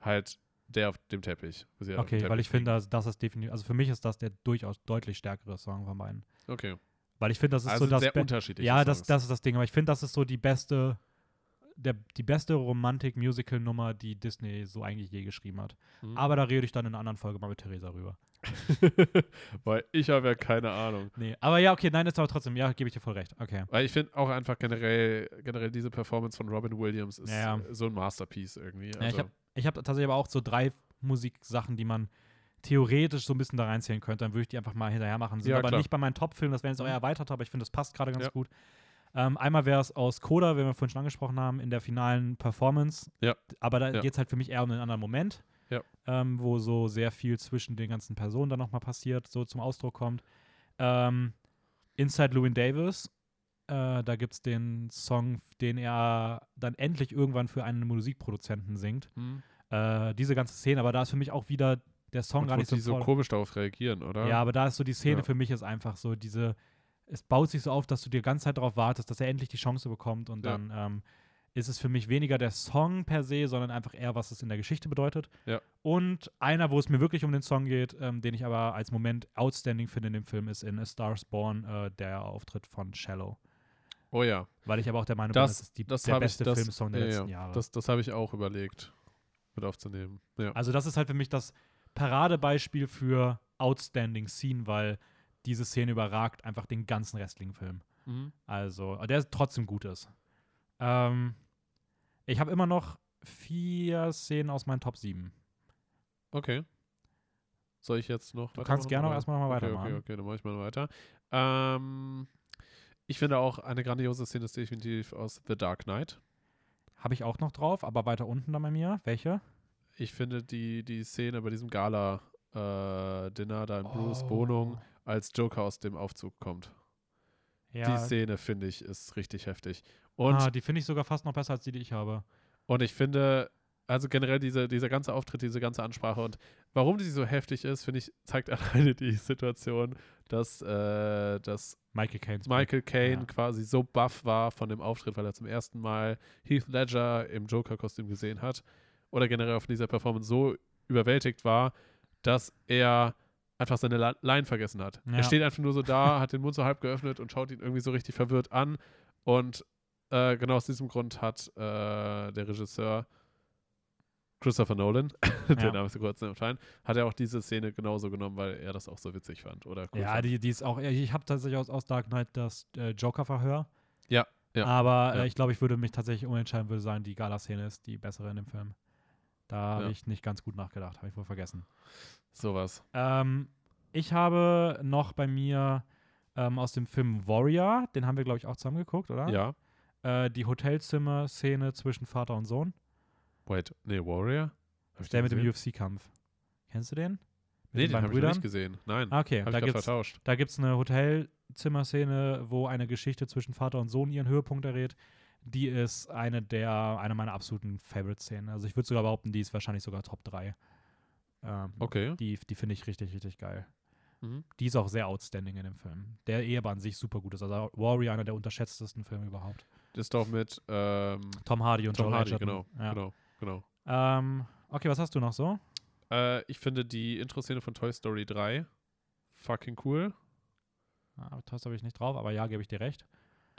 Halt der auf dem Teppich. auf dem Okay, weil Teppich ich finde, das, das ist definitiv. Also für mich ist das der durchaus deutlich stärkere Song von beiden. Okay. Weil ich finde, das ist Also so das. sehr unterschiedlich. ja, das, das ist das Ding. Aber ich finde, das ist so die beste. Der, die beste Romantik-Musical-Nummer, die Disney so eigentlich je geschrieben hat. Mhm. Aber da rede ich dann in einer anderen Folge mal mit Theresa rüber. *laughs* Weil ich habe ja keine Ahnung. Nee, aber ja, okay, nein, ist aber trotzdem, ja, gebe ich dir voll recht. Okay. Weil ich finde auch einfach generell, generell diese Performance von Robin Williams ist Ja, so ein Masterpiece irgendwie. Ja, ich Also, habe ich hab tatsächlich aber auch so drei Musiksachen, die man theoretisch so ein bisschen da reinzählen könnte. Dann würde ich die einfach mal hinterher machen. Sind Ja, aber klar. nicht bei meinen Top-Filmen, das wären jetzt auch Mhm. erweitert, aber ich finde, das passt gerade ganz Ja. gut. Ähm, einmal wäre es aus Coda, wie wir vorhin schon angesprochen haben, in der finalen Performance. Ja. Aber da Ja. geht es halt für mich eher um einen anderen Moment, Ja. ähm, wo so sehr viel zwischen den ganzen Personen dann nochmal passiert, so zum Ausdruck kommt. Ähm, Inside Llewyn Davis, äh, da gibt es den Song, den er dann endlich irgendwann für einen Musikproduzenten singt. hm. Äh, diese ganze Szene, aber da ist für mich auch wieder der Song Und gar nicht so die so komisch darauf reagieren, oder? Ja, aber da ist so die Szene Ja. für mich ist einfach so diese, es baut sich so auf, dass du die ganze Zeit darauf wartest, dass er endlich die Chance bekommt und Ja. dann ähm, ist es für mich weniger der Song per se, sondern einfach eher, was es in der Geschichte bedeutet. Ja. Und einer, wo es mir wirklich um den Song geht, ähm, den ich aber als Moment outstanding finde in dem Film, ist in A Star is Born äh, der Auftritt von Shallow. Oh ja. Weil ich aber auch der Meinung Das- bin, das ist die, das der ich- beste das- Filmsong der ja. letzten Jahre. Das, das habe ich auch überlegt. mit aufzunehmen. Ja. Also das ist halt für mich das Paradebeispiel für Outstanding Scene, weil diese Szene überragt einfach den ganzen restlichen Film. Mhm. Also, der trotzdem gut ist. Ähm, ich habe immer noch vier Szenen aus meinen Top 7. Okay. Soll ich jetzt noch Du kannst gerne auch oder? erstmal nochmal okay, weitermachen. Okay, okay, dann mache ich mal weiter. Ähm, ich finde auch eine grandiose Szene ist definitiv aus The Dark Knight. Habe ich auch noch drauf, aber weiter unten dann bei mir. Welche? Ich finde die, die Szene bei diesem Gala-Dinner da in Bruce Oh. Wohnung, als Joker aus dem Aufzug kommt. Ja, Die Szene, finde ich, ist richtig heftig. Und, ah, die finde ich sogar fast noch besser als die, die ich habe. und ich finde, also generell diese, dieser ganze Auftritt, diese ganze Ansprache und warum die so heftig ist, finde ich, zeigt *laughs* alleine die Situation, dass, äh, dass Michael Caine. Michael Caine Ja. quasi so baff war von dem Auftritt, weil er zum ersten Mal Heath Ledger im Joker-Kostüm gesehen hat oder generell auf dieser Performance so überwältigt war, dass er einfach seine Line vergessen hat. Ja. Er steht einfach nur so da, *laughs* hat den Mund so halb geöffnet und schaut ihn irgendwie so richtig verwirrt an und äh, genau aus diesem Grund hat äh, der Regisseur Christopher Nolan, *laughs* Ja. der Name ist so kurz entfallen, hat er auch diese Szene genauso genommen, weil er das auch so witzig fand oder cool Ja, fand. die, die ist auch. Ich habe tatsächlich aus, aus Dark Knight das äh, Joker-Verhör. Ja, ja, Aber ja. Äh, ich glaube, ich würde mich tatsächlich umentscheiden, würde sagen, die Gala-Szene ist die bessere in dem Film. Da habe Ja. ich nicht ganz gut nachgedacht, habe ich wohl vergessen. sowas. Ähm, ich habe noch bei mir ähm, aus dem Film Warrior, den haben wir, glaube ich, auch zusammen geguckt, oder? Ja. Äh, die Hotelzimmer-Szene zwischen Vater und Sohn. Wait, nee, Warrior? Hab Der den mit dem gesehen? UFC-Kampf. Kennst du den? Mit Nee, den beiden habe ich nicht gesehen. Nein, Ah, okay, habe da ich gibt's, vertauscht. da gibt's eine Hotelzimmerszene, wo eine Geschichte zwischen Vater und Sohn ihren Höhepunkt errät. Die ist eine der, eine meiner absoluten Favorite-Szenen. Also ich würde sogar behaupten, die ist wahrscheinlich sogar Top 3. Ähm, Okay. Die, die finde ich richtig, richtig geil. Mhm. Die ist auch sehr outstanding in dem Film. Der eh aber an sich super gut ist. Also Warrior, einer der unterschätztesten Filme überhaupt. Das ist doch mit ähm, Tom Hardy und Tom Joel Hardy, genau, Ja. genau, genau. Ähm, okay, was hast du noch so? Äh, ich finde die Intro-Szene von Toy Story 3 fucking cool. Ah, das habe ich nicht drauf, aber ja, gebe ich dir recht.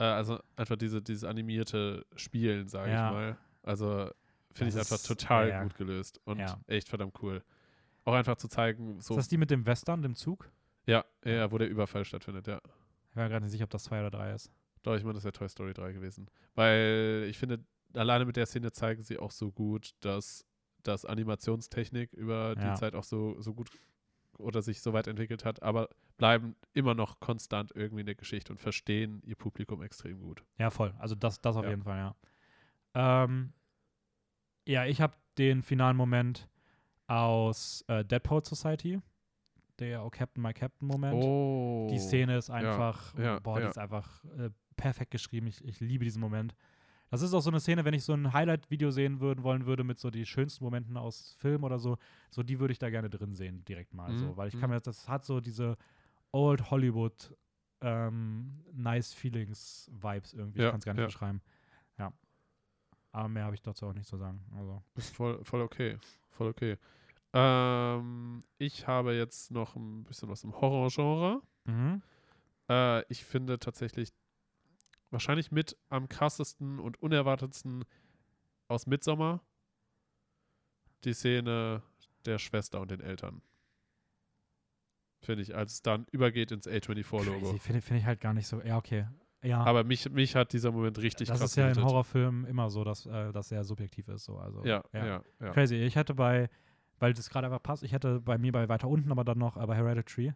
Äh, also einfach diese, dieses animierte Spielen, sage Ja. ich mal. Also finde ich einfach total ja. gut gelöst und Ja. echt verdammt cool. Auch einfach zu zeigen, so, Ist das die mit dem Western, dem Zug? ja, ja, wo der Überfall stattfindet, ja. Ich war gerade nicht sicher, ob das 2 oder 3 ist. Doch, ich meine, das wäre Toy Story 3 gewesen. Weil ich finde, alleine mit der Szene zeigen sie auch so gut, dass, dass Animationstechnik über die Zeit auch so, so gut oder sich so weit entwickelt hat, aber bleiben immer noch konstant irgendwie in der Geschichte und verstehen ihr Publikum extrem gut. Ja, voll. Also das, das auf Ja. jeden Fall, ja. Ähm, ja, ich habe den finalen Moment aus äh, Dead Poet Society. Der Oh Captain, My Captain Moment. Oh. Die Szene ist einfach, ja, boah, die ja. ist einfach äh, perfekt geschrieben. Ich, ich liebe diesen Moment. Das ist auch so eine Szene, wenn ich so ein Highlight-Video sehen würden, wollen würde mit so die schönsten Momenten aus Film oder so, so die würde ich da gerne drin sehen, direkt mal Mhm, so. Weil ich mhm. kann mir, das hat so diese Old Hollywood ähm, Nice Feelings Vibes irgendwie. ich Ja, kann es gar nicht ja. beschreiben. Ja. Aber mehr habe ich dazu auch nicht zu sagen. Also. Ist voll, voll okay. Voll okay. Ähm, ich habe jetzt noch ein bisschen was im Horrorgenre. Mhm. Äh, ich finde tatsächlich wahrscheinlich mit am krassesten und unerwartetsten aus Midsommer die Szene der Schwester und den Eltern. Finde ich, als es dann übergeht ins A24-Logo. Crazy. Finde find ich halt gar nicht so. Ja, okay. Ja. Aber mich, mich hat dieser Moment richtig das krass ist ja in. Horrorfilmen immer so, dass äh, das sehr subjektiv ist. So. Also, Ja, ja, ja. Crazy. Ich hätte bei, weil das gerade einfach passt, ich hätte bei mir bei weiter unten, aber dann noch äh, bei Hereditary.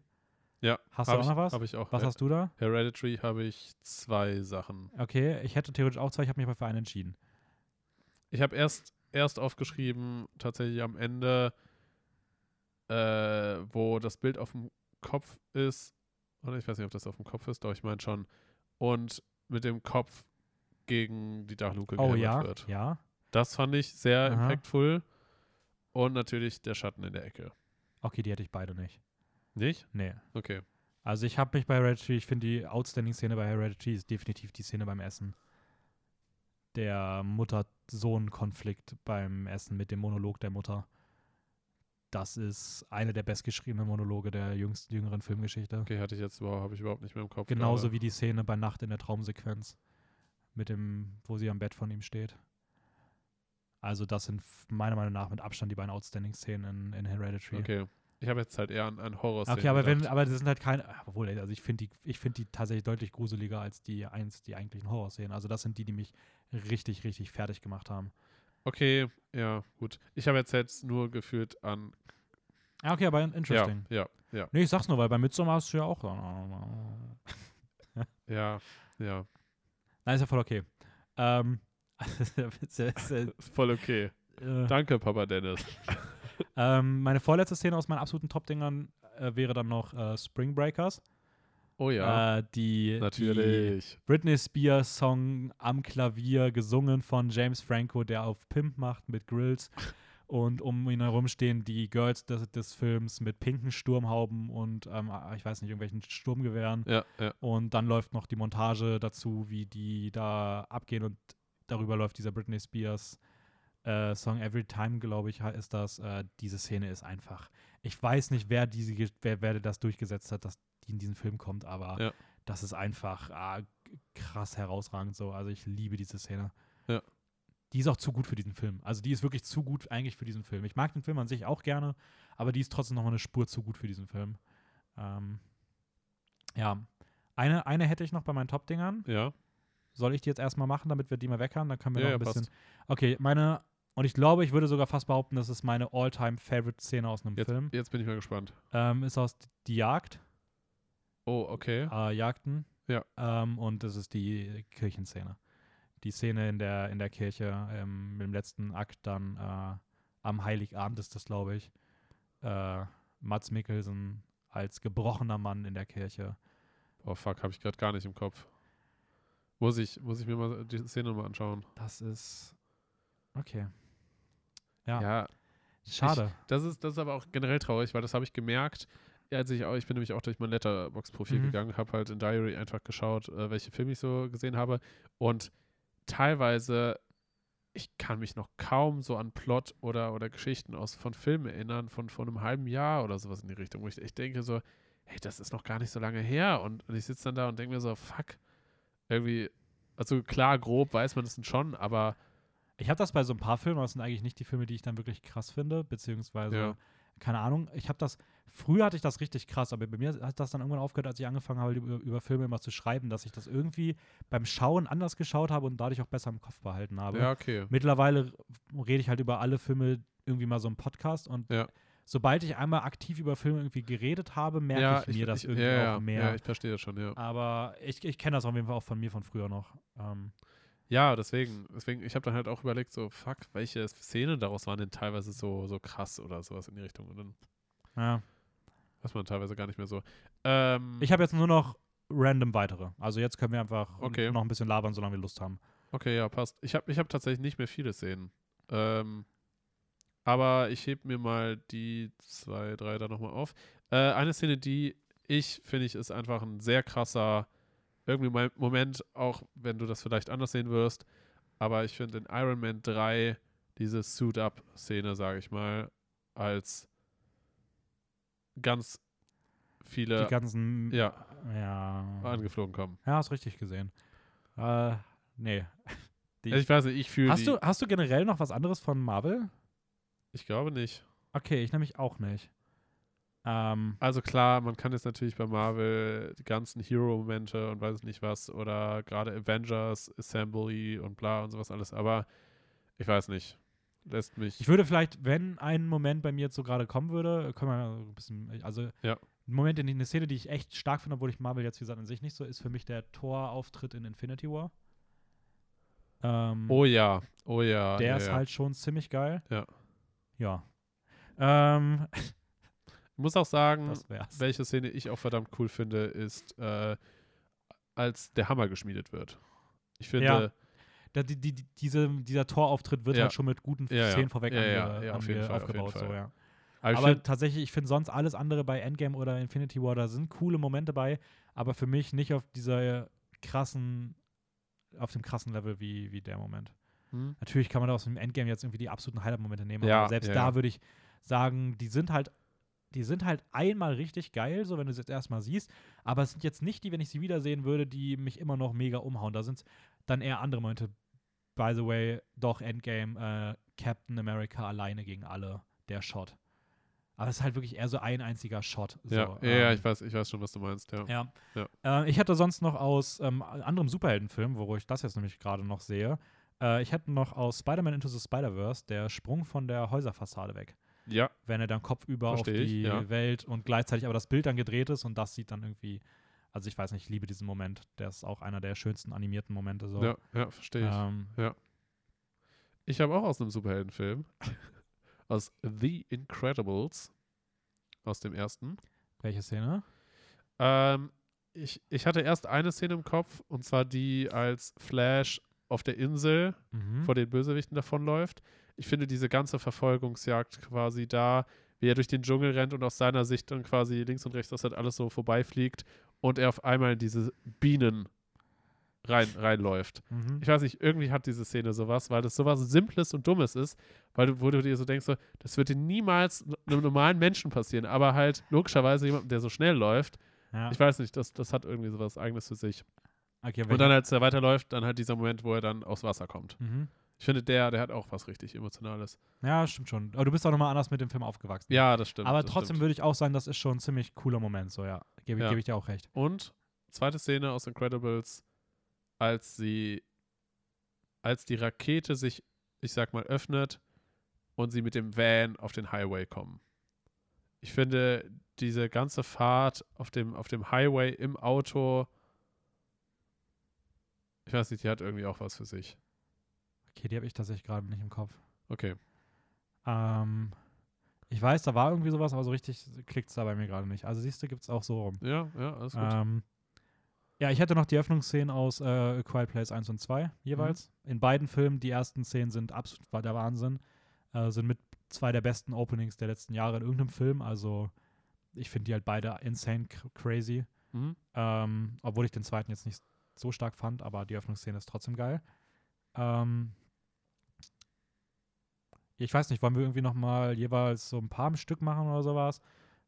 Ja, Hast du auch ich, noch was? Habe ich auch. Was Her- hast du da? Hereditary habe ich zwei Sachen. Okay, ich hätte theoretisch auch zwei, ich habe mich aber für einen entschieden. Ich habe erst, erst aufgeschrieben, tatsächlich am Ende, äh, wo das Bild auf dem Kopf ist. Oder ich weiß nicht, ob das auf dem Kopf ist, doch ich meine schon. Und mit dem Kopf gegen die Dachluke Oh ja, wird. ja. Das fand ich sehr Aha. impactful. Und natürlich der Schatten in der Ecke. Okay, die hätte ich beide nicht. Nicht? Nee. Okay. Also ich habe mich bei Hereditary, ich finde die Outstanding-Szene bei Hereditary ist definitiv die Szene beim Essen. Der Mutter-Sohn-Konflikt beim Essen mit dem Monolog der Mutter. Das ist eine der bestgeschriebenen Monologe der jüngsten, jüngeren Filmgeschichte. Okay, hatte ich jetzt überhaupt, habe ich überhaupt nicht mehr im Kopf. Genauso gerade. wie die Szene bei Nacht in der Traumsequenz. Mit dem, wo sie am Bett von ihm steht. Also das sind meiner Meinung nach mit Abstand die beiden Outstanding-Szenen in, in Hereditary. Okay. Ich habe jetzt halt eher an, an horror Okay, aber wenn, aber das sind halt keine, obwohl, also ich finde die, ich finde die tatsächlich deutlich gruseliger als die eins, die eigentlichen Horrorszenen. Also das sind die, die mich richtig, richtig fertig gemacht haben. Okay, ja, gut. Ich habe jetzt, jetzt nur gefühlt an. Ah, okay, aber Ja, interesting. ja, ja, Nee, ich sag's nur, weil bei Midsommar hast du ja auch. *laughs* ja, ja. Nein, ist ja voll okay. Ähm, *laughs* ist, äh, Ist *laughs* voll okay. äh, Danke, Papa Dennis. Ähm, meine vorletzte Szene aus meinen absoluten Top-Dingern äh, wäre dann noch äh, Spring Breakers. Oh ja, Äh, die, die natürlich. Britney Spears Song am Klavier, gesungen von James Franco, der auf Pimp macht mit Grills. Und um ihn herum stehen die Girls des, des Films mit pinken Sturmhauben und ähm, ich weiß nicht, irgendwelchen Sturmgewehren. Ja, ja. Und dann läuft noch die Montage dazu, wie die da abgehen und darüber läuft dieser Britney Spears äh, Song Every Time, glaube ich, ist das. Äh, diese Szene ist einfach. Ich weiß nicht, wer diese, wer, wer das durchgesetzt hat, dass die in diesen Film kommt, aber Ja. das ist einfach ah, krass herausragend so. Also ich liebe diese Szene. Ja. Die ist auch zu gut für diesen Film. Also die ist wirklich zu gut eigentlich für diesen Film. Ich mag den Film an sich auch gerne, aber die ist trotzdem noch mal eine Spur zu gut für diesen Film. Ähm, ja. Eine, eine hätte ich noch bei meinen Top-Dingern. Ja, Soll ich die jetzt erstmal machen, damit wir die mal weckern? Dann können wir Ja, noch ein ja, bisschen. passt. Okay, meine. Und ich glaube, ich würde sogar fast behaupten, das ist meine All-Time-Favorite-Szene aus einem jetzt, Film. jetzt bin ich mal gespannt. Ähm, ist aus Die Jagd. Oh, okay. äh, Jagden. Ja. Ähm, und das ist die Kirchenszene. Die Szene in der, in der Kirche ähm, im letzten Akt dann äh, am Heiligabend ist das, glaube ich. Äh, Mats Mikkelsen als gebrochener Mann in der Kirche. Oh, fuck, habe ich gerade gar nicht im Kopf. Muss ich, muss ich mir mal die Szene mal anschauen. Das ist. Okay. Ja, ja schade. Das ist, das ist aber auch generell traurig, weil das habe ich gemerkt, als ich auch, ich bin nämlich auch durch mein Letterbox-Profil Mhm. gegangen, habe halt in Diary einfach geschaut, äh, welche Filme ich so gesehen habe. Und teilweise, ich kann mich noch kaum so an Plot oder, oder Geschichten aus von Filmen erinnern, von vor einem halben Jahr oder sowas in die Richtung, wo ich, ich denke so, hey, das ist noch gar nicht so lange her. Und, und ich sitze dann da und denke mir so, fuck, irgendwie, also klar, grob weiß man es schon, aber Ich habe das bei so ein paar Filmen, aber das sind eigentlich nicht die Filme, die ich dann wirklich krass finde, beziehungsweise, Ja. keine Ahnung, ich habe das, früher hatte ich das richtig krass, aber bei mir hat das dann irgendwann aufgehört, als ich angefangen habe, über, über Filme immer zu schreiben, dass ich das irgendwie beim Schauen anders geschaut habe und dadurch auch besser im Kopf behalten habe. ja, okay. Mittlerweile rede ich halt über alle Filme irgendwie mal so im Podcast und Ja. sobald ich einmal aktiv über Filme irgendwie geredet habe, merke ja, ich mir das irgendwie ja, auch mehr. Ja, ich verstehe das schon, ja. aber ich, ich kenne das auf jeden Fall auch von mir von früher noch. Ähm, Ja, deswegen, deswegen, ich habe dann halt auch überlegt, so, fuck, welche Szenen daraus waren denn teilweise so, so krass oder sowas in die Richtung. Und dann ja. weiß man teilweise gar nicht mehr so. Ähm, Ich habe jetzt nur noch random weitere. Also jetzt können wir einfach Okay. noch ein bisschen labern, solange wir Lust haben. okay, ja, passt. Ich habe ich hab tatsächlich nicht mehr viele Szenen. Ähm, aber ich heb mir mal die zwei, drei da nochmal auf. Äh, eine Szene, die ich finde, ich ist einfach ein sehr krasser irgendwie mein Moment, auch wenn du das vielleicht anders sehen wirst. Aber ich finde in Iron Man 3 diese Suit-Up-Szene, sage ich mal, als ganz viele Die ganzen. ja, Ja. angeflogen kommen. Ja, hast richtig gesehen. Äh, nee. *laughs* Die, Also ich weiß nicht, ich fühle hast, die. du, hast du generell noch was anderes von Marvel? Ich glaube nicht. Okay, ich nämlich auch nicht. Ähm, Also klar, man kann jetzt natürlich bei Marvel die ganzen Hero-Momente und weiß nicht was oder gerade Avengers, Assembly und bla und sowas alles, aber ich weiß nicht. Lässt mich. ich würde vielleicht, wenn ein Moment bei mir jetzt so gerade kommen würde, können wir ein bisschen, also Ja. ein Moment, in eine Szene, die ich echt stark finde, obwohl ich Marvel jetzt, wie gesagt, an sich nicht so, ist für mich der Thor-Auftritt in Infinity War. Ähm, oh ja, oh ja. der ja, ist ja. halt schon ziemlich geil. Ja. Ja. Ähm, *laughs* Ich muss auch sagen, welche Szene ich auch verdammt cool finde, ist, äh, als der Hammer geschmiedet wird. Ich finde, Ja. Da, die, die, die- diese, dieser Torauftritt wird Ja. halt schon mit guten Ja. Szenen vorweg ange, auf ange, Fall, auf aufgebaut. So, Fall. ja. aber ich Aber find, tatsächlich, ich finde sonst alles andere bei Endgame oder Infinity War, da sind coole Momente bei, aber für mich nicht auf dieser krassen, auf dem krassen Level wie, wie der Moment. hm? Natürlich kann man aus dem Endgame jetzt irgendwie die absoluten Highlight-Momente nehmen, Ja, aber selbst ja, da ja. würde ich sagen, die sind halt, die sind halt einmal richtig geil, so wenn du es jetzt erstmal siehst, aber es sind jetzt nicht die, wenn ich sie wiedersehen würde, die mich immer noch mega umhauen. Da sind es dann eher andere Momente. By the way, doch Endgame, äh, Captain America alleine gegen alle, der Shot. Aber es ist halt wirklich eher so ein einziger Shot. So, ja, ja, ja, ähm, ich weiß, ich weiß schon, was du meinst, ja. ja. Ja. Äh, ich hätte sonst noch aus ähm, anderem Superheldenfilm, wo ich das jetzt nämlich gerade noch sehe, äh, ich hätte noch aus Spider-Man Into the Spider-Verse der Sprung von der Häuserfassade weg. Ja, Wenn er dann kopfüber auf Versteh ich, die ja. Welt und gleichzeitig aber das Bild dann gedreht ist und das sieht dann irgendwie, also ich weiß nicht, ich liebe diesen Moment. Der ist auch einer der schönsten animierten Momente so. ja, ja, verstehe ich. Ähm, Ich habe auch aus einem Superheldenfilm, *laughs* aus The Incredibles, aus dem ersten. welche Szene? Ähm, ich, ich hatte erst eine Szene im Kopf, und zwar die, als Flash auf der Insel Mhm. vor den Bösewichten davonläuft. Ich finde diese ganze Verfolgungsjagd quasi da, wie er durch den Dschungel rennt und aus seiner Sicht dann quasi links und rechts das halt alles so vorbeifliegt und er auf einmal in diese Bienen rein, reinläuft. Mhm. Ich weiß nicht, irgendwie hat diese Szene sowas, weil das sowas Simples und Dummes ist, weil du, wo du dir so denkst, so, das würde niemals einem normalen Menschen passieren, aber halt logischerweise jemandem, der so schnell läuft. Ja. Ich weiß nicht, das, das hat irgendwie sowas Eigenes für sich. Okay, Und dann, als er weiterläuft, dann halt dieser Moment, wo er dann aufs Wasser kommt. mhm. Ich finde, der, der hat auch was richtig Emotionales. Ja, stimmt schon. Aber du bist auch nochmal anders mit dem Film aufgewachsen. Ja, das stimmt. Aber das trotzdem stimmt. würde ich auch sagen, das ist schon ein ziemlich cooler Moment, so ja. Gebe Ja. geb ich dir auch recht. Und zweite Szene aus Incredibles, als sie, als die Rakete sich, ich sag mal, öffnet und sie mit dem Van auf den Highway kommen. Ich finde, diese ganze Fahrt auf dem, auf dem Highway im Auto, ich weiß nicht, die hat irgendwie auch was für sich. Okay, die habe ich tatsächlich gerade nicht im Kopf. Okay. Ähm, ich weiß, da war irgendwie sowas, aber so richtig klickt es da bei mir gerade nicht. Also siehst du, gibt es auch so rum. Ja, ja, alles gut. Ähm, ja, ich hätte noch die Öffnungsszenen aus äh, A Quiet Place 1 und 2 jeweils. Mhm. In beiden Filmen, die ersten Szenen sind absolut der Wahnsinn. Äh, sind mit zwei der besten Openings der letzten Jahre in irgendeinem Film. Also ich finde die halt beide insane cr- crazy. Mhm. Ähm, obwohl ich den zweiten jetzt nicht so stark fand, aber die Öffnungsszene ist trotzdem geil. Ähm, ich weiß nicht, wollen wir irgendwie noch mal jeweils so ein paar Stück machen oder sowas?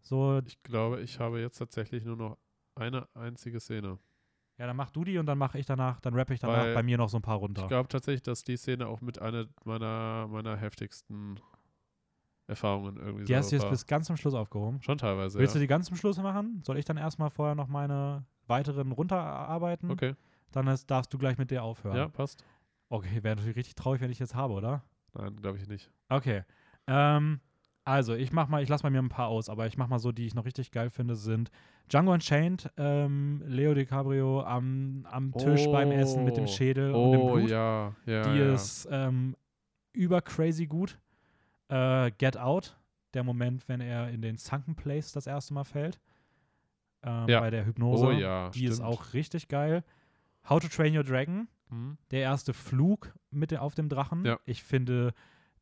So, Ich glaube, ich habe jetzt tatsächlich nur noch eine einzige Szene. ja, dann mach du die und dann mache ich danach, dann rappe ich danach Weil bei mir noch so ein paar runter. Ich glaube tatsächlich, dass die Szene auch mit einer meiner, meiner heftigsten Erfahrungen irgendwie die hast du so jetzt bis ganz zum Schluss aufgehoben. Schon teilweise, Willst du ja. die ganz zum Schluss machen? Soll ich dann erstmal vorher noch meine weiteren runterarbeiten? Okay, Dann ist, darfst du gleich mit der aufhören. ja, passt. Okay, wäre natürlich richtig traurig, wenn ich jetzt habe, oder? Nein, glaube ich nicht. Okay. Ähm, also, ich mach mal, ich lasse mal mir ein paar aus, aber ich mach mal so, die ich noch richtig geil finde, sind Django Unchained, ähm, Leo DiCaprio am, am Tisch beim Essen mit dem Oh. Schädel und dem Oh, Blut. ja, ja. die ja. ist ähm, über crazy gut. Äh, Get Out, der Moment, wenn er in den Sunken Place das erste Mal fällt. Ähm, Ja. Bei der Hypnose. Oh ja, Die ist stimmt. auch richtig geil. How to Train Your Dragon, Mhm. der erste Flug mit auf dem Drachen. Ja. Ich finde,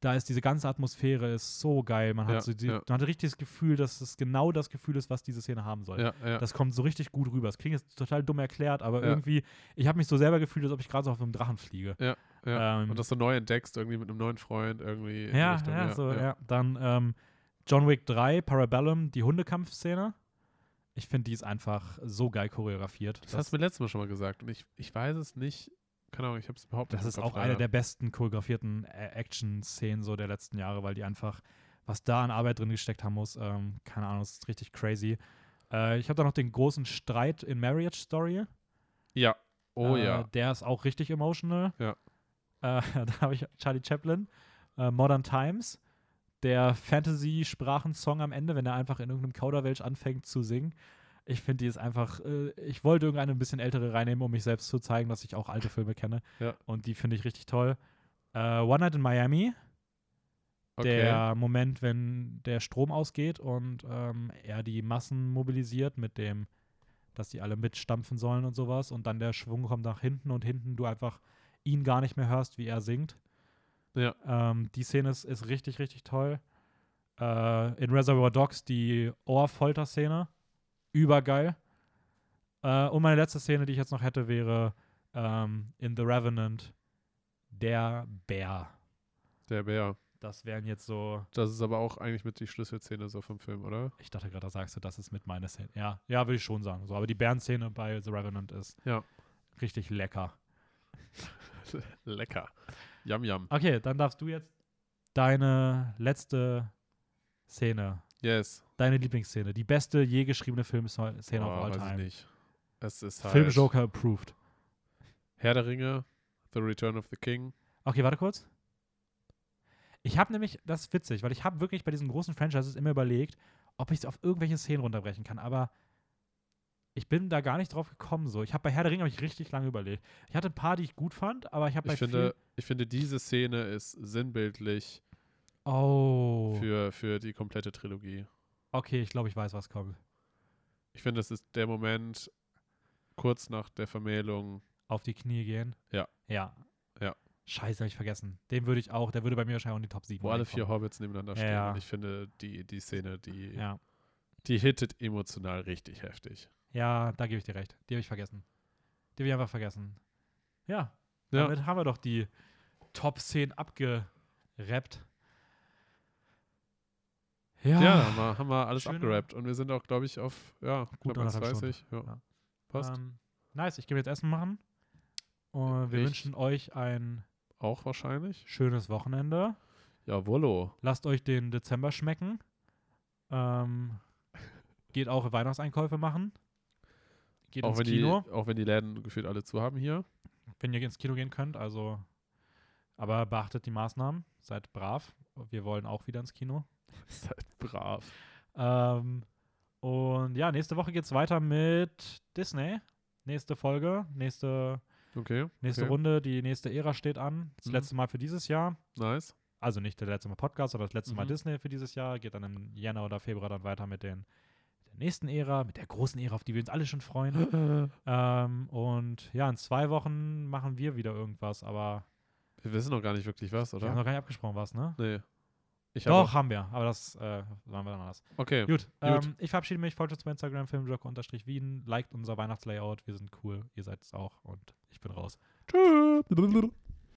da ist diese ganze Atmosphäre ist so geil. Man hat, Ja, so die, ja. man hat richtig das Gefühl, dass es genau das Gefühl ist, was diese Szene haben soll. Ja, ja. Das kommt so richtig gut rüber. Das klingt jetzt total dumm erklärt, aber Ja. irgendwie, ich habe mich so selber gefühlt, als ob ich gerade so auf einem Drachen fliege. ja. ähm, Und das so neu entdeckst, irgendwie mit einem neuen Freund, irgendwie. Ja, Richtung, ja, so, ja. Dann ähm, John Wick 3, Parabellum, die Hundekampfszene. Ich finde, die ist einfach so geil choreografiert. Das, hast du mir letztes Mal schon mal gesagt und ich, ich weiß es nicht. Keine Ahnung, ich habe es überhaupt Das nicht. ist im auch Kopf, eine leider. der besten choreografierten äh, Action-Szenen so der letzten Jahre, weil die einfach, was da an Arbeit drin gesteckt haben muss, ähm, keine Ahnung, das ist richtig crazy. Äh, ich habe da noch den großen Streit in Marriage Story. Ja. Oh äh, ja. Der ist auch richtig emotional. Ja. Äh, *laughs* da habe ich Charlie Chaplin, äh, Modern Times, der Fantasy-Sprachensong am Ende, wenn er einfach in irgendeinem Kauderwelsch anfängt zu singen. Ich finde, die ist einfach, äh, ich wollte irgendeine ein bisschen ältere reinnehmen, um mich selbst zu zeigen, dass ich auch alte Filme kenne. Ja. Und die finde ich richtig toll. Äh, One Night in Miami, Okay. der Moment, wenn der Strom ausgeht und ähm, er die Massen mobilisiert mit dem, dass die alle mitstampfen sollen und sowas und dann der Schwung kommt nach hinten und hinten du einfach ihn gar nicht mehr hörst, wie er singt. Ja. Ähm, die Szene ist, ist richtig, richtig toll. Äh, in Reservoir Dogs die Ohrfolter-Szene. Übergeil. Äh, und meine letzte Szene, die ich jetzt noch hätte, wäre ähm, in The Revenant der Bär. Der Bär. Das wären jetzt so, Das ist aber auch eigentlich mit die Schlüsselszene so vom Film, oder? ich dachte gerade, da sagst du, das ist mit meiner Szene. Ja, ja, würde ich schon sagen. So, aber die Bärenszene bei The Revenant ist Ja. richtig lecker. *laughs* Lecker. Yum, yum. Okay, dann darfst du jetzt deine letzte Szene, Yes. deine Lieblingsszene, die beste je geschriebene Filmszene Boah, of all weiß ich time. nicht. Es ist halt Film Joker approved. Herr der Ringe, The Return of the King. Okay, warte kurz. Ich habe nämlich, das ist witzig, weil ich habe wirklich bei diesen großen Franchises immer überlegt, ob ich es auf irgendwelche Szenen runterbrechen kann, aber ich bin da gar nicht drauf gekommen so. Ich habe bei Herr der Ringe ich richtig lange überlegt. Ich hatte ein paar, die ich gut fand, aber ich habe bei Ich finde, ich finde, diese Szene ist sinnbildlich Oh. für, für die komplette Trilogie. Okay, ich glaube, ich weiß, was kommt. Ich finde, das ist der Moment kurz nach der Vermählung. Auf die Knie gehen. Ja. Ja. Ja. Scheiße, habe ich vergessen. Den würde ich auch, der würde bei mir wahrscheinlich auch in die Top 7 wo alle vier. Hobbits nebeneinander stehen. ja. Und ich finde, die, die Szene, die, Ja. die hittet emotional richtig heftig. Ja, da gebe ich dir recht. Die habe ich vergessen. Die habe ich einfach vergessen. Ja. Ja. Damit haben wir doch die Top 10 abgerappt. Ja. Ja, haben, wir, haben wir alles Schöne- abgerappt. Und wir sind auch, glaube ich, auf ja, knapp anderthalb 1,30. Ja. Ja. Passt. Ähm, nice, ich gehe jetzt Essen machen. Und wir Ich- wünschen euch ein auch wahrscheinlich. schönes Wochenende. Jawollo. Lasst euch den Dezember schmecken. Ähm, geht auch Weihnachtseinkäufe machen. Geht Auch ins wenn, Kino, die, auch wenn die Läden gefühlt alle zu haben hier. wenn ihr ins Kino gehen könnt. Also, aber beachtet die Maßnahmen. Seid brav. Wir wollen auch wieder ins Kino. *laughs* Seid brav. Ähm, und ja, nächste Woche geht's weiter mit Disney. Nächste Folge, nächste, Okay. nächste okay. Runde, die nächste Ära steht an. Das Mhm. letzte Mal für dieses Jahr. Nice. Also nicht der letzte Mal Podcast, sondern das letzte Mal Mhm. Disney für dieses Jahr. Geht dann im Jänner oder Februar dann weiter mit den, der nächsten Ära, mit der großen Ära, auf die wir uns alle schon freuen. *gasps* ähm, und ja, in zwei Wochen machen wir wieder irgendwas, aber Wir wissen noch gar nicht wirklich was, wir oder? haben noch gar nicht abgesprochen, was, ne? Nee. Ich hab Doch, auch- haben wir, aber das äh, machen wir dann anders. Okay. Gut, Gut. Ähm, ich verabschiede mich. Folgt uns bei Instagram, filmjoker-wien. Liked unser Weihnachtslayout. Wir sind cool. Ihr seid es auch. Und ich bin raus. Tschüss.